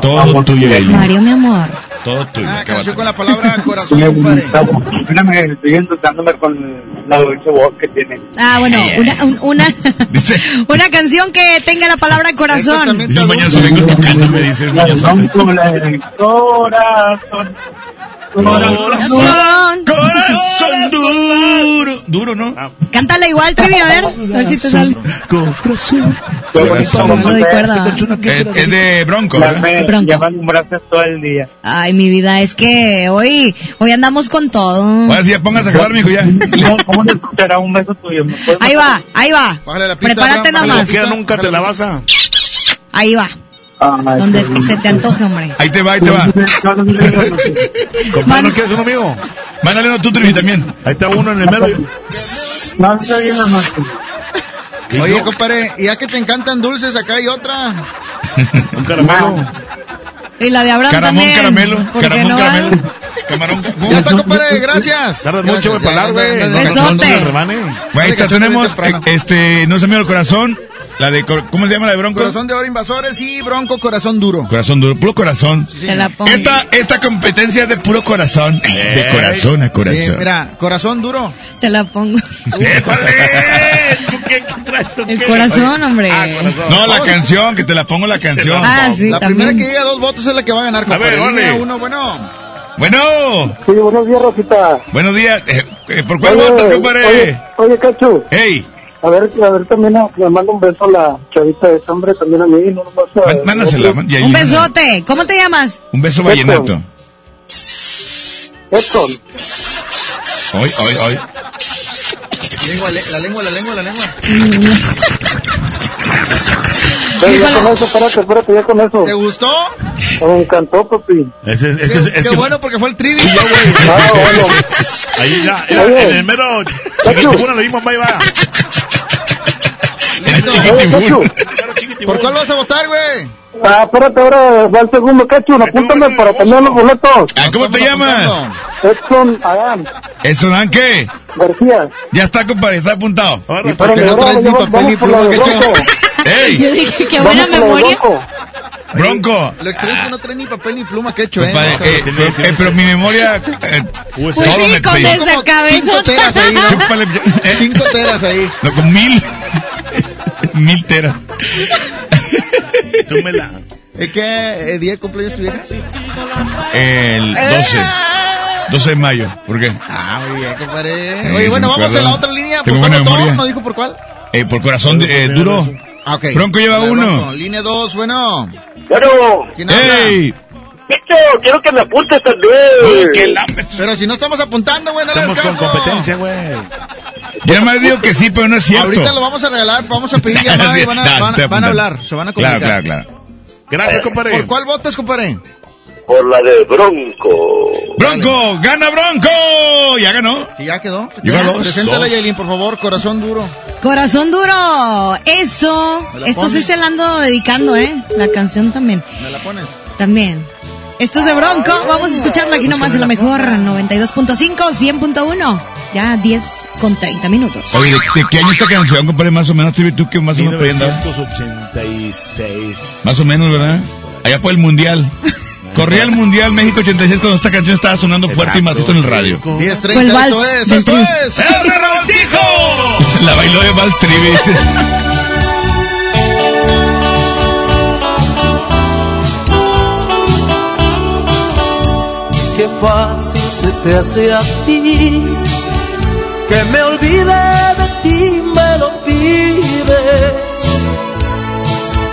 Todo tuyo. Mario, mi amor. Todo tuyo. Acábate. canción con la palabra [LAUGHS] corazón, compadre. Espérame, estoy intentándome con la dulce voz que tiene. Ah, bueno, una, un- una, [LAUGHS] [LAUGHS] una canción que tenga la palabra corazón. Dice el mañoso, vengo tocando, me dice el mañoso. Corazón. Corazón. Corazón duro. Duro, ¿no? Cántala igual, Trevi, a ver. A ver si te sale. Corazón. Cuerda. Es, de Bronco, ¿verdad? Bronco. alumbraste todo el día. Ay, mi vida, es que hoy, hoy andamos con todo. Ahora sí, ya póngase a jalar, mijo, ya. ¿Cómo le escuchará un beso tuyo? ¿Me puedes Ahí va, ahí va. Bájale la pista, Prepárate nada más. nunca te la vas a... Ahí va. Ay, Donde se te antoje, hombre. Ahí te va, ahí te va. Compadre, ¿no quieres uno amigo? Mándale uno tú, Trivi, también. Ahí está uno en el medio. No, está bien, mamá. Oye, compadre, ya que te encantan dulces, acá hay otra. Un caramelo. Y la de Abraham Caramón, también. caramelo. ¿Por qué Caramón, no caramelo. va? Camarón. Ya está, compadre, gracias. Tardas mucho güey. ya. no, no Besote. Bueno, ahí tenemos, eh, este, no es amigo del corazón. La de, ¿cómo se llama la de Bronco? Corazón de oro invasores y bronco corazón duro. Corazón duro, puro corazón. Te la pongo. Esta, esta competencia es de puro corazón. De corazón a Sí, corazón. mira, corazón duro. Te la pongo. [LAUGHS] ¡Épale! ¿Tú qué traes o El qué? corazón, hombre. Ah, corazón. No, la canción, que te la pongo la canción. Ah, sí, la primera que llegue a dos votos es la que va a ganar, compadre. ver, órale. uno, bueno. Bueno, Sí, buenos días, Rosita. buenos días. Eh, eh, ¿Por cuál Oye, votas, compadre? Oye, oye, Cachu, Hey, A ver, a ver, también a- me manda un beso a la chavita de ese hombre, también a mí, no a... Mándasela, man-. Un besote. ¿Cómo te llamas? Un beso vallenato. Edson. Hoy, hoy, hoy. Lengua, la lengua, la lengua, la lengua. [LAUGHS] Ven, ya con eso, espérate, espérate, ya con eso. ¿Te gustó? Me encantó, papi. Ese, es Qué, que, es qué que- bueno porque fue el trivia, Ah, [LAUGHS] bueno. Ahí ya, en el mero le dimos, ahí va. [LAUGHS] ¿Por cuál vas a votar, güey? Ah, espérate, ahora va el segundo Ketchum, apúntame para tener los boletos. Ah, ¿Cómo te llamas? Edson Adán ¿Eso dan qué? García. Ya está, compadre, está apuntado. ¿Y por qué no traes ni papel ni pluma, ¡Ey! Yo dije, qué buena memoria. Bronco. Lo extraño es que no trae ni papel ni pluma, que hecho, ¿eh? Eh, eh, eh, pero mi memoria, eh, Pues todo sí, me con esa cabeza. cinco teras ahí, ¿no? Chúpale, eh, Cinco teras ahí. No, con mil. Mil teras. Tú me la... ¿Es que eh, día de cumpleaños tu vieja? El 12. 12 de mayo. ¿Por qué? Ah, muy bien, compadre. Sí, Oye, bueno, vamos acuerdo. a la otra línea. ¿Por Tengo cuál buena votó? ¿No dijo por cuál? Eh, por corazón de- eh, duro. Ah, ok. Bronco lleva uno. Bronco. Línea 2, bueno. Bueno, ¿Quién habla? ¡Ey! Víctor, quiero que me apuntes también. Pero si no estamos apuntando, güey, no le Estamos con caso. competencia, güey. Ya más digo que sí, pero no es cierto. Ahorita lo vamos a regalar, vamos a pedir [LAUGHS] llamada y van a, No, van, a hablar, se van a Claro, comunicar. claro, claro. Gracias, compadre. ¿Por cuál votas, compadre? Por la de Bronco. ¡Bronco! ¡Gana Bronco! Ya ganó. Sí, ya quedó. Llegó a dos. Preséntala. Yailin, por favor, corazón duro. Corazón duro. Eso. Esto pones. sí se la ando dedicando, ¿eh? La canción también. ¿Me la pones? También. Esto es de Bronco. Vamos a escucharlo aquí nomás en lo mejor. 92.5, 100.1. Ya 10 con 30 minutos. Oye, ¿de, qué año esta canción, compadre? Más o menos, tú, tú que más o menos pudiendo. 1986. Más o menos, ¿verdad? Allá fue el Mundial. Corría el Mundial México 86 cuando esta canción estaba sonando fuerte y macizo en el radio. 10.30, Fue el vals esto es, esto es, ¡El Revoltijo! [LAUGHS] La bailó de Vals Trivi, fácil se te hace a ti que me olvide de ti, me lo pides.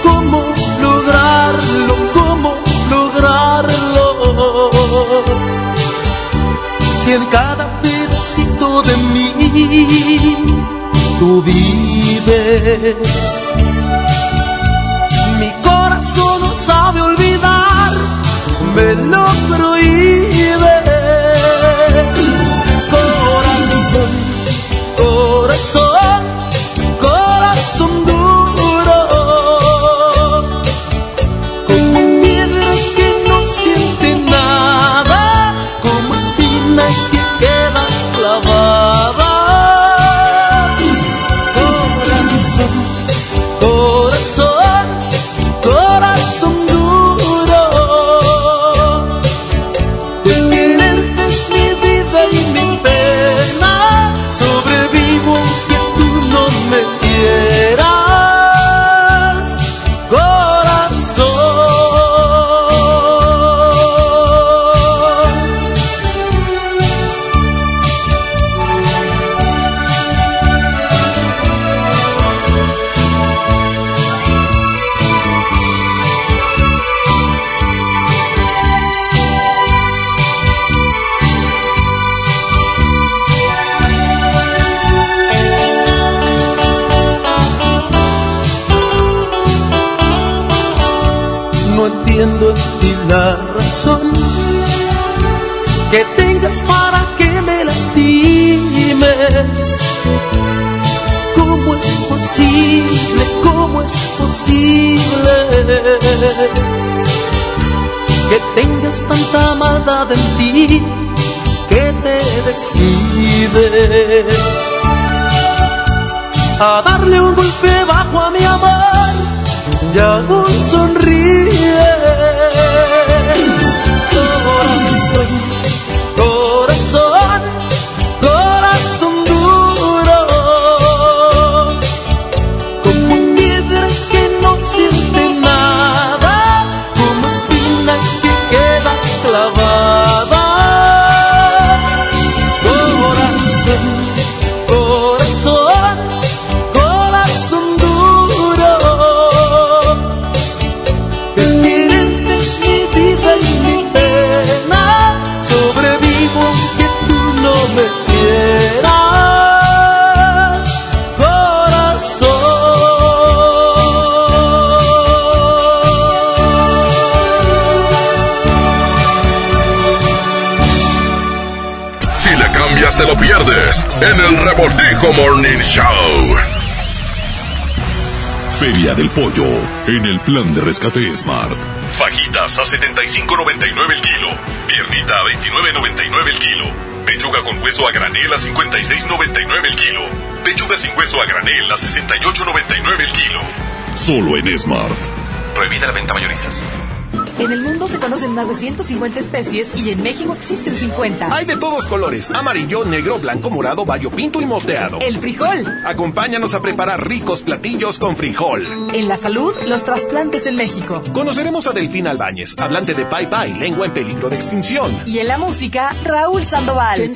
¿Cómo lograrlo? ¿Cómo lograrlo? Si en cada pedacito de mí tú vives. Mi corazón no sabe olvidar, me lo posible? ¿Cómo es posible que tengas tanta maldad en ti que te decide a darle un golpe bajo a mi amor y aún sonríes. En el Revoltijo Morning Show. Feria del Pollo, en el plan de rescate Smart. Fajitas a 75.99 el kilo. Piernita a 29.99 el kilo. Pechuga con hueso a granel a 56.99 el kilo. Pechuga sin hueso a granel a 68.99 el kilo. Solo en Smart. Prohibida la venta mayoristas. En el mundo se conocen más de 150 especies y en México existen 50. Hay de todos colores, amarillo, negro, blanco, morado, bayo pinto y moteado. El frijol. Acompáñanos a preparar ricos platillos con frijol. En la salud, los trasplantes en México. Conoceremos a Delfín Albáñez, hablante de Pai Pai, lengua en peligro de extinción. Y en la música, Raúl Sandoval.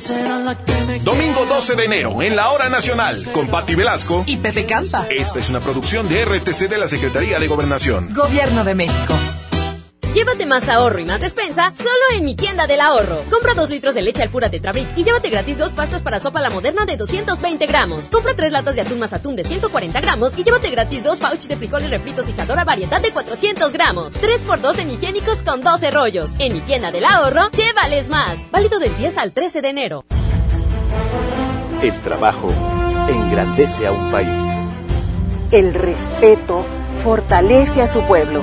Domingo 12 de enero, en la Hora Nacional, con Patti Velasco y Pepe Campa. Esta es una producción de RTC de la Secretaría de Gobernación. Gobierno de México. Llévate más ahorro y más despensa solo en mi tienda del ahorro. Compra dos litros de leche al pura Tetrabric y llévate gratis dos pastas para sopa la moderna de 220 gramos. Compra tres latas de atún más atún de 140 gramos y llévate gratis dos pouch de frijoles refritos y Sadora variedad de 400 gramos. 3 por 2 en higiénicos con 12 rollos. En mi tienda del ahorro, llévales más. Válido del 10 al 13 de enero. El trabajo engrandece a un país. El respeto fortalece a su pueblo.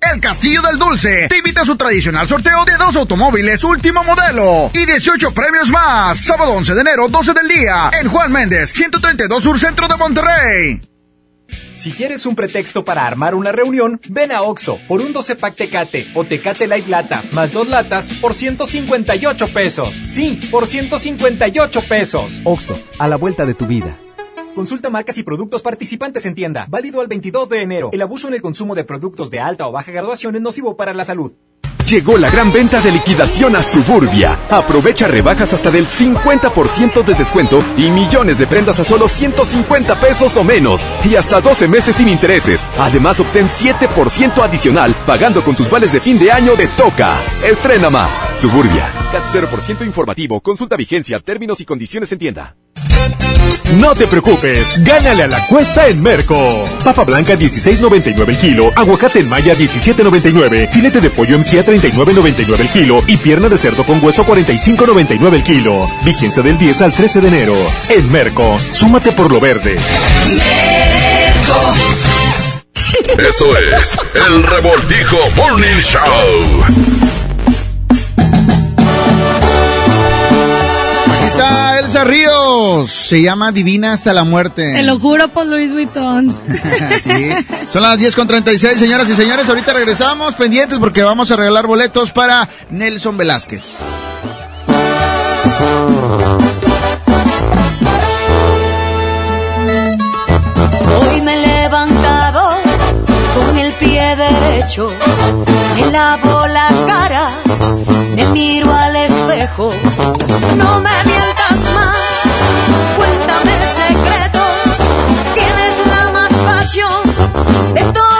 El Castillo del Dulce te invita a su tradicional sorteo de dos automóviles último modelo y 18 premios más. Sábado 11 de enero, 12 del día, en Juan Méndez, 132 Sur Centro de Monterrey. Si quieres un pretexto para armar una reunión, ven a Oxo por un 12 pack Tecate o Tecate Light Lata más dos latas por 158 pesos. Sí, por 158 pesos. Oxo, a la vuelta de tu vida. Consulta marcas y productos participantes en tienda. Válido al 22 de enero. El abuso en el consumo de productos de alta o baja graduación es nocivo para la salud. Llegó la gran venta de liquidación a Suburbia. Aprovecha rebajas hasta del 50% de descuento y millones de prendas a solo 150 pesos o menos. Y hasta 12 meses sin intereses. Además, obtén 7% adicional pagando con tus vales de fin de año de Toca. Estrena más. Suburbia. CAT 0% informativo. Consulta vigencia, términos y condiciones en tienda. No te preocupes, gánale a la cuesta en Merco. Papa blanca 16.99 el kilo, aguacate en maya 17.99, filete de pollo MC a 39.99 el kilo y pierna de cerdo con hueso 45.99 el kilo. Vigencia del 10 al 13 de enero. En Merco, súmate por lo verde. Esto es el Revoltijo Morning Show. Está Elsa Ríos. Se llama Divina hasta la muerte. Te lo juro por Luis Vuitton. [LAUGHS] Sí. Son las 10 con 36, señoras y señores. Ahorita regresamos pendientes porque vamos a regalar boletos para Nelson Velázquez. Hoy me he levantado con el pie derecho, me lavo la cara, me miro al espejo, no me mientas más, cuéntame secreto, quién es la más pasión de todo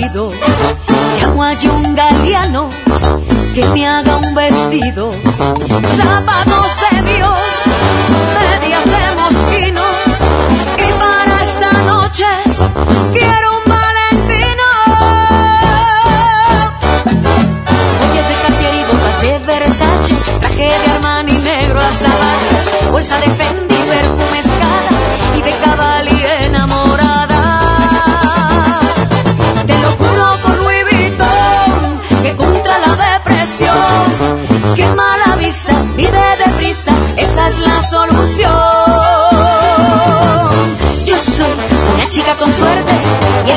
Llamo a un galeano que me haga un vestido, zapatos de Dios, medias de mosquino. Y para esta noche quiero un valentino. Hoy de Cartier y botas de Versace, traje de Armani negro hasta Bolsa de Fendi, perfume escala y de caballo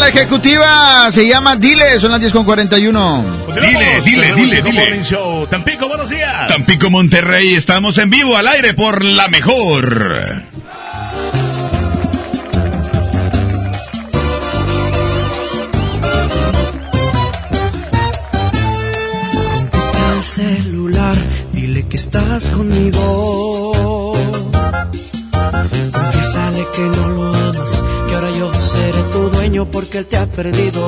la ejecutiva se llama Dile, son las 10 con 41. Dile, dile, dile, dile. Tampico, buenos días. Tampico, Monterrey, estamos en vivo al aire por la mejor. perdido.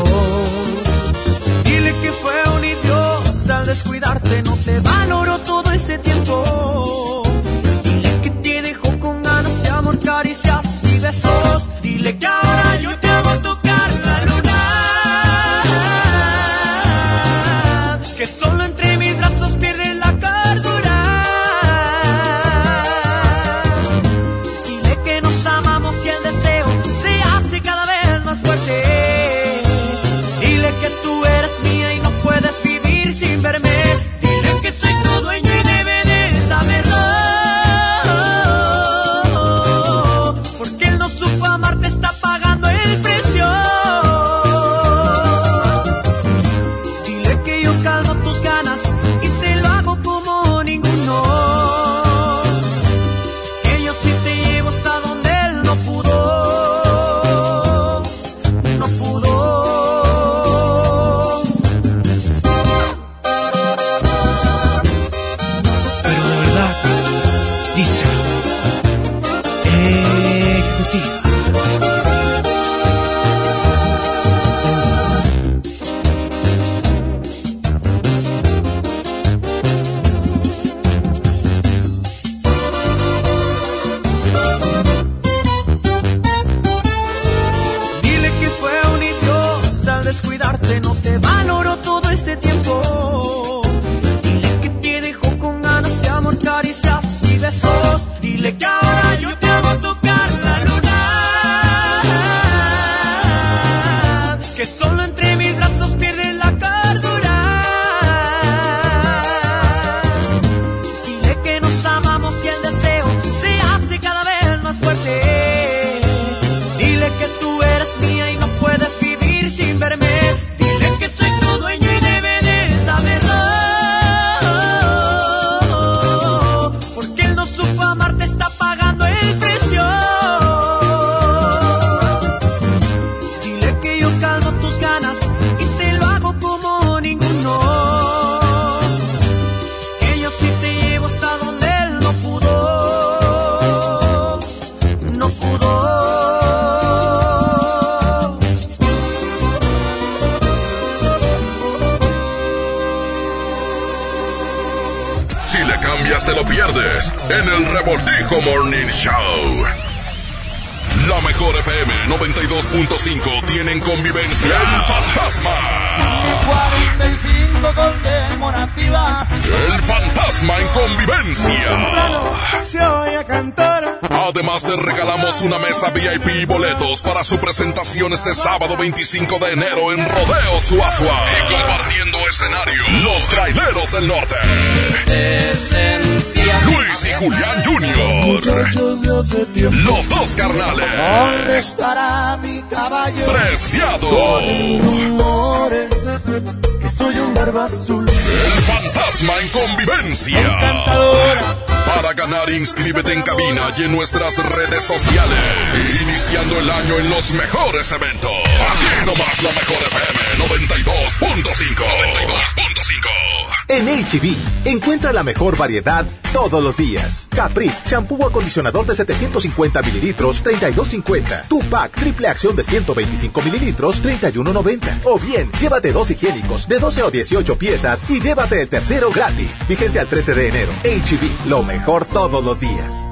Mesa VIP y boletos para su presentación este sábado 25 de enero en Rodeo Suazua. Y compartiendo escenario, los traileros del norte. Luis y Julián Jr. Los dos carnales. ¿Dónde estará mi caballo? Preciado. El fantasma en convivencia. Encantadora. Para ganar, inscríbete en cabina y en nuestras redes sociales. Iniciando el año en los mejores eventos. Aquí nomás la mejor FM 92.5. 92.5. En HB, encuentra la mejor variedad todos los días. Caprice, shampoo acondicionador de 750 mililitros, 32.50. Tupac, triple acción de 125 mililitros, 31.90. O bien, llévate dos higiénicos de 12 o 18 piezas y llévate el tercero gratis. Fíjense al 13 de enero. HB, lo mejor todos los días.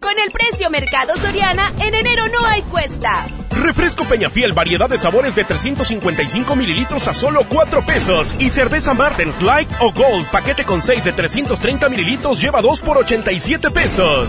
Con el precio Mercado Soriana, en enero no hay cuesta. Refresco Peñafiel, variedad de sabores de 355 mililitros a solo 4 pesos. Y cerveza Martens Light o Gold, paquete con 6 de 330 mililitros, lleva 2 por 87 pesos.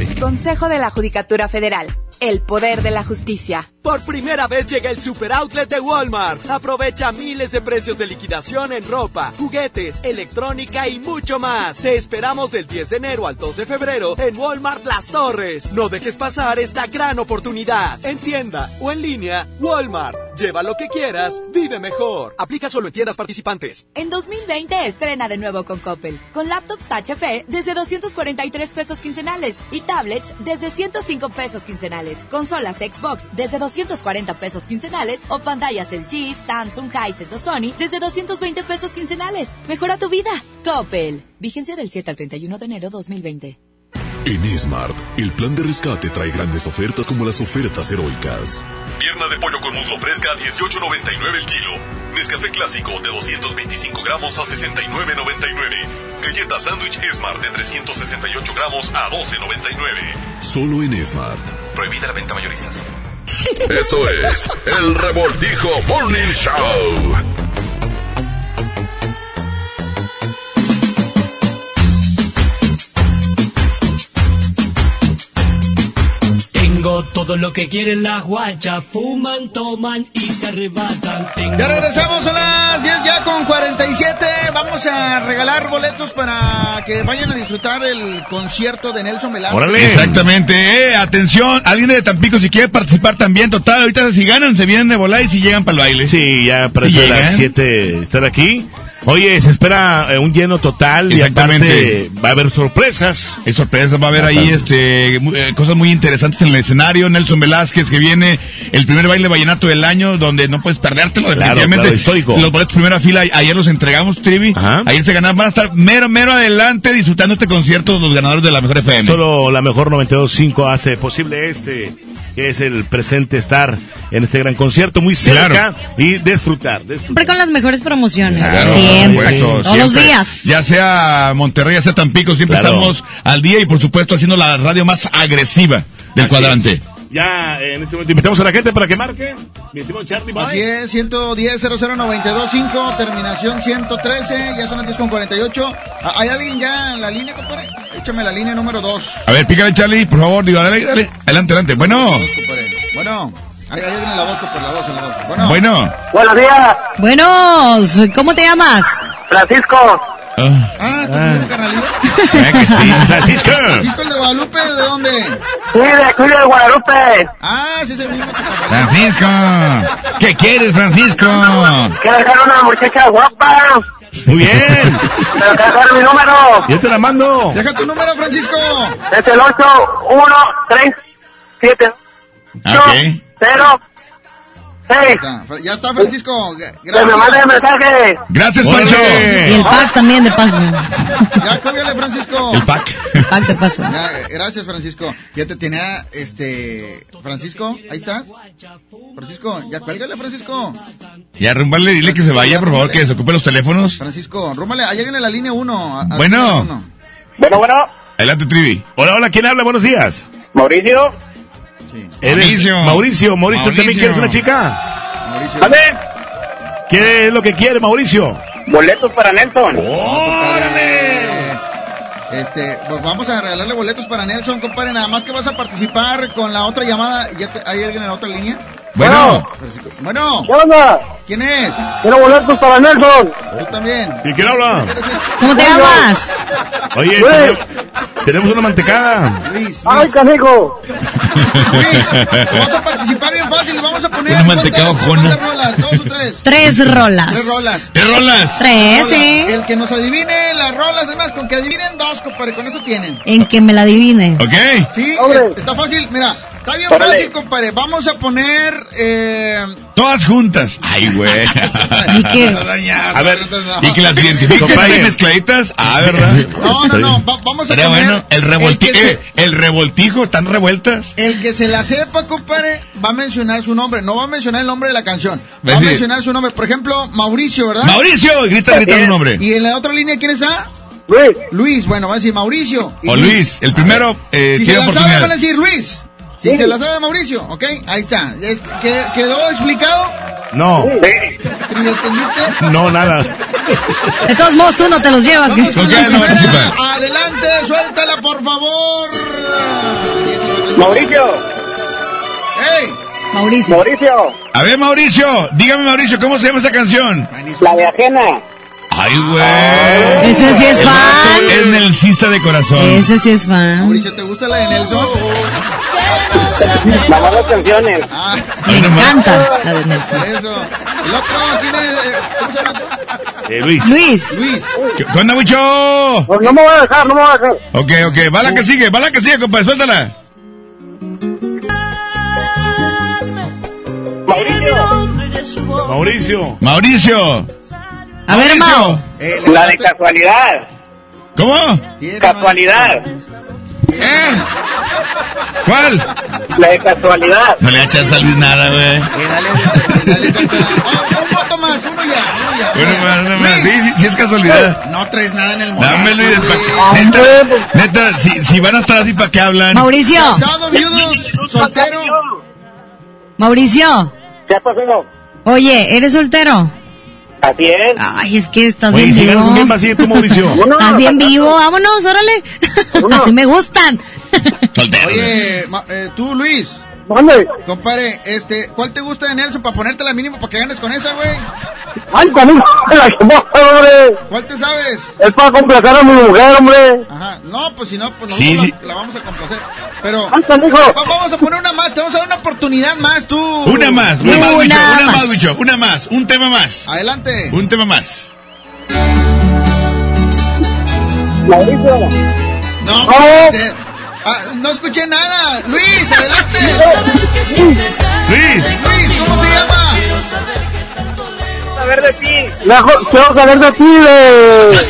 Consejo de la Judicatura Federal. El poder de la justicia. Por primera vez llega el super outlet de Walmart. Aprovecha miles de precios de liquidación en ropa, juguetes, electrónica y mucho más. Te esperamos del 10 de enero al 2 de febrero en Walmart Las Torres. No dejes pasar esta gran oportunidad. En tienda o en línea, Walmart. Lleva lo que quieras, vive mejor. Aplica solo en tiendas participantes. En 2020 estrena de nuevo con Coppel. Con laptops HP desde 243 pesos quincenales y tablets desde 105 pesos quincenales. Consolas Xbox desde 240 pesos quincenales o pantallas LG, Samsung, Hisense o Sony desde 220 pesos quincenales. Mejora tu vida. Coppel. Vigencia del 7 al 31 de enero 2020. En Smart, el plan de rescate trae grandes ofertas como las ofertas heroicas. Pierna de pollo con muslo fresca a 18.99 el kilo. Nescafé clásico de 225 gramos a 69.99. Galleta sándwich Smart de 368 gramos a 12.99. Solo en Smart. Prohibida la venta mayoristas. [LAUGHS] Esto es el Revoltijo Morning Show. Todo lo que quieren las guachas, fuman, toman y se arrebatan. Tengo Ya regresamos a las 10 ya con 47. Vamos a regalar boletos para que vayan a disfrutar el concierto de Nelson Velasco. Exactamente, eh, atención, alguien de Tampico si quiere participar también, total, ahorita si ganan se vienen de volar y si llegan para el baile. Sí, ya para Sí las llegan. 7 estar aquí. Oye, se espera eh, un lleno total Exactamente. y aparte va a haber sorpresas. Hay sorpresas, va a haber ahí este eh, cosas muy interesantes en el escenario. Nelson Velázquez que viene el primer baile vallenato del año donde no puedes perdértelo definitivamente. claro, histórico. Los boletos primera fila ayer los entregamos, Trivi. Ayer se ganaron, van a estar mero mero adelante disfrutando este concierto los ganadores de la mejor FM. Solo la mejor 92.5 hace posible este, que es el presente estar en este gran concierto muy cerca y disfrutar. disfrutar. Siempre con las mejores promociones. Claro, siempre. supuesto, Todos los días. Ya sea Monterrey, ya sea Tampico, siempre Claro. estamos al día y por supuesto haciendo la radio más agresiva del cuadrante. Ya en este momento invitamos a la gente para que marque. Mi estimado Charlie, bye. Así es, 110 00925 terminación 113, ya son las 10 con 48. Ah, ¿Hay alguien ya en la línea, compadre? Échame la línea número 2. A ver, pícale Charlie, por favor, digo, dale, dale, adelante, adelante. Bueno, Bueno, ahí, ahí viene la 2, por la 2, en la 2. Bueno. bueno. Buenos días, Buenos, ¿cómo te llamas? Francisco. Ah, ¿tú tienes un carnalito? Que sí, Francisco. ¿Francisco el de Guadalupe? ¿De dónde? Sí, de aquí de Guadalupe. Ah, sí es el mismo. Francisco. ¿Qué quieres, Francisco? Quiero dejar una muchacha guapa. Muy bien. Pero te dejar mi número. Yo te la mando. Deja tu número, Francisco. Es el 8137 Ok. 0 6. Ya está, Francisco. G- Que me mande Gracias. Gracias. Pancho. Y el pack también de paso. Ya, cógele, Francisco. El pack. Pack de paso. Ya, eh, gracias, Francisco. Ya te tenía, este... Francisco, ¿ahí estás? Francisco, ya cuélgale, Francisco. Ya, rumbale, dile que se vaya, por favor, que desocupe los teléfonos. Francisco, rúmale, hay alguien en la línea 1. Bueno. Bueno, bueno. Adelante, Trivi. Hola, hola, ¿quién habla? Buenos días. Mauricio. Eres- Mauricio. Mauricio, Mauricio, ¿también Mauricio. quieres una chica? Mauricio. ¿Dónde? ¿Qué es lo que quiere, Mauricio? Boletos para Nelson. Este, pues vamos a regalarle boletos para Nelson, compadre. Nada más que vas a participar con la otra llamada. ¿Ya te- ¿Hay alguien en la otra línea? Bueno. Bueno, ¿Qué onda? ¿quién es? Quiero boletos para Nelson. Tú también. ¿Y quién habla? ¿Cómo te llamas? Oye, Luis. tenemos, tenemos una mantecada. Luis, Ay, canijo. Luis, vamos a participar bien fácil. le Vamos a poner. Un mantecado ¿cuántas- Jona. cuántas rolas? ¿Dos o tres? Tres rolas. Tres rolas. ¿Qué rolas? Tres, Rolas. ¿eh? El que nos adivine las rolas, es más, con que adivinen dos, compadre, con eso tienen. En que me la adivine. ¿Ok? Sí, Hombre. eh, está fácil. Mira, está bien Órale. fácil, compadre. Vamos a poner. Eh, Todas juntas. Ay, güey. [LAUGHS] ¿Y qué? A ver, y que las identifiquen ahí mezcladitas. Ah, ¿verdad? no, no, no. va- vamos a Estaría poner. bueno. El revoltijo. El que, se, el revoltijo, ¿están revueltas? el que se la sepa, compadre, va a mencionar su nombre. No va a mencionar el nombre de la canción. Va Va a mencionar su nombre. Por ejemplo, Mauricio, ¿verdad? Mauricio, grita, grita un nombre. Y en la otra línea, ¿quién está? Luis. Luis. Bueno, va a decir Mauricio. y O Luis, el primero eh, Si se la sabe, van a decir Luis. Si se la sabe Mauricio, ¿ok? Ahí está. Es- ¿qued- ¿Quedó explicado? No, ¿Tri- ¿Entendiste? no, nada. De todos modos, tú no te los llevas. Vamos con ¿Con la qué no participa? Adelante, suéltala, por favor. Mauricio. ¡Ey! Mauricio. Mauricio. A ver, Mauricio, dígame, Mauricio, ¿cómo se llama esa canción? La de ajena. Ay, güey. Ese sí es fan. Es Nelsista de corazón. Ese sí es fan. Mauricio, ¿te gusta la de Nelson? Las malas canciones. Ah, Me encanta la de Nelson. eso. El otro, ¿quién es? Eh, ¿Cómo se llama? Eh, Luis. Luis. Luis. ¿Qué qué onda, mucho? Pues no me voy a dejar, no me voy a dejar. Ok, ok, va la que sigue, va la que sigue, compadre, suéltala. Mauricio. Mauricio. Mauricio. A ver, Mauricio. Mao. Eh, La de casualidad. ¿Cómo? Casualidad. ¿Eh? ¿Cuál? La de casualidad. No le chance a Luis nada, güey. Dale. [LAUGHS] Oh, un voto más, uno ya, uno ya. Bueno, uno más, más. Sí, sí, sí es casualidad. No traes nada en el Luis. güey. pa- Neta, neta, si, si van a estar así, ¿para qué hablan? Mauricio. Casado, viudo, soltero. Mauricio. ¿Qué pasó? Oye, ¿eres soltero? Así es. Ay, es que estás Oye, bien si vivo. ganas, ¿con quién vas a tú, Mauricio? [LAUGHS] Estás bien vivo, vámonos, órale. [LAUGHS] Así me gustan. Oye, ma- eh, tú, Luis. ¿Dónde? Compadre, este, ¿cuál te gusta de Nelson para ponerte la mínimo para que ganes con esa, güey? Ay, canijo. La que hombre. ¿Cuál te sabes? Es para complacer a mi mujer, hombre. Ajá, no, pues si no, pues Sí, sí. La, la vamos a complacer. Pero Ay, vamos a poner una más, te vamos a dar una oportunidad más, tú. Una más, una, más, Una bicho, una más. bicho, una más, un tema más. Adelante. Un tema más. Mauricio. No, No. Ah, no escuché nada. Luis, adelante. Luis. Luis, ¿cómo se llama? saber de ti. Quiero saber de ti, de...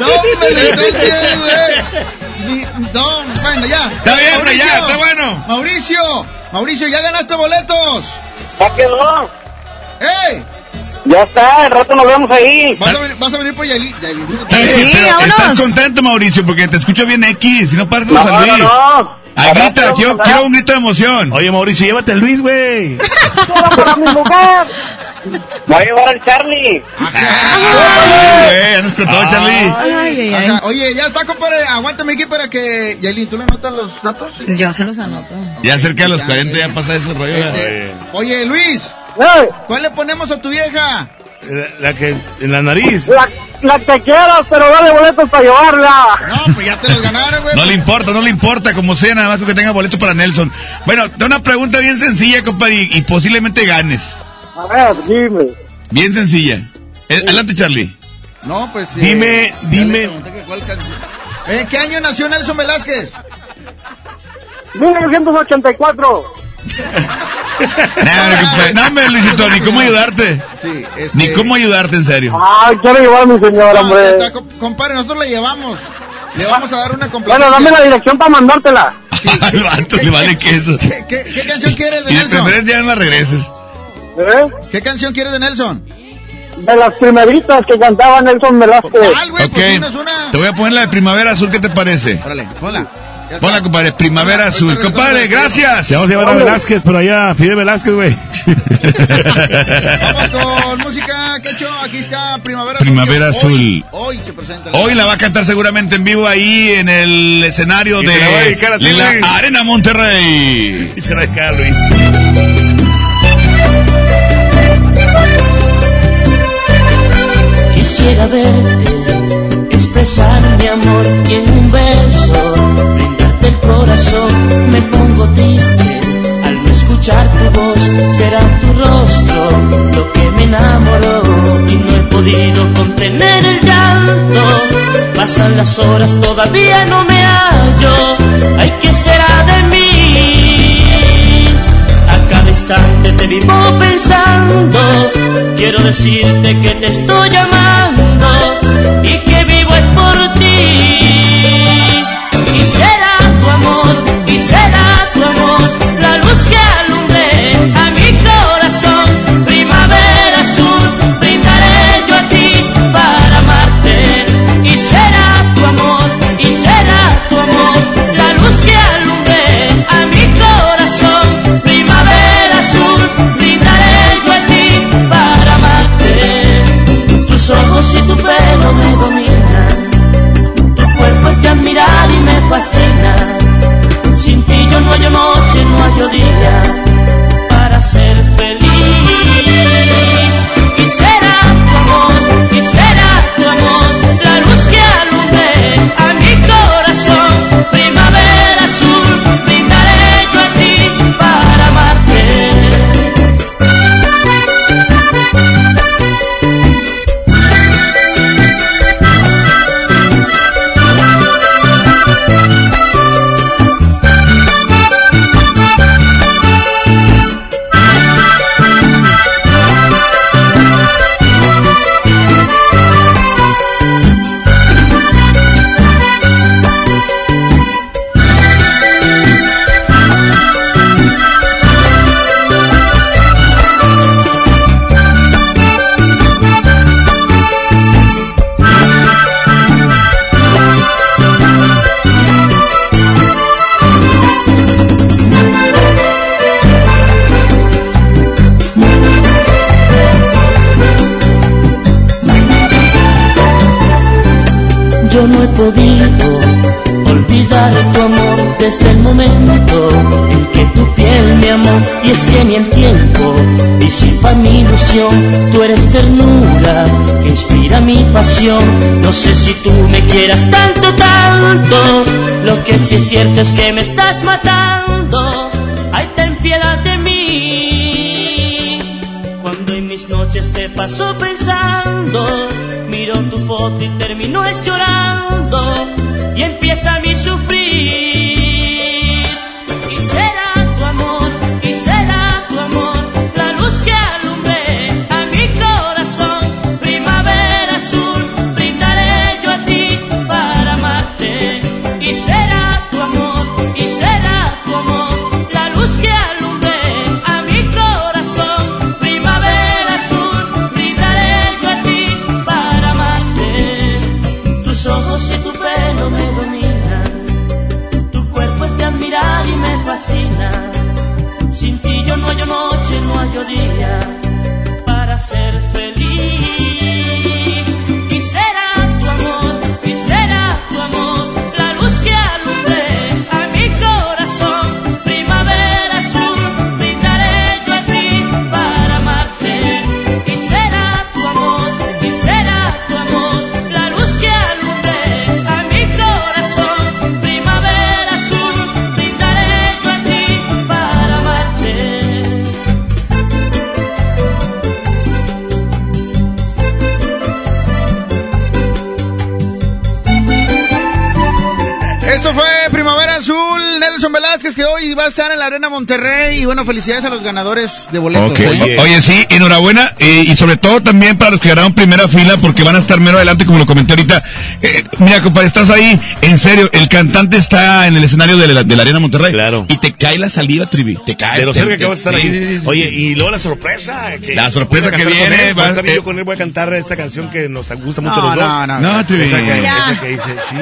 No, me lo entendí, güey. No, bueno, ya. Está bien, hombre, ya, Mauricio. está bueno. Mauricio, Mauricio, ya ganaste boletos. Ya quedó. ¡Ey! Ya está, al rato nos vemos ahí. Vas a venir, vas a venir por Yailin. Eh, pero estás contento, Mauricio, porque te escucho bien X, y no de No, no, Luis. no. Ay, grita, Ahora quiero, a quiero un grito de emoción. Oye, Mauricio, llévate a Luis, güey. para mi. Voy a llevar al Charlie. Con todo, Charlie. Ay, ay, ay. Ajá, Oye, ya está, compadre. Aguántame aquí para que. Yailin, ¿tú le anotas los datos? Yo se los anoto. Ya cerca de los 40 ya pasa ese rollo. Este, oye, Luis, ¿cuál le ponemos a tu vieja? La, la que en la nariz. La, la que quieras, pero dale boletos para llevarla. No, pues ya te los ganaron, güey. No le importa, no le importa, como sea, nada más que tenga boleto para Nelson. Bueno, te una pregunta bien sencilla, compadre, y, y posiblemente ganes. A ver, dime. Bien sencilla. Eh, Adelante, Charlie. No, pues. eh, Dime, dime. cuál. ¿En qué año nació Nelson Velázquez? 1984. Nah. No, hombre, Luisito, ni cómo ayudarte. Sí, este- Ni cómo ayudarte, en serio. Ay, quiero llevar a mi señora, No, hombre. está, compadre, nosotros le llevamos. Le vamos a dar una complacencia. Bueno, dame la dirección para mandártela. [LAUGHS] Al vato le vale queso. ¿Qué, qué, qué canción quieres de Y Nelson? preferencia ya no la regreses. ¿Eh? ¿Qué canción quieres de Nelson? De las primeritas que cantaba Nelson Velázquez. Ok. Te voy a poner la de Primavera Azul, ¿qué te parece? Órale, ponla. Ponla, compadre, Primavera Azul. Compadre, gracias. Te vamos a llevar a Velázquez por allá, Fidel Velázquez, güey. Vamos con música, Quecho. Aquí está Primavera Azul. Primavera Azul. Hoy, se presenta. Hoy la va a cantar seguramente en vivo ahí en el escenario Y de la la. Arena Monterrey. Y se la Luis. Quisiera verte, expresar mi amor y en un beso corazón. Me pongo triste al no escuchar tu voz, será tu rostro lo que me enamoró y no he podido contener el llanto. Pasan las horas, todavía no me hallo. Ay, ¿qué será de mí? A cada instante te vivo pensando. Quiero decirte que te estoy llamando y que vivo es por ti. Y será tu amor, la luz que eres ternura que inspira mi pasión. No sé si tú me quieras tanto, tanto. Lo que sí es cierto es que me estás matando. Ay, ten piedad de mí. Cuando en mis noches te paso pensando, miro tu foto y termino es llorando Va a estar en la Arena Monterrey. Y bueno, felicidades a los ganadores de boletos. ¿eh? Oye, sí, enhorabuena. eh, y sobre todo también para los que ganaron primera fila, porque van a estar mero adelante, como lo comenté ahorita. Eh, mira, compadre, estás ahí. En serio, el cantante está en el escenario de la, de la Arena Monterrey. Claro. Y te cae la saliva, Trivi. Te cae. De lo cerca que vas a estar ahí. Oye, y luego la sorpresa. Que La sorpresa que con viene, él, va- estar eh, yo con él voy a cantar esta canción que nos gusta mucho No, a los no, dos. no, no, Trivi. Esa que, Ya. esa que dice, sí,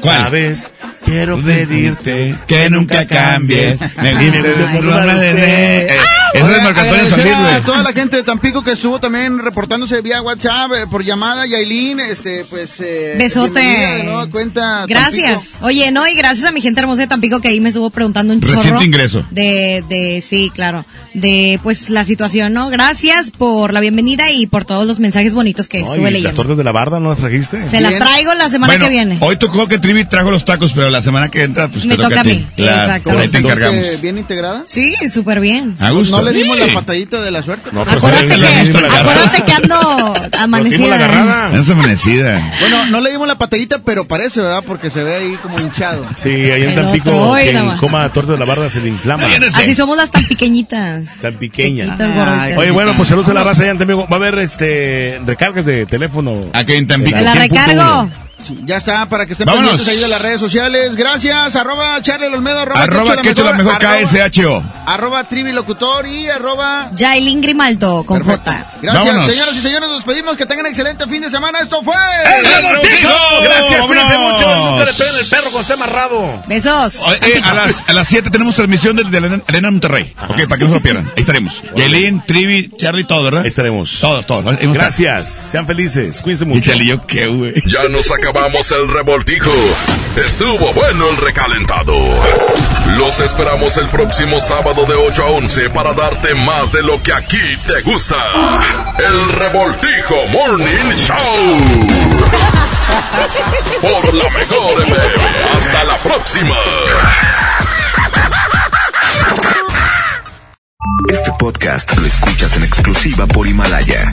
¿Cuál? sabes, quiero pedirte que nunca cambies. Me Eh, Ese es Marco Antonio Solís, a toda la gente de Tampico que estuvo también reportándose vía WhatsApp, eh, por llamada, Yailin, este, pues... Eh, Besote. nueva cuenta, Gracias. Oye, no, y gracias a mi gente hermosa de Tampico que ahí me estuvo preguntando un Reciente chorro. ingreso. De, de, sí, claro. De, pues, la situación, ¿no? Gracias por la bienvenida y por todos los mensajes bonitos que estuve ¿y ¿Las leyendo. tortas de la barda no las trajiste? Se las traigo la semana Bueno, que viene. Hoy tocó que Trivi trajo los tacos, pero la semana que entra, pues Me te toca a mí, exactamente. ahí te encargamos. ¿Bien integrada? Sí, súper bien. A gusto. No le dimos Sí. la patadita de la suerte. No, pero Acuérdate sí, que, dimos la agarrada. acuérdate que ando amanecida. Es amanecida. Bueno, no le dimos la patadita, pero parece, ¿verdad? Porque se ve ahí como hinchado. Sí, ahí en Tampico, quien coma torta de la barda se le inflama. Así somos las tan pequeñitas. Tan pequeña. Chiquitas, gorditas. Oye, bueno, pues saludos a la raza allá en Tampico. Va a haber este recargas de teléfono. Aquí en Tampico. La recargo. Sí, ya está, para que estén Vámonos. pendientes ahí de las redes sociales. Gracias, arroba Charlie Olmedo, arroba, Arroba que hecho la mejor arroba- KSHO. Arroba Trivi Locutor y arroba... Jailin Grimaldo con J. Gracias, Vámonos. señoras y señores, nos pedimos que tengan excelente fin de semana. Esto fue... ¡El Revoltijo! Gracias, cuídense mucho. Nunca le peguen el perro cuando esté amarrado. Besos. Eh, a las a las 7 tenemos transmisión de, de la Arena Monterrey. Ok, para que no se lo pierdan. Ahí estaremos. Yailin, Trivi, Charlie, todo, ¿verdad? Ahí estaremos. Todos, todos. Gracias. Sean felices. Cuídense Y mucho. Charlie, yo qué, güey. Ya nos acabamos el revoltijo. Estuvo bueno el recalentado. Los esperamos el próximo sábado de 8 a 11 para darte más de lo que aquí te gusta. El revoltijo Morning Show. Por la mejor FM. Hasta la próxima. Este podcast lo escuchas en exclusiva por Himalaya.